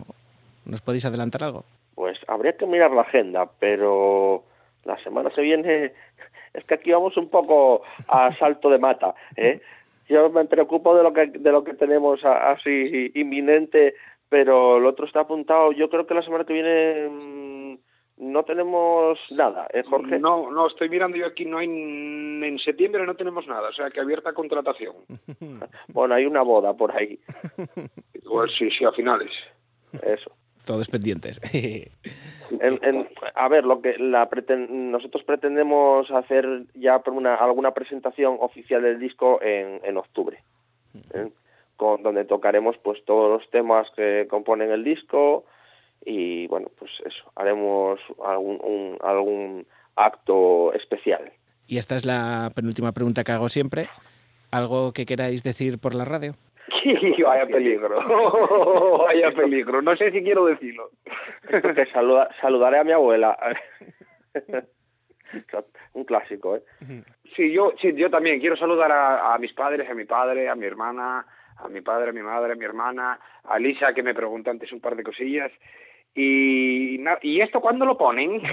¿Nos podéis adelantar algo? Pues habría que mirar la agenda, pero la semana se viene [laughs] es que aquí vamos un poco a salto de mata, ¿eh? Yo me preocupo de lo que de lo que tenemos así inminente, pero el otro está apuntado. Yo creo que la semana que viene mm, no tenemos nada, ¿eh, Jorge? No, no, estoy mirando yo aquí, no hay, en septiembre no tenemos nada, o sea que abierta contratación. [laughs] Bueno, hay una boda por ahí, Igual [laughs] sí, sí, a finales. eso. Todos pendientes. [laughs] En- en- a ver, lo que la preten- nosotros pretendemos hacer ya por una, alguna presentación oficial del disco en, en octubre, ¿eh? con, donde tocaremos pues todos los temas que componen el disco y bueno, pues eso, haremos algún, un- algún acto especial. y esta es la penúltima pregunta que hago siempre. ¿Algo que queráis decir por la radio? [laughs] Vaya peligro, [laughs] vaya peligro, no sé si quiero decirlo. Que saluda- saludaré a mi abuela. [laughs] Un clásico, ¿eh? Sí, yo, sí, yo también quiero saludar a, a mis padres, a mi padre, a mi hermana, a mi padre, a mi madre, a mi hermana, a Lisa, que me preguntó antes un par de cosillas. Y, ¿y esto cuándo lo ponen? [laughs]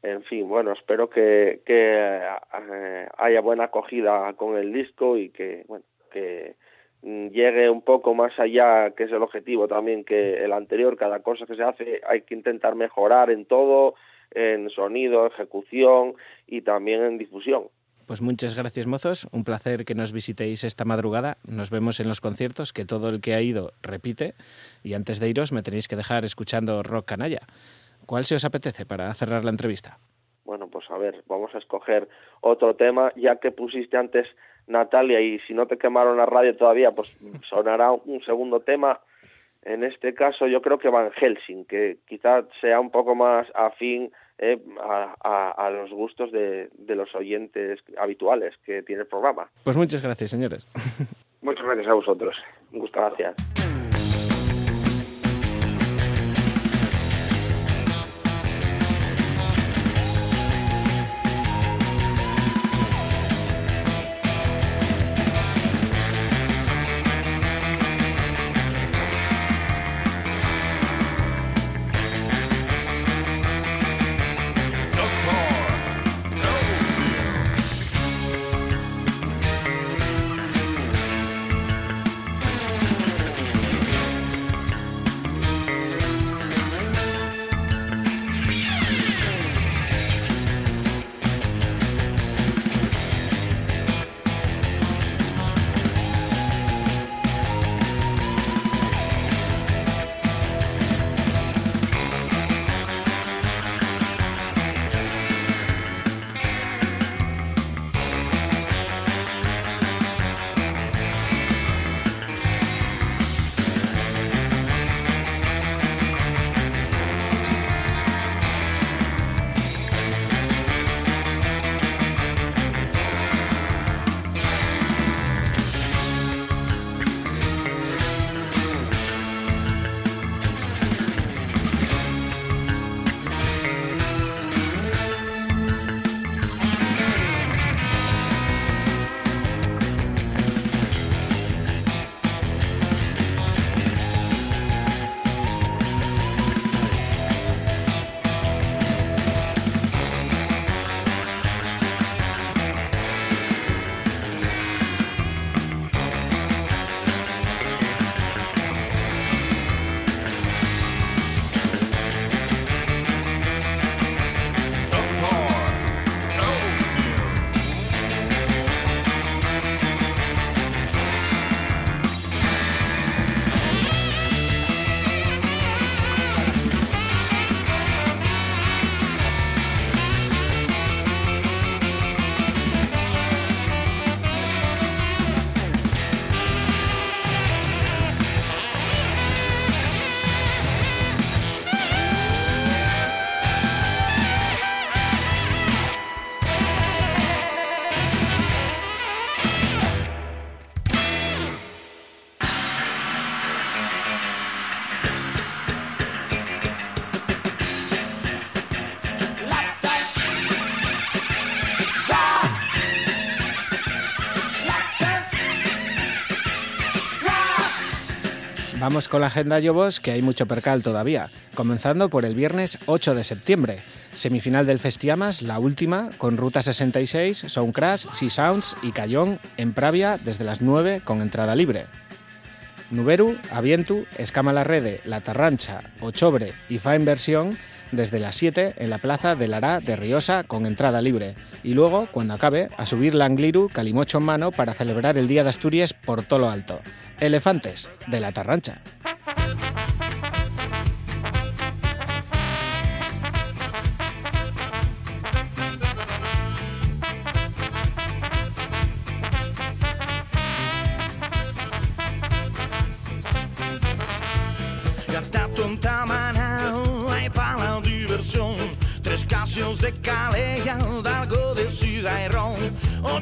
En fin, bueno, espero que, que eh, haya buena acogida con el disco y que, bueno, que mm, llegue un poco más allá, que es el objetivo también que el anterior, cada cosa que se hace hay que intentar mejorar en todo, en sonido, ejecución y también en difusión. Pues muchas gracias, mozos. Un placer que nos visitéis esta madrugada. Nos vemos en los conciertos, que todo el que ha ido repite. Y antes de iros, me tenéis que dejar escuchando rock canalla. ¿Cuál se os apetece para cerrar la entrevista? Bueno, pues a ver, vamos a escoger otro tema, ya que pusiste antes Natalia y si no te quemaron la radio todavía, pues [laughs] sonará un segundo tema. En este caso yo creo que Van Helsing, que quizás sea un poco más afín eh, a, a- a los gustos de, de los oyentes habituales que tiene el programa. Pues muchas gracias, señores. [laughs] Muchas gracias a vosotros. Un gusto. Gracias. Vamos con la agenda Yobos, que hay mucho percal todavía, comenzando por el viernes 8 de septiembre. Semifinal del Festiamas, la última, con Ruta 66, Soundcrash, Sea Sounds y Cayón en Pravia desde las 9 con entrada libre. Nuberu, Avientu, Escama la Rede, La Tarrancha, Ochobre y Fa Inversión desde las 7 en la plaza de Lara de Riosa con entrada libre. Y luego, cuando acabe, a subir la Angliru calimocho en mano para celebrar el Día de Asturias por todo lo alto. Elefantes, de La Tarrancha.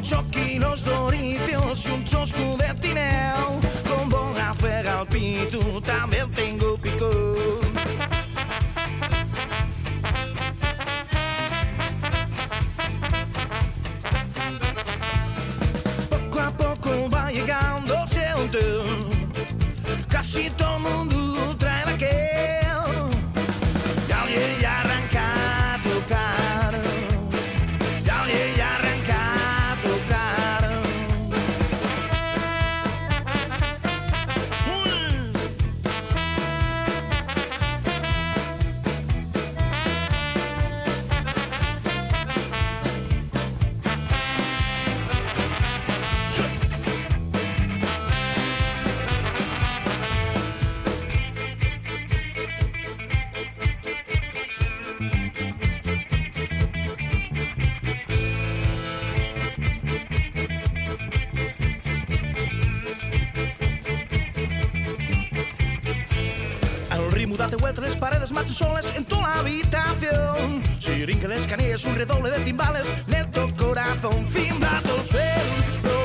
Ocho kilos paredes machos soles en toda la habitación. Sirinque les canillas, un redoble de timbales en tu corazón. Cimbrato el suelo,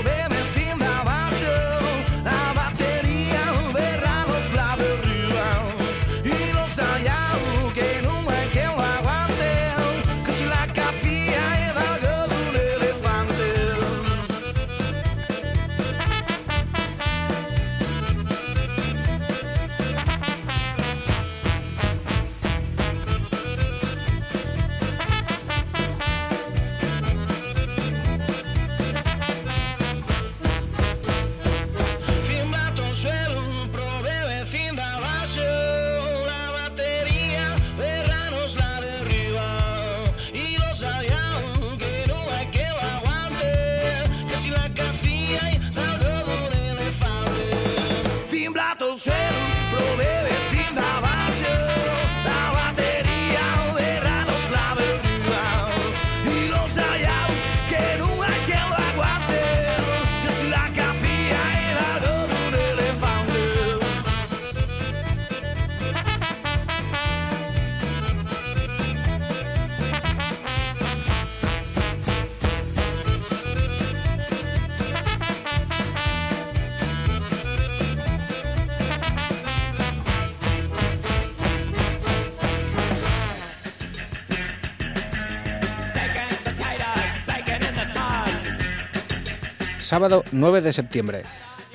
Sábado 9 de septiembre.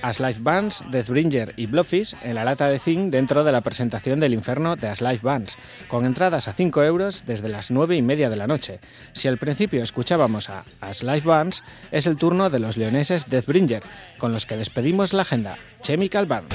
As Life Bands, Deathbringer y Blowfish en la lata de zinc dentro de la presentación del Inferno de As Life Bands, con entradas a 5 euros desde las 9 y media de la noche. Si al principio escuchábamos a As Life Bands, es el turno de los leoneses Deathbringer, con los que despedimos la agenda. Chemical Burn.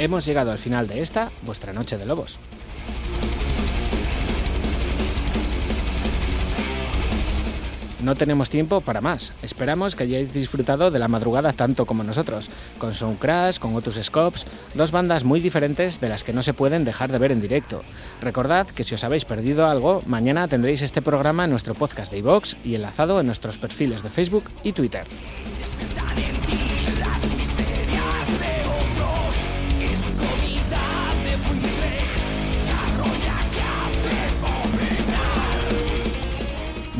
Hemos llegado al final de esta, vuestra Noche de Lobos. No tenemos tiempo para más. Esperamos que hayáis disfrutado de la madrugada tanto como nosotros, con Soundcrash, con Otus Scopes, dos bandas muy diferentes de las que no se pueden dejar de ver en directo. Recordad que si os habéis perdido algo, mañana tendréis este programa en nuestro podcast de iVox y enlazado en nuestros perfiles de Facebook y Twitter.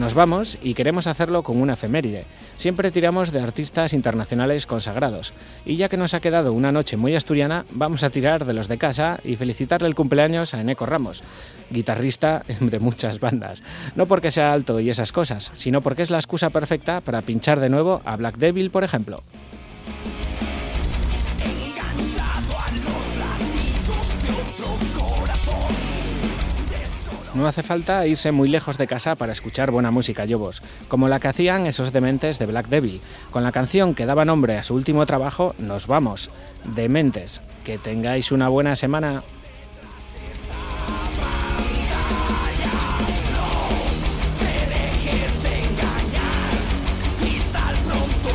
Nos vamos y queremos hacerlo con una efeméride. Siempre tiramos de artistas internacionales consagrados. Y ya que nos ha quedado una noche muy asturiana, vamos a tirar de los de casa y felicitarle el cumpleaños a Eneco Ramos, guitarrista [laughs] de muchas bandas. No porque sea alto y esas cosas, sino porque es la excusa perfecta para pinchar de nuevo a Black Devil, por ejemplo. No hace falta irse muy lejos de casa para escuchar buena música, Yobos, como la que hacían esos dementes de Black Devil. Con la canción que daba nombre a su último trabajo, Nos vamos. Dementes. Que tengáis una buena semana. te dejes engañar y sal pronto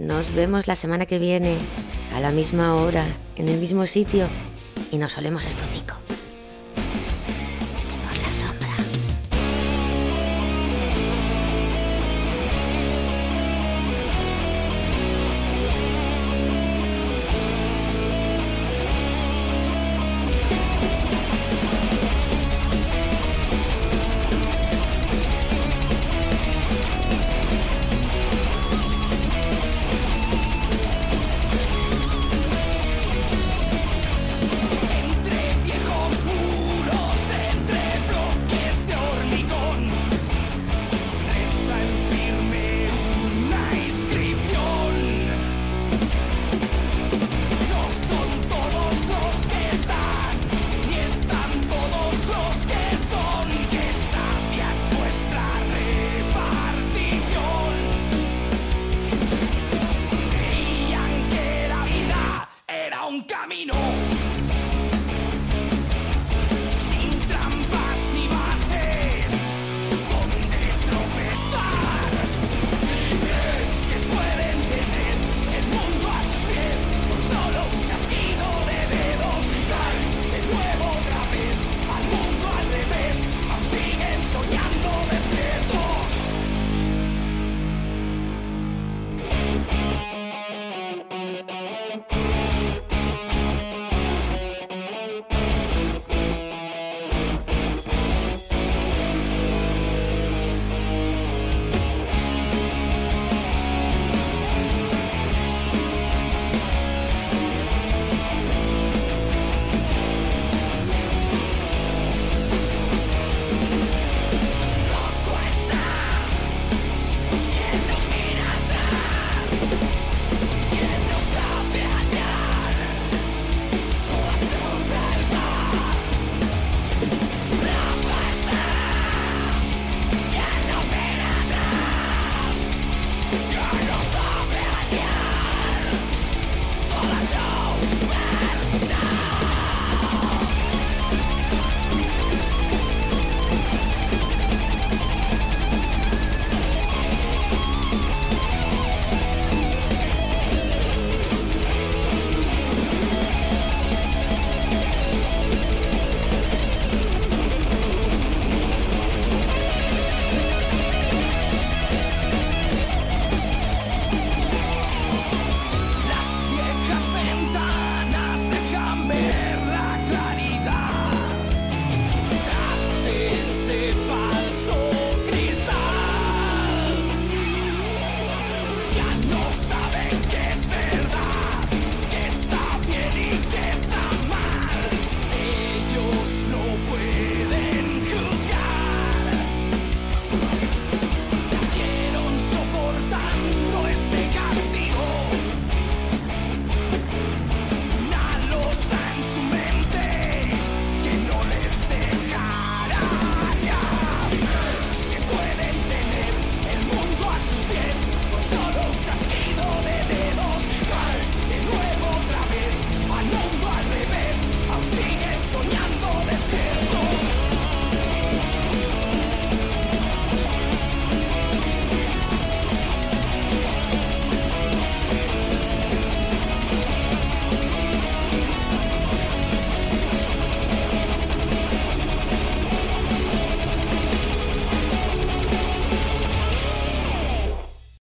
Nos vemos la semana que viene, a la misma hora, en el mismo sitio, y nos olemos el focico.